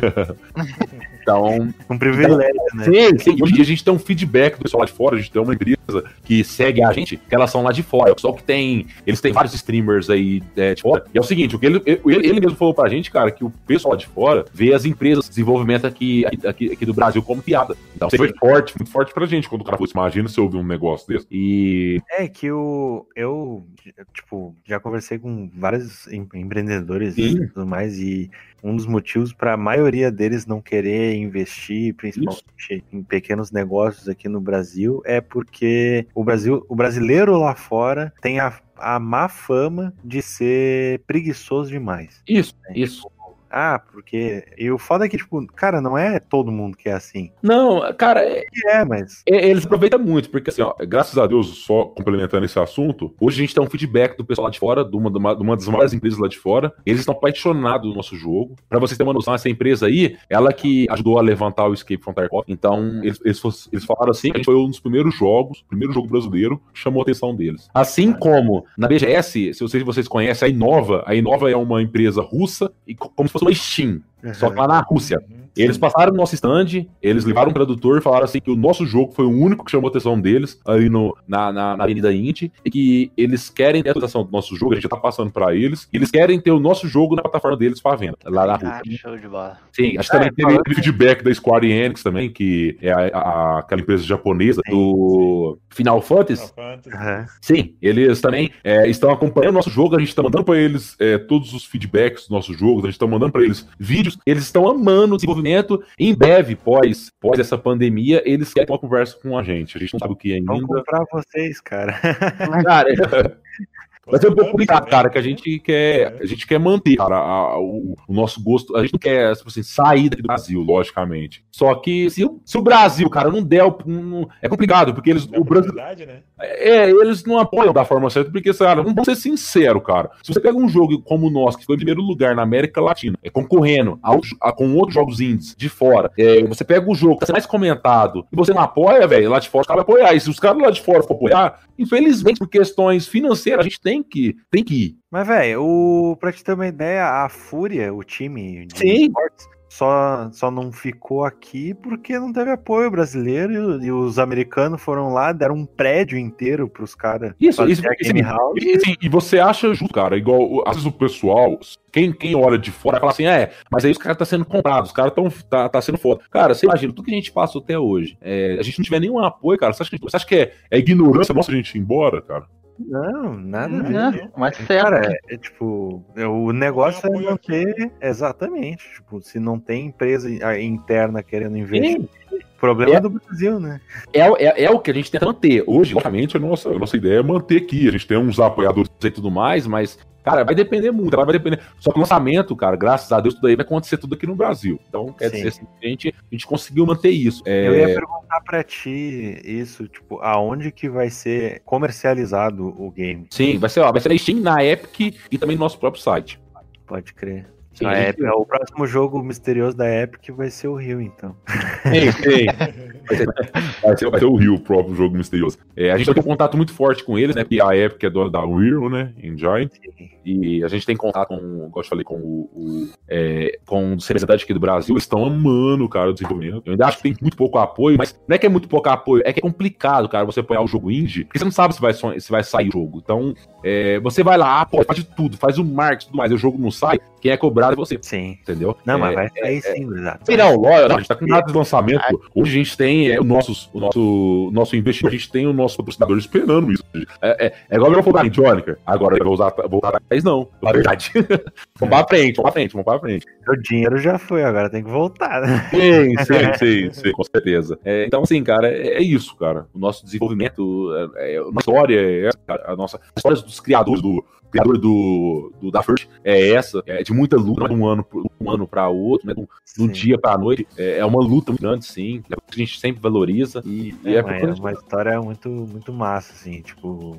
Speaker 2: Então.
Speaker 1: Um privilégio,
Speaker 2: então, né? Sim, sim. Hoje em dia a gente tem um feedback do pessoal lá de fora, a gente tem uma empresa que segue a gente, que elas são lá de fora. Só que tem. Eles têm vários streamers aí é, de fora. E é o seguinte, o que ele, ele, ele, mesmo falou pra gente, cara, que o pessoal lá de fora vê as empresas de desenvolvimento aqui, aqui, aqui do Brasil como piada. Então foi forte, muito forte pra gente quando o cara falou isso. Imagina se eu ouvir um negócio desse. E.
Speaker 1: É que o, eu, tipo, já conversei com vários empreendedores sim. e tudo mais, e um dos motivos para a maioria deles não querer investir, principalmente Isso. em pequenos negócios aqui no Brasil, é porque o Brasil, o brasileiro lá fora tem a, a má fama de ser preguiçoso demais.
Speaker 2: Isso, né? isso.
Speaker 1: Ah, porque. E o foda é que, tipo, cara, não é todo mundo que é assim.
Speaker 2: Não, cara. É,
Speaker 1: é mas.
Speaker 2: É, eles aproveitam muito, porque, assim, ó, graças a Deus, só complementando esse assunto, hoje a gente tem um feedback do pessoal lá de fora, de uma, de uma, de uma das maiores empresas lá de fora. Eles estão apaixonados no nosso jogo. Pra vocês terem uma noção, essa empresa aí, ela que ajudou a levantar o Escape from Tarkov. Então, eles, eles, eles falaram assim que a gente foi um dos primeiros jogos, primeiro jogo brasileiro, chamou a atenção deles. Assim como na BGS, se vocês, vocês conhecem a Inova, a Inova é uma empresa russa, e como se fosse uma Steam, uhum. só que lá na Rússia. Uhum. Eles passaram no nosso stand, eles levaram um tradutor e falaram assim que o nosso jogo foi o único que chamou a atenção deles aí no, na, na, na Avenida Indy e que eles querem ter a atualização do nosso jogo, a gente já tá passando pra eles, e eles querem ter o nosso jogo na plataforma deles pra venda, lá na Rússia. Ah, show de bola. Sim, acho que é, também teve feedback da Square Enix também, que é a, a, aquela empresa japonesa do Final Fantasy. Final Fantasy. Uhum. Sim, eles também é, estão acompanhando o nosso jogo, a gente tá mandando pra eles é, todos os feedbacks dos nossos jogos, a gente tá mandando pra eles vídeos, eles estão amando o desenvolvimento. Em breve, pós, pós essa pandemia, eles querem uma conversa com a gente. A gente não sabe o que ainda.
Speaker 1: Vamos comprar vocês, cara.
Speaker 2: Cara, Vai ser um pouco complicado, cara, que a gente quer, a gente quer manter, cara, a, o, o, nosso gosto. A gente não quer, tipo assim, sair do Brasil, logicamente. Só que se, se o Brasil, cara, não der, não, é complicado, porque eles, o Brasil, né? é, eles não apoiam da forma certa, porque, cara, vamos ser sincero, cara. Se você pega um jogo como o nosso, que ficou em primeiro lugar na América Latina, é concorrendo a, a, com outros jogos indies de fora, é, você pega o jogo que tá mais comentado e você não apoia, velho, lá de fora os caras vão apoiar. E se os caras lá de fora for apoiar, infelizmente, por questões financeiras, a gente tem tem que, tem que ir.
Speaker 1: Mas, velho, o... pra te ter uma ideia, a Fúria, o time
Speaker 2: de Sim.
Speaker 1: esportes, só, só não ficou aqui porque não teve apoio brasileiro e, os americanos foram lá, deram um prédio inteiro pros caras.
Speaker 2: Isso, isso, e, e, você acha justo, cara, igual às vezes o pessoal, quem, quem olha de fora fala assim, é, mas aí os caras tá sendo comprados, os caras tão tá, tá sendo foda. Cara, você imagina, tudo que a gente passou até hoje, é, a gente não tiver nenhum apoio, cara, você acha que, você acha que é, é ignorância nossa a gente ir embora, cara?
Speaker 1: Não, nada a ver. Mas cara, é, é, tipo, o negócio é manter. Exatamente. Tipo, se não tem empresa interna querendo investir. Sim. O problema é, do Brasil, né?
Speaker 2: É, é, é, o que a gente tenta manter. Hoje, logicamente, a nossa, a nossa ideia é manter aqui. A gente tem uns apoiadores e tudo mais, mas Cara, vai depender muito, vai depender. Só que o lançamento, cara, graças a Deus, tudo aí vai acontecer tudo aqui no Brasil. Então, quer Sim. dizer, assim, a, gente, a gente conseguiu manter isso.
Speaker 1: É... Eu ia perguntar pra ti isso, tipo, aonde que vai ser comercializado o game?
Speaker 2: Sim, vai ser, ó, vai ser na Steam, na Epic e também no nosso próprio site.
Speaker 1: Pode crer.
Speaker 2: Sim,
Speaker 1: A
Speaker 2: a gente-
Speaker 1: Epic- o próximo jogo misterioso da Epic vai ser o Rio, então.
Speaker 2: Sim, sim. Vai ser, vai ser- vai ser o Rio, o próprio jogo misterioso. É, a gente tem um contato muito forte com eles, né? Porque a Epic é dona da Unreal, né? Engine. E a gente tem contato com, como eu falei, com o, o, é, com os representantes aqui do Brasil. Eles estão amando, cara, o desenvolvimento. Eu ainda acho que tem muito pouco apoio, mas não é que é muito pouco apoio, é que é complicado, cara, você apoiar o jogo indie, porque você não sabe se vai, se vai sair o jogo. Então, é, você vai lá, apoia, faz de tudo, faz o marketing e tudo mais, e o jogo não sai, quem é cobrado é você,
Speaker 1: Sim.
Speaker 2: entendeu?
Speaker 1: Não,
Speaker 2: É,
Speaker 1: mas vai sair sim, exato.
Speaker 2: Sim, não, lógico, a gente tá com nada de lançamento. Hoje a gente tem é, o, nossos, o nosso, nosso investimento, a gente tem o nosso patrocinador esperando isso. É, é, é igual eu falar em Jonica. Agora eu vou usar, voltar atrás, não. Na verdade. vamos pra frente, vamos pra frente, vamos pra frente.
Speaker 1: O dinheiro já foi, agora tem que voltar, né?
Speaker 2: Sim, sim, sim, sim, com certeza. É, então, assim, cara, é, é isso, cara. O nosso desenvolvimento, é, é, a nossa história é a nossa história dos criadores do. Criador do, do da First é essa, é de muita luta, de um ano, um ano para outro, né? de um
Speaker 1: Sim.
Speaker 2: dia pra noite. É, é uma luta muito grande, sim. É que a gente sempre valoriza. E, e
Speaker 1: É,
Speaker 2: é,
Speaker 1: uma história muito, muito massa, assim, tipo,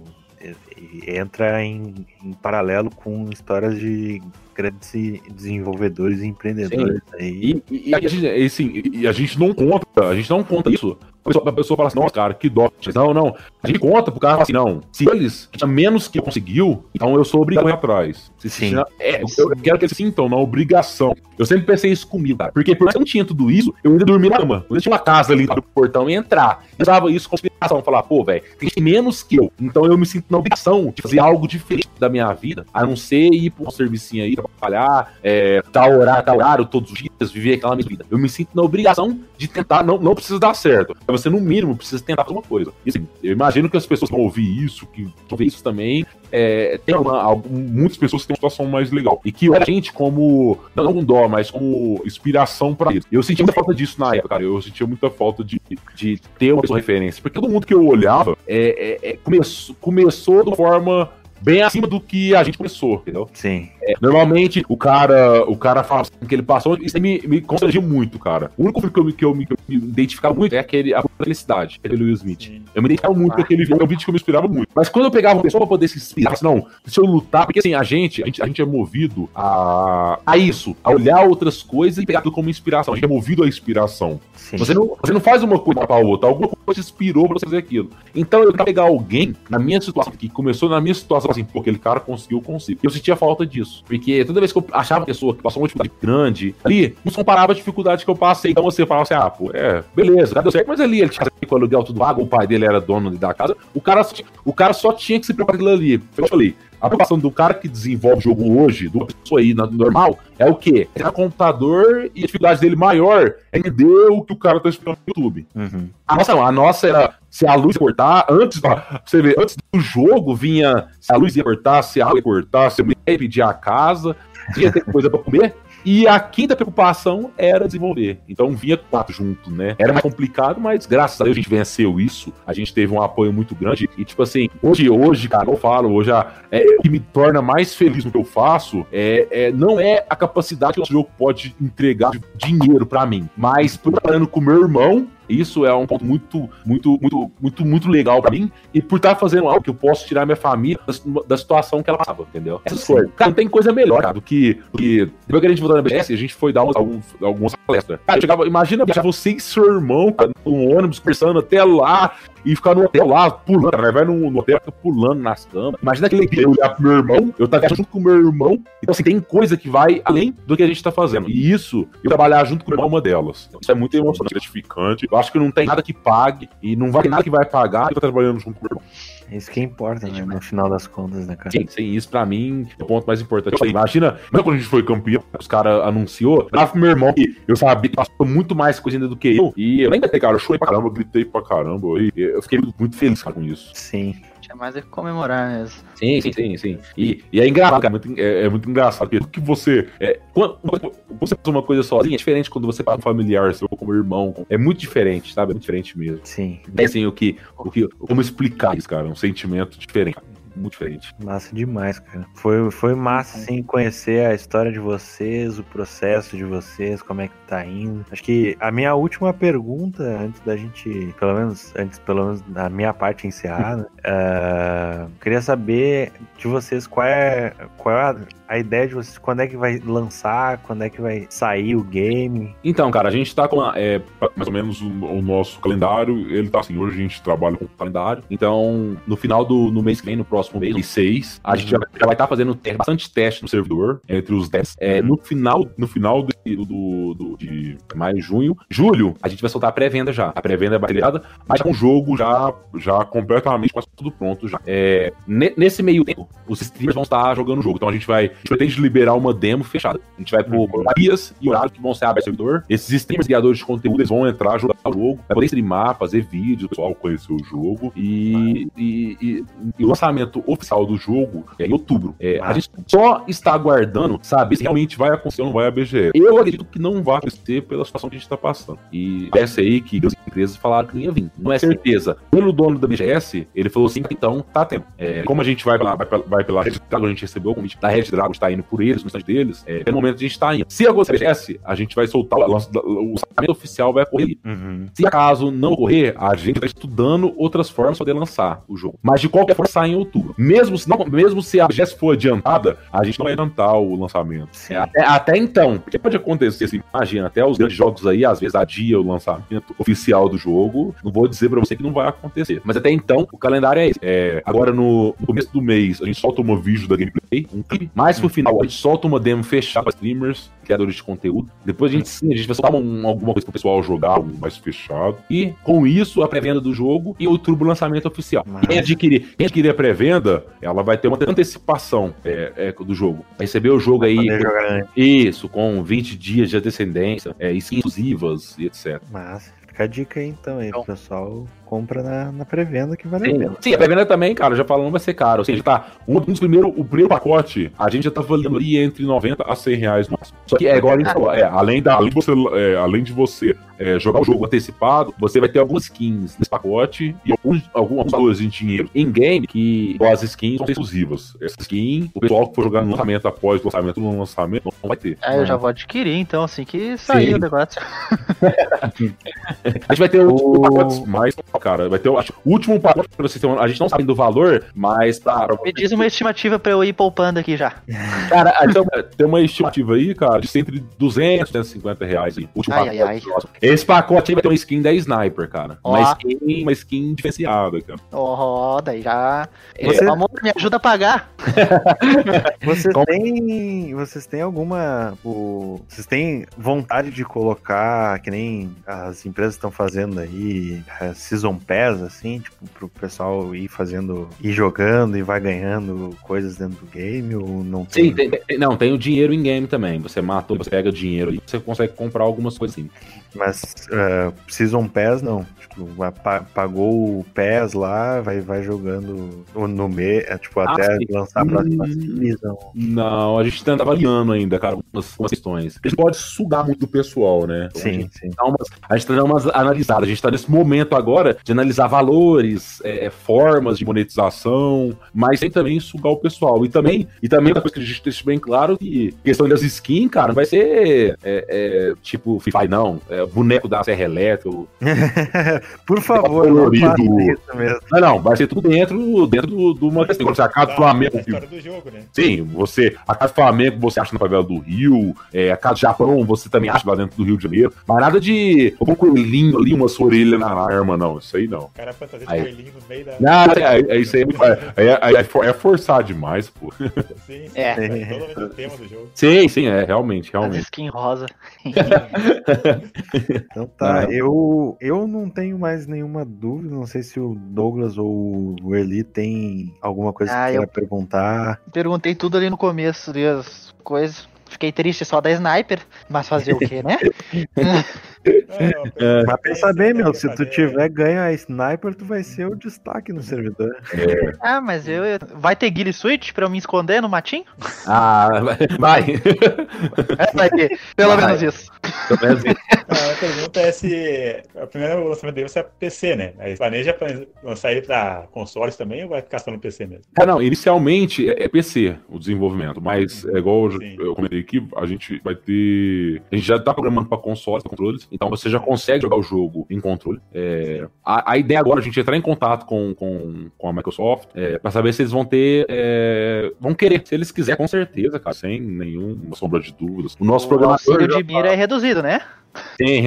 Speaker 1: entra em, em paralelo com histórias de grandes desenvolvedores e empreendedores aí.
Speaker 2: E, e- e a gente, assim, e a gente não conta, a gente não conta isso. Pessoa, a pessoa fala assim, nossa, cara, que dó. Não, não. A gente conta pro cara assim, não. Se eles, tinha menos que eu conseguiu, então eu sou obrigado a ir atrás. Se-
Speaker 1: Sim.
Speaker 2: é, eu quero que eles sintam na obrigação. Eu sempre pensei isso comigo, cara. Porque por mais que eu não tinha tudo isso, eu ainda dormia na cama. Eu tinha uma casa ali do portão e entrar. Eu usava isso como inspiração. Falar, pô, velho, tem gente menos que eu. Então eu me sinto na obrigação de fazer algo diferente da minha vida, a não ser ir pra um servicinho aí, trabalhar, é, tal horário, tal horário, todos os dias, viver aquela mesma vida. Eu me sinto na obrigação de tentar, não, não precisa dar certo. Você, no mínimo, precisa tentar fazer uma coisa. Assim, eu imagino que as pessoas vão ouvir isso, que vão ver isso também, é, tem uma, muitas pessoas que têm uma situação mais legal. E que a gente como, não, com dó, mas como inspiração pra eles. Eu senti muita falta disso na época, cara. Eu sentia muita falta de, de ter uma pessoa referência. Porque todo mundo que eu olhava é, é, é, começou, começou de uma forma bem acima do que a gente começou, entendeu?
Speaker 1: Sim.
Speaker 2: Normalmente, o cara, o cara fala assim, que ele passou, isso me, me constrangiu muito, cara. O único filme que eu, me- que eu, me, que eu me identificava muito é aquele A Felicidade, aquele Will Smith.
Speaker 4: Sim.
Speaker 2: Eu me identificava muito com aquele vídeo, é um vídeo que eu me inspirava muito. Mas quando eu pegava uma pessoa pra poder se inspirar, assim, não, deixa eu lutar, porque assim, a gente, a gente, a gente é movido a, a isso, a olhar outras coisas e pegar tudo como inspiração. A gente é movido à inspiração.
Speaker 1: Sim.
Speaker 2: Você não, você não faz uma coisa pra outra, alguma coisa inspirou pra você fazer aquilo. Então eu pegar alguém na minha situação, que começou na minha situação assim, pô, aquele cara conseguiu, eu consigo. E eu sentia falta disso. Porque toda vez que eu achava uma pessoa que passou uma dificuldade grande, ali, não comparava a dificuldade que eu passei. Então você falava assim, ah, pô, é, beleza, já deu certo, mas ali ele tinha com aluguel tudo pago, o pai dele era dono da casa, o cara, o cara só tinha que se preocupar com aquilo ali. Eu falei. A preocupação do cara que desenvolve o jogo hoje, do pessoa aí normal, é o quê? É ter computador e a dificuldade dele maior é entender o que o cara tá explicando no YouTube.
Speaker 1: Uhum.
Speaker 2: A nossa a nossa era se a luz ia cortar, antes, pra você ver, antes do jogo vinha se a luz ia cortar, se a água ia cortar, se eu ia pedir a casa, ia ter coisa pra comer. E a quinta preocupação era desenvolver. Então vinha quatro junto, né? Era mais complicado, mas graças a Deus a gente venceu isso. A gente teve um apoio muito grande. E, tipo assim, hoje, hoje, cara, eu falo, hoje a- é, o que me torna mais feliz no que eu faço é, é- não é a capacidade que o jogo pode entregar de dinheiro pra mim, mas trabalhando com meu irmão. Isso é um ponto muito, muito, muito, muito, muito legal pra mim. E por estar fazendo algo que eu posso tirar minha família da, da situação que ela passava, entendeu? Essas
Speaker 1: Sim.
Speaker 2: coisas. Cara, não tem coisa melhor cara, do que. Do que depois que a gente voltou na BS, a gente foi dar uns, alguns, algumas palestras. Cara, chegava, imagina você e seu irmão, cara, no ônibus, conversando até lá e ficar no hotel lá, pulando, cara, vai no, no hotel, fica pulando nas camas. Imagina aquele dia eu olhar pro meu irmão, eu tava junto com o meu irmão. Então, assim, tem coisa que vai além do que a gente tá fazendo. E isso, eu trabalhar junto com o meu irmão é uma delas. Isso é muito emocionante, gratificante. Eu acho que não tem nada que pague e não vai ter nada que vai pagar eu tô trabalhando junto com o meu irmão.
Speaker 1: É isso que importa, né? No final das contas, né, cara?
Speaker 2: Sim, sim, isso pra mim é o ponto mais importante. Imagina, imagina quando a gente foi campeão, os caras anunciou, eu pro meu irmão que eu sabia que passou muito mais coisa ainda do que eu. E eu gritei, cara, eu chorei pra caramba, eu gritei pra caramba. E eu fiquei muito, muito feliz cara, com isso.
Speaker 1: Sim.
Speaker 3: Tinha mais é comemorar mesmo.
Speaker 2: Sim, sim, sim, sim. E, e é engraçado, cara, muito- é, é muito engraçado. Porque você. É, quando, quando você faz uma coisa sozinho, é diferente quando você faz um familiar, seu, como irmão. É muito diferente, sabe? É muito diferente mesmo.
Speaker 1: Sim.
Speaker 2: Tem assim o que, o que. Como explicar isso, cara? É um sentimento diferente. Muito diferente.
Speaker 1: Massa demais, cara. Foi, foi massa, assim, conhecer a história de vocês, o processo de vocês, como é que tá indo. Acho que a minha última pergunta, antes da gente, pelo menos, antes, pelo menos, da minha parte encerrada, uh, queria saber de vocês qual é, qual é a, a ideia de vocês, quando é que vai lançar, quando é que vai sair o game.
Speaker 2: Então, cara, a gente tá com é, mais ou menos o, o, nosso calendário, ele tá assim, hoje a gente trabalha com o calendário, então no final do no mês que vem, no próximo mês, 6, a gente já, já vai estar tá fazendo bastante teste no servidor, entre os 10. É, no final, no final de, do, do, de maio, junho, julho, a gente vai soltar a pré-venda já. A pré-venda é bateriada, mas com o jogo já, já completamente quase tudo pronto já. É, nesse meio tempo, os streamers vão estar jogando o jogo, então a gente vai, gente pretende liberar uma demo fechada. A gente vai pôr uhum. dias e horários que vão ser abertos ao servidor. Esses streamers criadores de conteúdo, eles vão entrar, jogar o jogo, vai poder streamar, fazer vídeos, o pessoal conhecer o jogo e, e, e, e o lançamento oficial do jogo é em outubro. É, a gente só está aguardando saber se realmente vai acontecer ou não vai a BGS. Eu acredito que não vai acontecer pela situação que a gente está passando. E parece aí que as empresas falaram que ia vir. Não é certeza. Pelo dono da BGS, ele falou assim, então tá tempo. É, como a gente vai pela, vai pela, vai pela Red Dragon, a gente recebeu o convite da Red Dragon, está indo por eles, no instante deles, é, pelo momento a gente está indo. Se a BGS, a gente vai soltar o, o lançamento oficial vai ocorrer. Uhum. Se acaso não ocorrer, a gente está estudando outras formas para poder lançar o jogo. Mas de qualquer forma sai em outubro. Mesmo se, não, mesmo se a BGS for adiantada, a gente não vai adiantar o lançamento. É, até, até, então, porque pode acontecer, assim, imagina, até os grandes jogos aí, às vezes adia o lançamento oficial do jogo. Não vou dizer pra você que não vai acontecer. Mas até então, o calendário é esse. É, agora, no, no, começo do mês, a gente solta uma vídeo da gameplay, um clipe. Mais pro final, a gente solta uma demo fechada pra streamers, criadores de conteúdo. Depois a gente sim, a gente vai soltar um, alguma coisa pro pessoal jogar, um mais fechado. E com isso, a pré-venda do jogo e o lançamento oficial. Mas... Quem adquirir, quem adquirir a pré-venda, ela vai ter uma antecipação é, é, do jogo. Vai receber o jogo aí. Isso, com 20 dias de antecedência, é, exclusivas e etc.
Speaker 1: Mas fica a dica aí então aí, então, pessoal compra na, na pré-venda que vale Sim. a pena.
Speaker 2: Sim, a pré-venda também, cara, já falando, vai ser caro. Ou seja, tá. Um, dos primeiros, o primeiro pacote, a gente já tá valendo ali entre 90 a 100 reais. Só que é igual a gente falou, é, além, da, além de você, é, além de você é, jogar o jogo antecipado, você vai ter algumas skins nesse pacote e alguns, alguns valores em dinheiro em game que as skins são exclusivas. Essa skin, o pessoal que for jogar no lançamento após o lançamento no lançamento não vai ter.
Speaker 3: É, eu já vou adquirir, então, assim que sair Sim. o negócio.
Speaker 2: a gente vai ter o... pacotes mais cara. Vai ter, acho, o último pacote pra vocês terem A gente não sabe do valor, mas pra.
Speaker 3: Me diz uma estimativa pra eu ir poupando aqui já.
Speaker 2: Cara, então, tem uma estimativa aí, cara, de entre 200 e 250 reais. Aí. Último ai, pacote. Ai, ai. Esse pacote aí vai ter uma skin da Sniper, cara. Uma, skin, uma skin diferenciada, cara.
Speaker 3: Ó, oh, daí já. Você... Amor, me ajuda a pagar.
Speaker 1: vocês têm. Vocês têm alguma. O... Vocês têm vontade de colocar, que nem as empresas estão fazendo aí, é, Season Season Pass, assim, tipo, pro pessoal ir fazendo, ir jogando e vai ganhando coisas dentro do game, ou não
Speaker 2: tem? Sim, tem, tem, não, tem o dinheiro em game também. Você matou, você pega dinheiro e você consegue comprar algumas coisas assim.
Speaker 1: Mas uh, Season Pass não. Tipo, pagou o PES lá, vai, vai jogando no mês, é, tipo, ah, até sim. lançar a próxima hum, season.
Speaker 2: Não, a gente tá avaliando ainda, cara, algumas, algumas questões. A gente pode sugar muito do pessoal, né?
Speaker 1: Então, sim, a gente, sim.
Speaker 2: Umas, a gente tá dando umas analisadas. A gente tá nesse momento agora de analisar valores, é, é, formas de monetização, mas tem também sugar o pessoal. E também, e também outra coisa que a gente deixa bem claro que questão das skins, cara, não vai ser é, é, tipo FIFA, não. É, boneco da Serra Elétrica.
Speaker 1: Por favor,
Speaker 2: colorido. Não, não, não, vai ser tudo dentro, dentro de uma questão. Você a casa do Flamengo. Do jogo, né? Sim, você. A casa do Flamengo você acha na favela do Rio, é, a casa do Japão você também acha lá dentro do Rio de Janeiro. Mas nada de um coelhinho ali, uma orelhas na arma, não. Isso aí não. O cara fantasia de coelhinho no meio da. Não, é, é, isso aí é, é, é, é forçar demais, pô.
Speaker 3: Sim, é. é totalmente o tema
Speaker 2: do jogo. Sim, sim, é, realmente, realmente. As
Speaker 3: skin rosa.
Speaker 1: então tá, eu, eu não tenho mais nenhuma dúvida. Não sei se o Douglas ou o Eli tem alguma coisa ah, que queira perguntar.
Speaker 3: Perguntei tudo ali no começo das coisas. Fiquei triste só da sniper, mas fazer o quê, né?
Speaker 4: É,
Speaker 1: Mas pensa bem, meu, se tu tiver ganho a sniper, tu vai ser o destaque no servidor.
Speaker 3: Ah, mas eu. eu- Vai ter Guile Switch pra eu me esconder no matinho?
Speaker 2: Ah, vai.
Speaker 3: É, vai ter. Pelo
Speaker 2: Vai.
Speaker 3: menos isso.
Speaker 2: Pelo menos isso.
Speaker 4: A pergunta é se a primeira lançamento dele vai ser PC, né? Aí planeja pra lançar ele pra consoles também ou vai ficar só no PC mesmo?
Speaker 2: Ah, não, inicialmente é é PC o desenvolvimento, mas é igual eu, eu comentei aqui, a gente vai ter. A gente já tá programando para consoles, pra controles, então você já consegue jogar o jogo em controle. É, a, a ideia agora é a gente entrar em contato com, com, com a Microsoft é, para saber se eles vão ter. é, vão querer. Se eles quiserem, com certeza, cara, sem nenhuma sombra de dúvidas. O nosso
Speaker 3: O
Speaker 2: programador. já
Speaker 3: de mira é reduzido, né?
Speaker 2: Tem.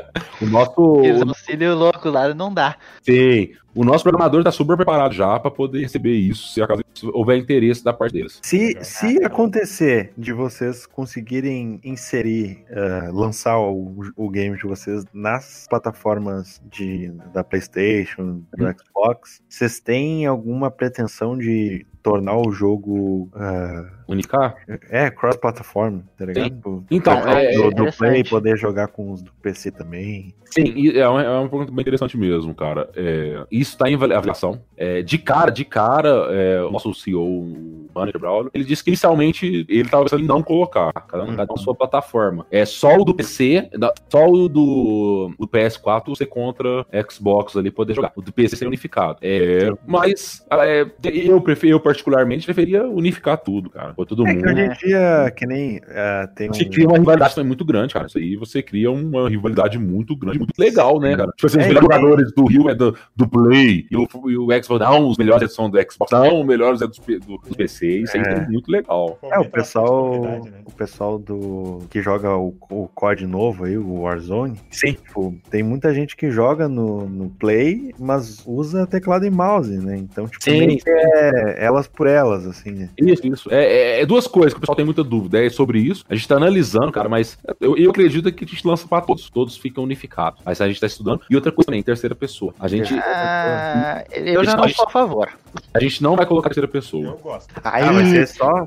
Speaker 2: o nosso.
Speaker 3: Esse auxílio louco lá não dá.
Speaker 2: Sim. O nosso programador está super preparado já para poder receber isso, se acaso houver interesse da parte deles.
Speaker 1: Se,
Speaker 4: Legal.
Speaker 1: se acontecer de vocês conseguirem inserir, eh, lançar o, o game de vocês nas plataformas de, da PlayStation, do
Speaker 2: Uhum.
Speaker 1: Xbox, vocês têm alguma pretensão de tornar o jogo eh,
Speaker 2: Unificar?
Speaker 1: é cross-plataforma, tá ligado?
Speaker 2: Então,
Speaker 1: Pegar
Speaker 2: é-
Speaker 1: do,
Speaker 2: é
Speaker 1: do Play poder jogar com os do PC também.
Speaker 2: Sim, é uma, é uma pergunta bem interessante mesmo, cara. É, isso está em avaliação. É, de cara, de cara, é, o nosso CEO, o Manager Braulio, ele disse que inicialmente ele estava pensando em não colocar, cada um na sua plataforma. É só o do PC, só o do, do PS4 você contra Xbox ali poder jogar. O do PC ser unificado. É, mas é, eu, prefer, eu particularmente preferia unificar tudo, cara. Pô, todo
Speaker 1: É que
Speaker 2: mundo.
Speaker 1: hoje em dia, que nem eh, tem
Speaker 2: Você
Speaker 1: um...
Speaker 2: cria uma rivalidade também muito grande, cara. Isso aí você cria uma rivalidade muito grande, muito legal, né, cara? Tipo assim, os
Speaker 1: É,
Speaker 2: melhores
Speaker 1: e-
Speaker 2: jogadores do Rio é do, do Play, e o, e o Xbox não, os melhores são do Xbox, não, os melhores é do, do, do PC. Isso aí
Speaker 1: É.
Speaker 2: é muito legal.
Speaker 1: É, o pessoal,
Speaker 4: né?
Speaker 1: o pessoal do que joga o, o COD novo aí, o Warzone,
Speaker 2: Sim.
Speaker 1: tipo, tem muita gente que joga no, no Play, mas usa teclado e mouse, né? Então, tipo,
Speaker 2: Sim,
Speaker 1: que é elas por elas, assim, né?
Speaker 2: Isso, isso. É, é- é duas coisas que o pessoal tem muita dúvida. É sobre isso. A gente tá analisando, cara, mas eu, eu acredito que a gente lança pra todos. Todos ficam unificados. Mas a gente tá estudando. E outra coisa também, terceira pessoa. A gente,
Speaker 3: Ah, eu já não sou a favor.
Speaker 2: a gente não vai colocar terceira pessoa.
Speaker 4: Eu gosto.
Speaker 3: Aí,
Speaker 1: Ah, vai ser só.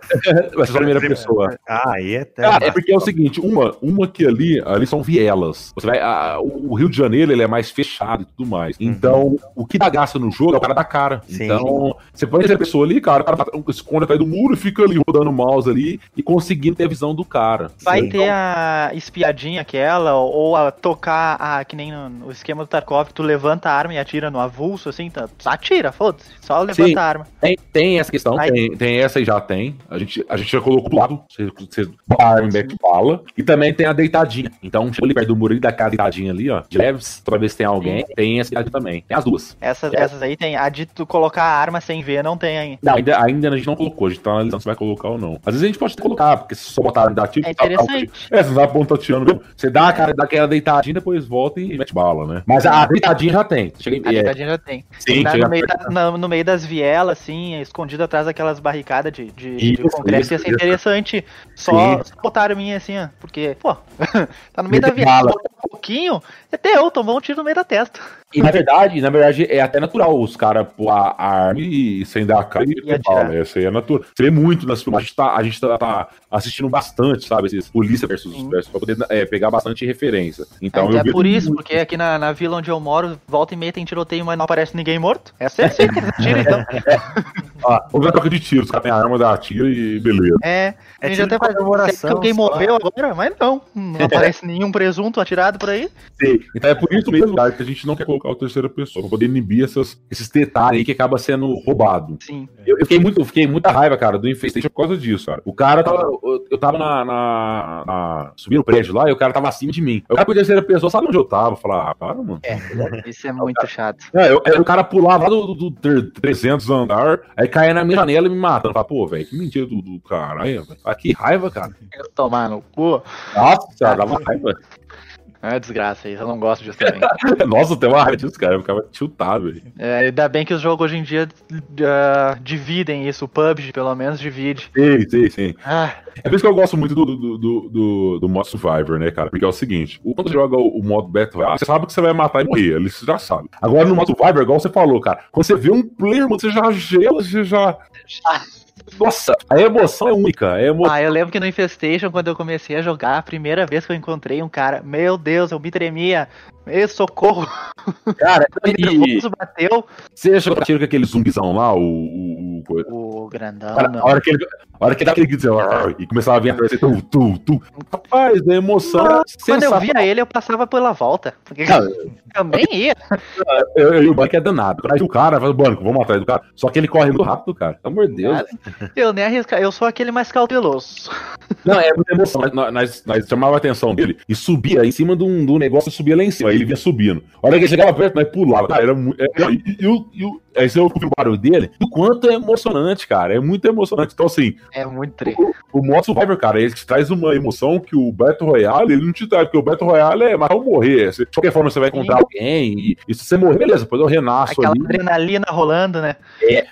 Speaker 2: Vai ser só a primeira pessoa.
Speaker 1: Ah, aí é até.
Speaker 2: Cara, é porque é o seguinte, uma, uma que ali, ali são vielas. Você vai, a- o Rio de Janeiro ele é mais fechado e tudo mais. Então, o que dá graça no jogo é o cara da cara.
Speaker 1: Sim.
Speaker 2: Então, você põe essa pessoa ali, cara, o cara esconde atrás do muro e fica ali rodando o mouse ali e conseguindo ter a visão do cara.
Speaker 3: vai
Speaker 2: Sim.
Speaker 3: ter a espiadinha aquela, ou a tocar a. Que nem no, no esquema do Tarkov, que tu levanta a arma e atira no avulso, assim, tá, atira, foda-se. Só levanta
Speaker 2: Sim.
Speaker 3: a arma.
Speaker 2: Tem, tem essa questão,
Speaker 3: Aí-
Speaker 2: tem, tem essa e já tem. A gente, a gente já colocou do lado, você, arma back bala. E também tem a deitadinha. Então, chega ali perto do muro e dá aquela deitadinha ali, ó, de leves, pra ver se tem alguém. Tem essa também. Tem as duas.
Speaker 3: Essas,
Speaker 2: É.
Speaker 3: essas aí tem. A de tu colocar a arma sem ver, não tem ainda.
Speaker 2: Não, ainda, ainda a gente não colocou, a gente tá analisando se vai colocar ou não. Às vezes a gente pode colocar, porque se só botar dar tiro,
Speaker 3: É
Speaker 2: tá- tá-
Speaker 3: interessante.
Speaker 2: É, você vai pontateando. Você dá, a cara, dá aquela deitadinha, depois volta e mete bala, né? Mas a deitadinha já tem. Chega
Speaker 3: A
Speaker 2: é,
Speaker 3: deitadinha já tem.
Speaker 2: sim, chega
Speaker 3: no, meio da- no meio das vielas, assim, escondido atrás daquelas barricadas de, de, de
Speaker 2: Isso,
Speaker 3: concreto,
Speaker 2: isso,
Speaker 3: ia ser interessante. Só,
Speaker 2: Sim.
Speaker 3: só botar a arminha assim, ó. Porque, pô, tá no meio da viela, um pouquinho, até eu tomou um tiro no meio da testa.
Speaker 2: E na verdade, na verdade, é até natural os caras pôr a arma e sem dar a cara e
Speaker 3: E
Speaker 2: bala. Essa aí é natural. Você vê muito nas filmes. A gente tá, a gente tá, tá assistindo bastante, sabe? Esses polícia versus,
Speaker 3: Sim.
Speaker 2: versus pra poder é, pegar bastante referência. Então eu
Speaker 3: é
Speaker 2: vejo
Speaker 3: por isso,
Speaker 2: muito.
Speaker 3: porque aqui na, na vila onde eu moro, volta e meia tem tiroteio, mas não aparece ninguém morto. Essa é assim, tira então.
Speaker 2: Ah, houve a troca de tiros, os caras têm a arma, dá tiro e beleza.
Speaker 3: É,
Speaker 1: É
Speaker 3: a gente
Speaker 1: tiro
Speaker 3: até faz.
Speaker 1: comemoração,
Speaker 3: que alguém morreu agora? Mas não, não aparece nenhum presunto atirado por aí.
Speaker 2: Sim. Então é por isso mesmo, cara, que a gente não quer colocar o terceira pessoa, pra poder inibir essas, esses detalhes aí que acaba sendo roubado.
Speaker 3: Sim.
Speaker 2: Eu, eu fiquei muito, eu fiquei muita raiva, cara, do Infestation por causa disso, cara. O cara tava. Eu, eu tava na, na, na- Subindo o prédio lá e o cara tava acima de mim. O cara por terceira pessoa, sabe onde eu tava? Falar, ah, para, mano.
Speaker 3: Isso é muito chato.
Speaker 2: É, eu- eu- o cara pulava lá do, do, do 300 andar, aí caía na minha janela e me matando. Fala, pô, velho, que mentira do, do caralho, velho. Ah, que raiva, cara.
Speaker 3: Eu tomar no cu.
Speaker 2: Nossa, dava raiva.
Speaker 3: É desgraça isso, eu não gosto disso também.
Speaker 2: Nossa, tem uma raiva disso, cara. Eu ficava tiltado, velho.
Speaker 3: É, ainda bem que os jogos hoje em dia ah, dividem isso, o PUBG pelo menos divide.
Speaker 2: Sim, sim, sim.
Speaker 3: Ah,
Speaker 2: É por isso que eu gosto muito do, do, do, do, do modo Survivor, né, cara? Porque é o seguinte: quando você joga o, o modo Battle Royale, você sabe que você vai matar e morrer, ali você já sabe. Agora no modo Survivor, igual você falou, cara, quando você vê um player, mano, você já gela, você já. Nossa, a emoção é única. A emo...
Speaker 3: Ah, eu lembro que no Infestation, quando eu comecei a jogar, a primeira vez que eu encontrei um cara, meu Deus, eu me tremia. Meu socorro.
Speaker 2: Cara,
Speaker 3: O bateu.
Speaker 2: você achou que tiro com aquele zumbizão lá, o. o, o...
Speaker 3: O grandão,
Speaker 2: Cara,
Speaker 3: não.
Speaker 2: a, hora que ele, a hora que dá aquele grito e começava a vir atrás, tu, tu, tu. Rapaz, da emoção. era
Speaker 3: Quando eu via ele, eu passava pela volta. Porque
Speaker 2: Cara,
Speaker 3: eu nem ia.
Speaker 2: eu, eu, o banco é danado. Atrás do cara, vai do banco, vamos atrás do cara. Só que ele corre muito rápido, cara. Pelo amor de Deus.
Speaker 3: Eu nem arriscar. Eu sou aquele mais cauteloso.
Speaker 2: Não, é muita emoção. Nós, nós, nós chamava a atenção dele e subia em cima de um, de um negócio e subia lá em cima. Aí ele vinha subindo. A hora que ele chegava perto, nós pulava. Cara, era muito. É, e, e, o- e, o- aí você ouve o barulho dele. O quanto é emocionante, cara. É muito emocionante. Então, assim,
Speaker 3: É muito tri.
Speaker 2: o modo Survivor, cara, ele te traz uma emoção que o Battle Royale ele não te traz, porque o Battle Royale é matar ou morrer. Você- de qualquer forma, você vai encontrar alguém. E, e se você morrer, beleza, depois eu renasço
Speaker 3: Aquela
Speaker 2: ali.
Speaker 3: adrenalina rolando, né?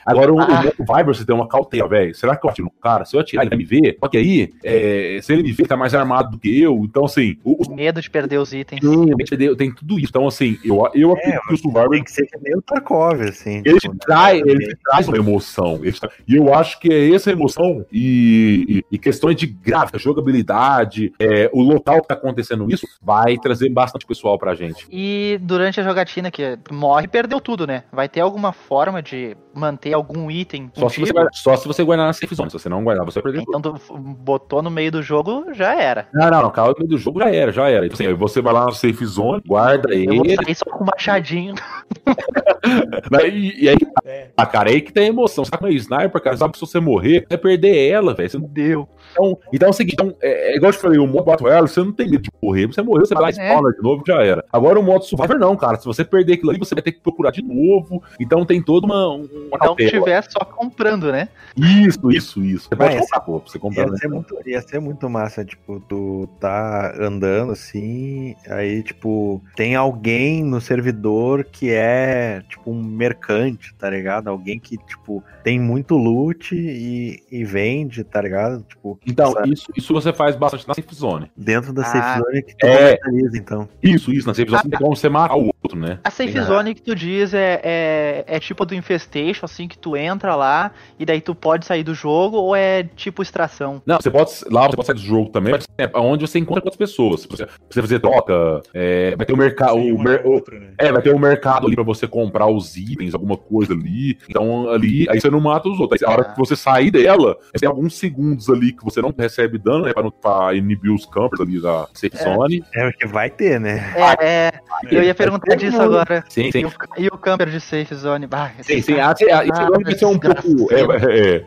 Speaker 2: Agora, o,
Speaker 3: Ah.
Speaker 2: o Survivor, você tem uma cautela, velho. Será que eu atiro no cara? Se eu atirar, ele vai me ver? Só que aí, é, se ele me ver, ele tá mais armado do que eu. Então, assim, o, o
Speaker 3: Medo de perder os itens.
Speaker 2: Sim, o BTD tem tudo isso. Então, assim, eu, eu acredito que o Survivor
Speaker 1: Tem que ser que nem o Tarkov, assim.
Speaker 2: ele
Speaker 1: tipo,
Speaker 2: te traz,
Speaker 1: né?
Speaker 2: ele te traz uma emoção. Ele tra- E eu acho que é essa emoção e, e- e questões de gráfica, jogabilidade, é, o local que tá acontecendo isso, vai trazer bastante pessoal pra gente.
Speaker 3: E durante a jogatina que morre, perdeu tudo, né? Vai ter alguma forma de manter algum item
Speaker 2: Só se, você guardar, só se você guardar na safe zone. Se você não guardar, você vai perder tudo.
Speaker 3: Então tu f- botou no meio do jogo, já era.
Speaker 2: Não, não, não. Calma, no meio do jogo já era, já era. Então, assim, aí você vai lá na safe zone, guarda
Speaker 3: Eu vou
Speaker 2: ele.
Speaker 3: sair só com o machadinho.
Speaker 2: E, e aí,
Speaker 4: É.
Speaker 2: ah, cara, aí que tem emoção. Você tá com uma sniper, cara, sabe que se você morrer, você vai perder ela, velho.
Speaker 3: Deu.
Speaker 2: Então, então é o seguinte, então, é, é igual eu te falei, o modo Battle Royale, você não tem medo de morrer. Você morreu, você vai lá e
Speaker 3: É.
Speaker 2: de novo, já era. Agora o modo Survivor não, cara. Se você perder aquilo ali, você vai ter que procurar de novo. Então tem toda uma, uma
Speaker 3: Então
Speaker 2: cautela.
Speaker 3: tiver só comprando, né?
Speaker 2: Isso, isso, isso. Você pode
Speaker 1: Mas-
Speaker 2: comprar, pô, pra você comprar.
Speaker 1: Ia
Speaker 2: né?
Speaker 1: ser, muito, ia ser muito massa, tipo, tu tá andando assim, aí, tipo, tem alguém no servidor que é, tipo, um mercante, tá ligado? Alguém que, tipo, tem muito loot e, e vende, tá ligado? Tipo,
Speaker 2: Então,
Speaker 1: sabe?
Speaker 2: isso, isso você faz bastante na safe zone.
Speaker 1: dentro da
Speaker 3: Ah,
Speaker 1: safe zone que tu
Speaker 2: é.
Speaker 1: então.
Speaker 2: Isso, isso, na safe zone tem como você matar o outro, né?
Speaker 3: A safe
Speaker 2: Tem-
Speaker 3: zone que tu diz é, é, é tipo do Infestation, assim, que tu entra lá e daí tu pode sair do jogo ou é tipo extração?
Speaker 2: Não, você pode. Lá você pode sair do jogo também, mas é onde você encontra com outras pessoas. Se você, você fazer troca, é, vai ter o mercado.
Speaker 4: Um
Speaker 2: mer-
Speaker 4: é né?
Speaker 2: É, vai ter um mercado ali pra você comprar os itens, alguma coisa ali. Então, ali, aí você não mata os outros. Aí, a hora
Speaker 3: Ah.
Speaker 2: que você sair dela, tem alguns segundos ali que você não recebe dano, né? Pra, não, pra inibir os campers ali da safe
Speaker 3: É.
Speaker 2: zone.
Speaker 1: É porque vai ter, né?
Speaker 3: É, é, eu ia perguntar disso agora.
Speaker 2: Sim,
Speaker 3: E
Speaker 2: sim.
Speaker 3: o, e o camper de safe zone? Bah,
Speaker 2: Sim,
Speaker 3: esse
Speaker 2: sim. Ah, sim, ah, isso
Speaker 3: Ah,
Speaker 2: agora vai ser um pouco. É, é,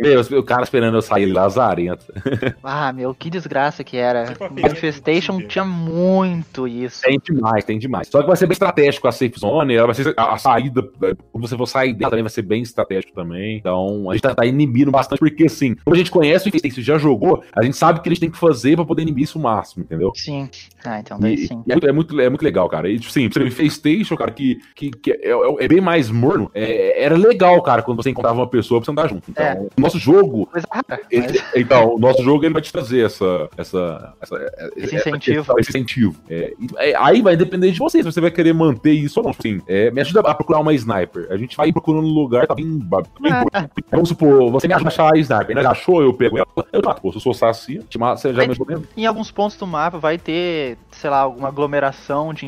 Speaker 2: é. É, o cara esperando eu sair lazarento.
Speaker 3: Ah, meu, que desgraça que era.
Speaker 4: Tipo a do
Speaker 3: tinha muito isso.
Speaker 2: Tem demais, tem demais. Só que vai ser bem estratégico a safe zone, ela vai ser a, a saída, é, quando você for sair dela também vai ser bem estratégico também. Então, a gente tá, tá inibindo bastante, porque assim, como a gente conhece o Infestation, já jogou, a gente sabe o que a gente tem que fazer pra poder inibir isso o máximo, entendeu?
Speaker 3: Sim. Ah, então daí
Speaker 2: E,
Speaker 3: sim.
Speaker 2: é, muito, é, muito, é muito legal, cara. E, tipo, sim, pra você ver, Infestation, cara, que, que, que é, é- é bem mais morno, é- era legal, cara, quando você encontrava uma pessoa pra você andar junto. Então,
Speaker 3: É.
Speaker 2: o nosso jogo, ele- então, o nosso jogo ele vai te trazer essa, essa, essa-
Speaker 3: Esse
Speaker 2: essa
Speaker 3: incentivo.
Speaker 2: questão, esse incentivo. É, é, aí vai depender de você, se você vai querer manter isso ou não. Assim, é, me ajuda a procurar uma sniper. A gente vai procurando um lugar, tá bem. bem
Speaker 3: Ah.
Speaker 2: Vamos supor, você me ajuda a achar a sniper. Né? Achou, eu pego ela, eu mato. Pô, se eu sou saci, te mato, você já me mesmo.
Speaker 3: Em alguns pontos do mapa vai ter, sei lá, alguma aglomeração de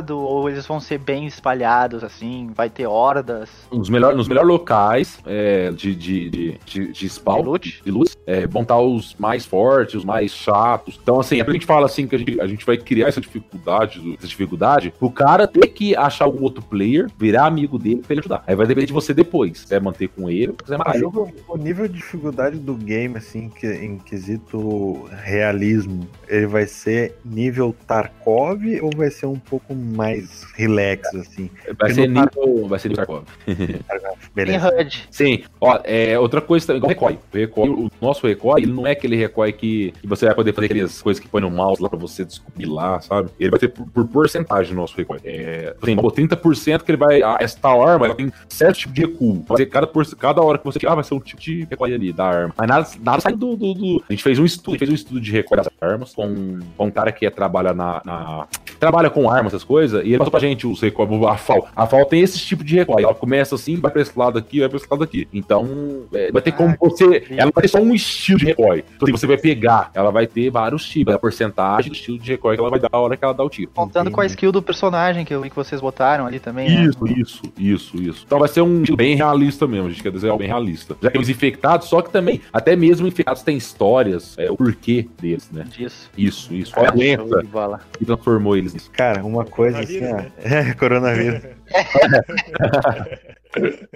Speaker 3: infectado ou eles vão ser bem espalhados, assim, vai ter hordas
Speaker 2: Nos melhores nos melhores locais é, de, de, de, de, de
Speaker 3: de
Speaker 2: spawn,
Speaker 3: loot.
Speaker 2: de luz, é, vão estar os mais fortes, os mais chatos. Então, assim, é a gente fala assim que a gente, a gente vai criar essa dificuldade, essa dificuldade, o cara ter que achar algum outro player, virar amigo dele pra ele ajudar. Aí vai depender de você depois. Se quiser manter com ele, se quiser matar
Speaker 1: Ah,
Speaker 2: ele.
Speaker 1: o, o nível de dificuldade do game, assim, que, em quesito realismo, ele vai ser nível Tarkov ou vai ser um pouco mais relax, assim?
Speaker 2: Vai ser nível. Vai ser nível Tarkov.
Speaker 3: Tem
Speaker 1: Beleza.
Speaker 3: HUD.
Speaker 2: Sim, ó, é, outra coisa também, igual o Recoil. O, Recoil, o nosso Recoil, ele não é aquele Recoil que, que você vai poder fazer aquelas coisas que põe no mouse lá pra você descobrir lá, sabe? Ele vai ter por, por porcentagem o nosso Recoil. É, assim, pô, 30% que ele vai. ah, essa tal arma, ela tem certo tipo de recuo. Vai ser cada, por, cada hora que você tirar, vai ser um tipo de Recoil ali da arma. Mas nada, nada sai do, do, do- A gente fez um estudo, fez um estudo de Recoil das armas com, com um cara que é, trabalha na, na- Trabalha com armas, essas coisas, Beleza, e ele passou pra gente os recoil, a FAL. A FAL tem esse tipo de recoil. Ela começa assim, vai pra esse lado aqui, vai pra esse lado aqui. Então, é, vai ter como você. Ela vai ter só um estilo de recoil. Então, assim, você vai pegar, ela vai ter vários tipos, a porcentagem do estilo de recoil que ela vai dar a hora que ela dá o tiro.
Speaker 3: Contando com a skill do personagem que eu vi que vocês botaram ali também. né?
Speaker 2: Isso, isso, isso, isso. Então vai ser um estilo bem realista mesmo, a gente quer desenhar bem realista. Já tem os infectados, só que também, até mesmo infectados têm histórias, é, o porquê deles, né?
Speaker 3: Disso.
Speaker 2: Isso, isso. Foi a doença
Speaker 3: de bola.
Speaker 2: que transformou eles nisso.
Speaker 1: Cara, uma coisa assim,
Speaker 4: Coronavírus,
Speaker 1: ó. É, coronavírus.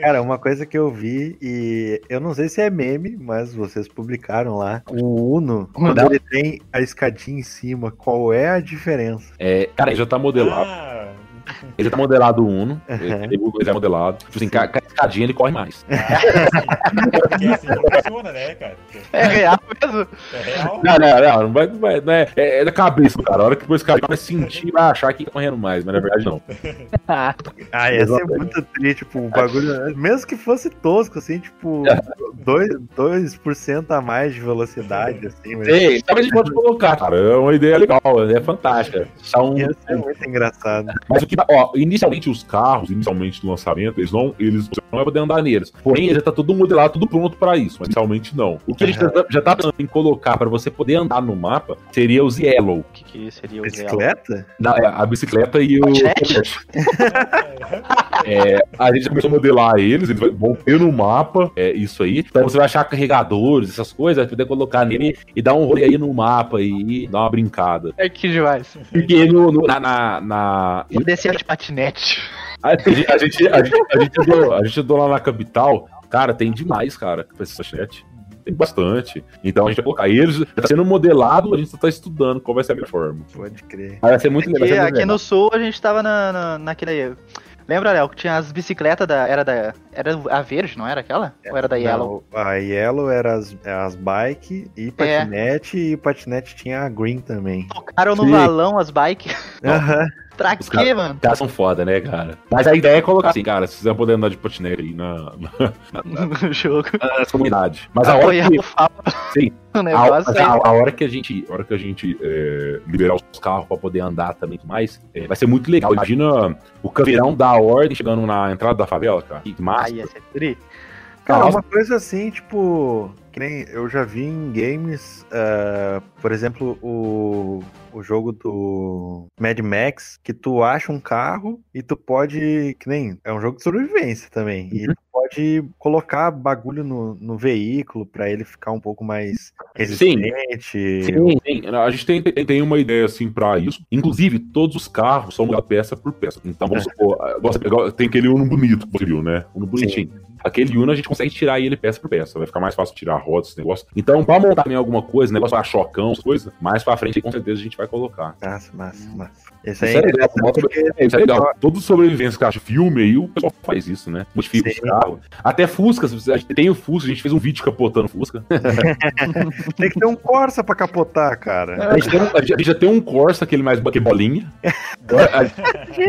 Speaker 1: Cara, uma coisa que eu vi e eu não sei se é meme, mas vocês publicaram lá. O Uno, quando
Speaker 3: Não.
Speaker 1: ele tem a escadinha em cima, qual é a diferença?
Speaker 2: É, cara, ele já tá modelado.
Speaker 4: Ah,
Speaker 2: Ele tá modelado o Uno.
Speaker 1: Uhum.
Speaker 2: Ele, ele é modelado. Tipo assim, com a com a escadinha ele corre mais.
Speaker 4: porque assim não funciona, né, cara?
Speaker 3: É real mesmo.
Speaker 4: É real.
Speaker 2: Não, não, não, não vai, não vai, não é, é, é da cabeça, cara. A hora que depois o cara vai sentir, vai achar que tá correndo mais, mas na verdade não.
Speaker 1: Ah, ia ser muito triste, tipo, um bagulho. Mesmo que fosse tosco, assim, tipo, 2%, 2 a mais de velocidade, assim, mas
Speaker 2: Ei, talvez a gente pode colocar, cara. É uma ideia legal, é fantástica. São,
Speaker 1: ia ser muito engraçado.
Speaker 2: Mas o que, ó, inicialmente os carros, inicialmente no lançamento, eles não, eles você não vai poder andar neles. Porém, já tá tudo modelado, tudo pronto pra isso, mas inicialmente não. O que a gente
Speaker 1: Uhum.
Speaker 2: já- já tá pensando em colocar pra você poder andar no mapa seria os Yellow.
Speaker 3: O que, que seria o?
Speaker 1: Bicicleta?
Speaker 2: Na- é, a bicicleta e o. É, a gente já começou a modelar eles, eles vão ter no mapa, é isso aí. Então você vai achar carregadores, essas coisas, vai poder colocar nele e dar um rolê aí no mapa e dar uma brincada.
Speaker 3: É que demais.
Speaker 2: Porque no, no- na, na, na-
Speaker 3: Descer de patinete.
Speaker 2: A gente, a gente, a gente, a gente andou, a gente andou lá na capital, cara, tem demais, cara, chat. Tem bastante. Então a gente vai colocar eles, tá sendo modelado, a gente só tá estudando qual vai ser a melhor forma.
Speaker 1: Pode crer.
Speaker 2: Vai ser muito legal.
Speaker 3: Aqui,
Speaker 2: ser muito
Speaker 3: aqui
Speaker 2: legal.
Speaker 3: no sul a gente tava na, na, naquele. Lembra, Léo, que tinha as bicicletas da. Era da. Era a verde, não era aquela? Ou era da Yellow?
Speaker 1: Não, a Yellow era as, as bike e patinete, e o patinete tinha a Green também.
Speaker 3: Tocaram no
Speaker 2: Sim.
Speaker 3: valão as bikes.
Speaker 1: Aham.
Speaker 3: Pra
Speaker 2: Os
Speaker 3: quê,
Speaker 2: cara-
Speaker 3: mano?
Speaker 2: Os caras são foda, né, cara? Mas a ideia é colocar assim, cara, se você poder andar de patinete aí na, na,
Speaker 3: No jogo.
Speaker 2: na comunidade. Mas a hora
Speaker 3: Apoiar
Speaker 2: que. Sim. A, a, a hora que a gente, a hora que a gente é, liberar os carros pra poder andar também e mais, é, vai ser muito legal. Imagina o caveirão da ordem chegando na entrada da favela, cara. Que massa.
Speaker 3: Aí ia ser tri.
Speaker 1: Cara, uma coisa assim, tipo, que nem eu já vi em games, ah, por exemplo, o, o jogo do Mad Max, que tu acha um carro e tu pode, que nem, é um jogo de sobrevivência também, e tu pode colocar bagulho no, no veículo pra ele ficar um pouco mais resistente.
Speaker 2: Sim, sim. A gente tem, tem, uma ideia assim pra isso. Inclusive, todos os carros são mudados peça por peça. Então, vamos supor, agora- agora tem aquele Uno bonito, você viu, né? Uno bonitinho. Aquele Uno a gente consegue tirar ele peça por peça. Vai ficar mais fácil tirar rodas, esse negócio. Então, pra montar também alguma coisa, negócio pra chocão, essas coisas, mais pra frente, com certeza a gente vai colocar.
Speaker 1: Massa, massa, massa.
Speaker 2: Isso
Speaker 1: Esse aí
Speaker 2: é legal,
Speaker 1: porque-
Speaker 2: É, isso é legal. Todos os sobreviventes que acham filme aí, o pessoal faz isso, né? Modifica os
Speaker 1: Sim.
Speaker 2: carros. Até Fusca, tem o Fusca, a gente fez um vídeo capotando Fusca.
Speaker 1: Tem que ter um Corsa pra capotar, cara.
Speaker 2: A gente, tem um- a gente já tem um Corsa, aquele mais é bolinha.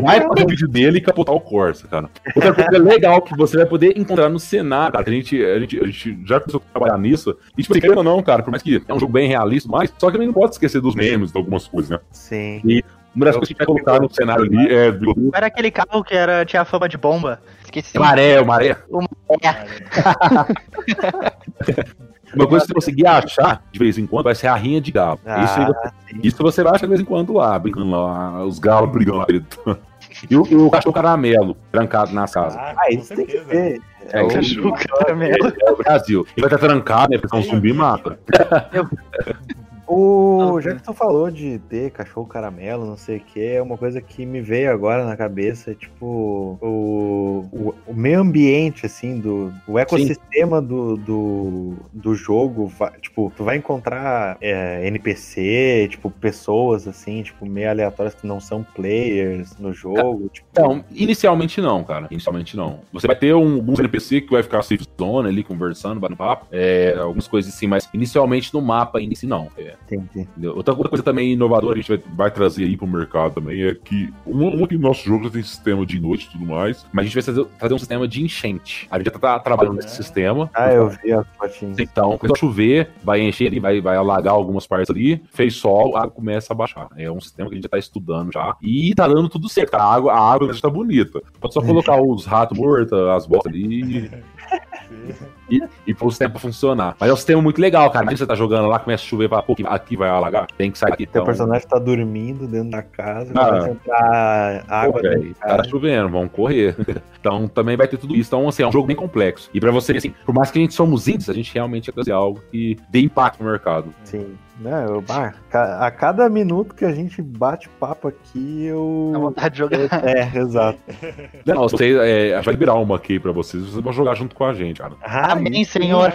Speaker 2: Vai fazer o vídeo dele e capotar o Corsa, cara. Outra coisa legal que você vai poder encontrar no cenário, cara, a gente, a gente, a gente já começou a trabalhar nisso. E, tipo, querendo ou não, cara, por mais que é um jogo bem realista, mas só que também não pode esquecer dos memes, de algumas coisas, né?
Speaker 1: Sim.
Speaker 2: Uma das coisas que a gente vai colocar no cenário ali é do
Speaker 3: era aquele carro que era, tinha fama de bomba? Esqueci.
Speaker 2: maré, o maré.
Speaker 3: É.
Speaker 2: Uma coisa que você conseguir achar de vez em quando vai ser a rinha de galo.
Speaker 1: Ah,
Speaker 2: isso, isso você vai achar de vez em quando lá, brincando lá, os galos brigando lá. E o, e o cachorro caramelo, trancado nas casas.
Speaker 4: Ah,
Speaker 1: Ah, isso tem que
Speaker 4: certeza.
Speaker 1: ter.
Speaker 2: É o,
Speaker 3: Cachorro caramelo.
Speaker 2: é o Brasil. Ele vai estar trancado, né? Porque senão o zumbi mata.
Speaker 1: O, já que tu falou de ter cachorro caramelo, não sei o que, é uma coisa que me veio agora na cabeça, tipo, o, o, o meio ambiente, assim, do o ecossistema do, do, do jogo, tipo, tu vai encontrar é, NPC, tipo, pessoas, assim, tipo, meio aleatórias que não são players no jogo, tipo,
Speaker 2: Então, inicialmente não, cara. Inicialmente não. Você vai ter um, alguns NPC que vai ficar safe zone ali, conversando, batendo papo. É, algumas coisas assim, mas inicialmente no mapa, inicio não. É,
Speaker 1: Entendi.
Speaker 2: Outra, outra coisa também inovadora a gente vai, vai trazer aí pro mercado também é que um, um que nosso jogo já tem sistema de noite e tudo mais, mas a gente vai trazer, trazer um sistema de enchente. A gente já tá trabalhando nesse sistema.
Speaker 1: Ah, eu vi as fotinhas.
Speaker 2: Então, a chover, vai encher ali, vai, vai alagar algumas partes ali, fez sol, a água começa a baixar. É um sistema que a gente já tá estudando já. E tá dando tudo certo. A água, a água já tá bonita. Pode só colocar os ratos mortos, as botas ali. E, e pôr o sistema pra funcionar. Mas é um sistema muito legal, cara. Imagina você tá jogando lá, começa a chover, fala, pô, aqui vai alagar. Tem que sair aqui.
Speaker 1: Teu
Speaker 2: Então,
Speaker 1: personagem tá dormindo dentro da casa,
Speaker 2: Ah.
Speaker 1: vai entrar água
Speaker 2: Pô,
Speaker 1: de
Speaker 2: tá chovendo, vamos correr. então também vai ter tudo isso. Então, assim, é um jogo bem complexo. E pra você, assim, por mais que a gente somos indies, a gente realmente quer fazer algo que dê impacto no mercado.
Speaker 1: Sim. Não, eu, ah, ca- a cada minuto que a gente bate papo aqui, eu.
Speaker 3: Dá vontade de jogar.
Speaker 1: É, exato.
Speaker 2: Não, você, é, a gente vai liberar uma aqui pra vocês, vocês vão jogar junto com a gente, cara.
Speaker 3: Amém, Senhor.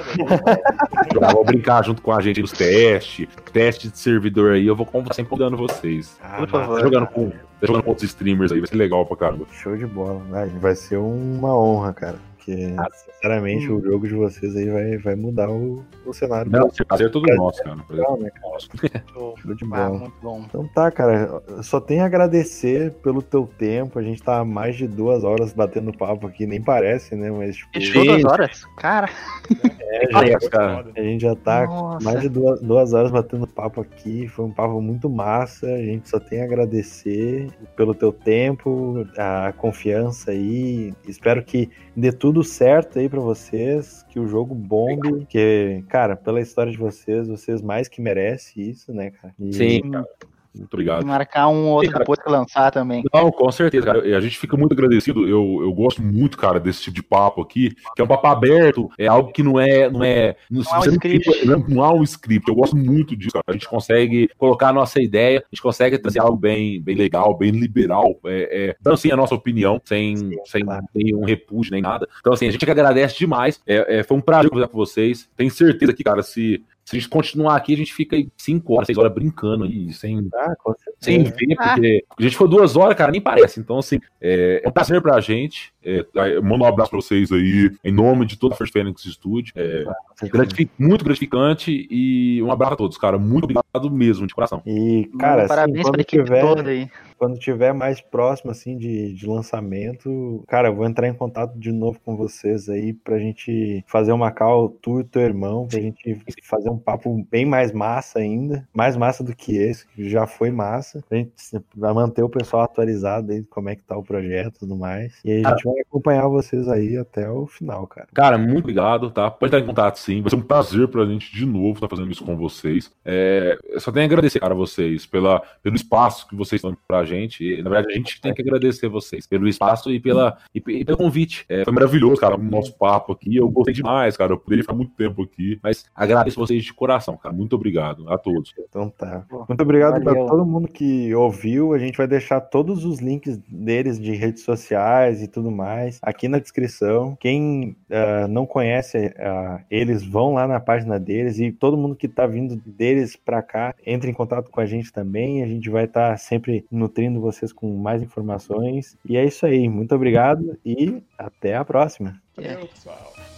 Speaker 2: Jogar, vão brincar junto com a gente nos testes, teste de servidor aí, eu vou conversar sempre convidando vocês.
Speaker 1: Ah,
Speaker 3: Por favor.
Speaker 2: Tá jogando com, tá jogando com outros streamers aí, vai ser legal pra caramba.
Speaker 1: Show de bola. Vai ser uma honra, cara. Porque, sinceramente, o jogo de vocês aí vai, vai mudar o, o cenário.
Speaker 2: Não, esse prazer é todo nosso, cara.
Speaker 1: Legal, né, cara?
Speaker 2: nosso.
Speaker 3: Show.
Speaker 1: Show de
Speaker 3: Ah, muito bom.
Speaker 1: Então tá, cara. eu Só tenho a agradecer pelo teu tempo. A gente tá há mais de duas horas batendo papo aqui, nem parece, né? Mas tipo,
Speaker 3: duas horas? Cara,
Speaker 1: é,
Speaker 2: Parece, cara.
Speaker 1: a gente já tá
Speaker 3: nossa.
Speaker 1: mais de duas, duas horas batendo papo aqui. Foi um papo muito massa. A gente só tem a agradecer pelo teu tempo, a confiança aí. Espero que dê tudo certo aí pra vocês, que o jogo bombe. Que, cara, pela história de vocês, vocês mais que merecem isso, né, cara? E-
Speaker 2: Sim, cara. Muito obrigado.
Speaker 3: Marcar um outro
Speaker 2: Sim, cara.
Speaker 3: depois que lançar também.
Speaker 2: Não, com certeza, cara. A gente fica muito agradecido. Eu, eu gosto muito, cara, desse tipo de papo aqui, que é um papo aberto, é algo que não é. Não, é, não,
Speaker 3: Não há um
Speaker 2: você
Speaker 3: script.
Speaker 2: não, não há um script. Eu gosto muito disso, cara. A gente consegue colocar a nossa ideia, a gente consegue trazer algo bem, bem legal, bem liberal. É, é, então, assim, a nossa opinião, sem,
Speaker 1: Sim,
Speaker 2: sem
Speaker 1: claro.
Speaker 2: nenhum repúdio nem nada. Então, assim, a gente que agradece demais. É, é, foi um prazer conversar com vocês. Tenho certeza que, cara, se. Se a gente continuar aqui, a gente fica aí 5 horas, 6 horas brincando aí, sem,
Speaker 1: Ah,
Speaker 2: sem ver, porque a gente foi duas horas, cara, nem parece. Então, assim, é, é um prazer pra gente. É, mando um abraço pra vocês aí, em nome de toda a First Phoenix Studio. É, gratifi- muito gratificante e um abraço a todos, cara. Muito obrigado mesmo, de coração.
Speaker 1: E, cara, assim,
Speaker 3: Parabéns pra equipe
Speaker 1: tiver,
Speaker 3: toda aí.
Speaker 1: Quando tiver mais próximo, assim, de, de lançamento, cara, eu vou entrar em contato de novo com vocês aí pra gente fazer uma call, tu e teu irmão, pra gente fazer um papo bem mais massa ainda, mais massa do que esse, que já foi massa, pra gente pra manter o pessoal atualizado aí como é que tá o projeto e tudo mais. E aí a gente vai acompanhar vocês aí até o final, cara.
Speaker 2: Cara, muito obrigado, tá? Pode estar em contato sim. Vai ser um prazer pra gente de novo estar fazendo isso com vocês. É, eu só tenho a agradecer, cara, a vocês pela, pelo espaço que vocês estão pra gente. E, na verdade, a gente tem que agradecer vocês pelo espaço e, pela, e, e pelo convite. É, foi maravilhoso, cara, o nosso papo aqui. Eu gostei demais, cara. Eu poderia ficar muito tempo aqui. Mas agradeço vocês de coração, cara. Muito obrigado a todos.
Speaker 1: Então tá. Muito obrigado para todo mundo que ouviu. A gente vai deixar todos os links deles de redes sociais e tudo mais aqui na descrição. Quem ah, não conhece ah, eles, vão lá na página deles e todo mundo que tá vindo deles para cá, entre em contato com a gente também. A gente vai estar sempre nutrindo vocês com mais informações. E é isso aí. Muito obrigado e até a próxima.
Speaker 4: Valeu, pessoal.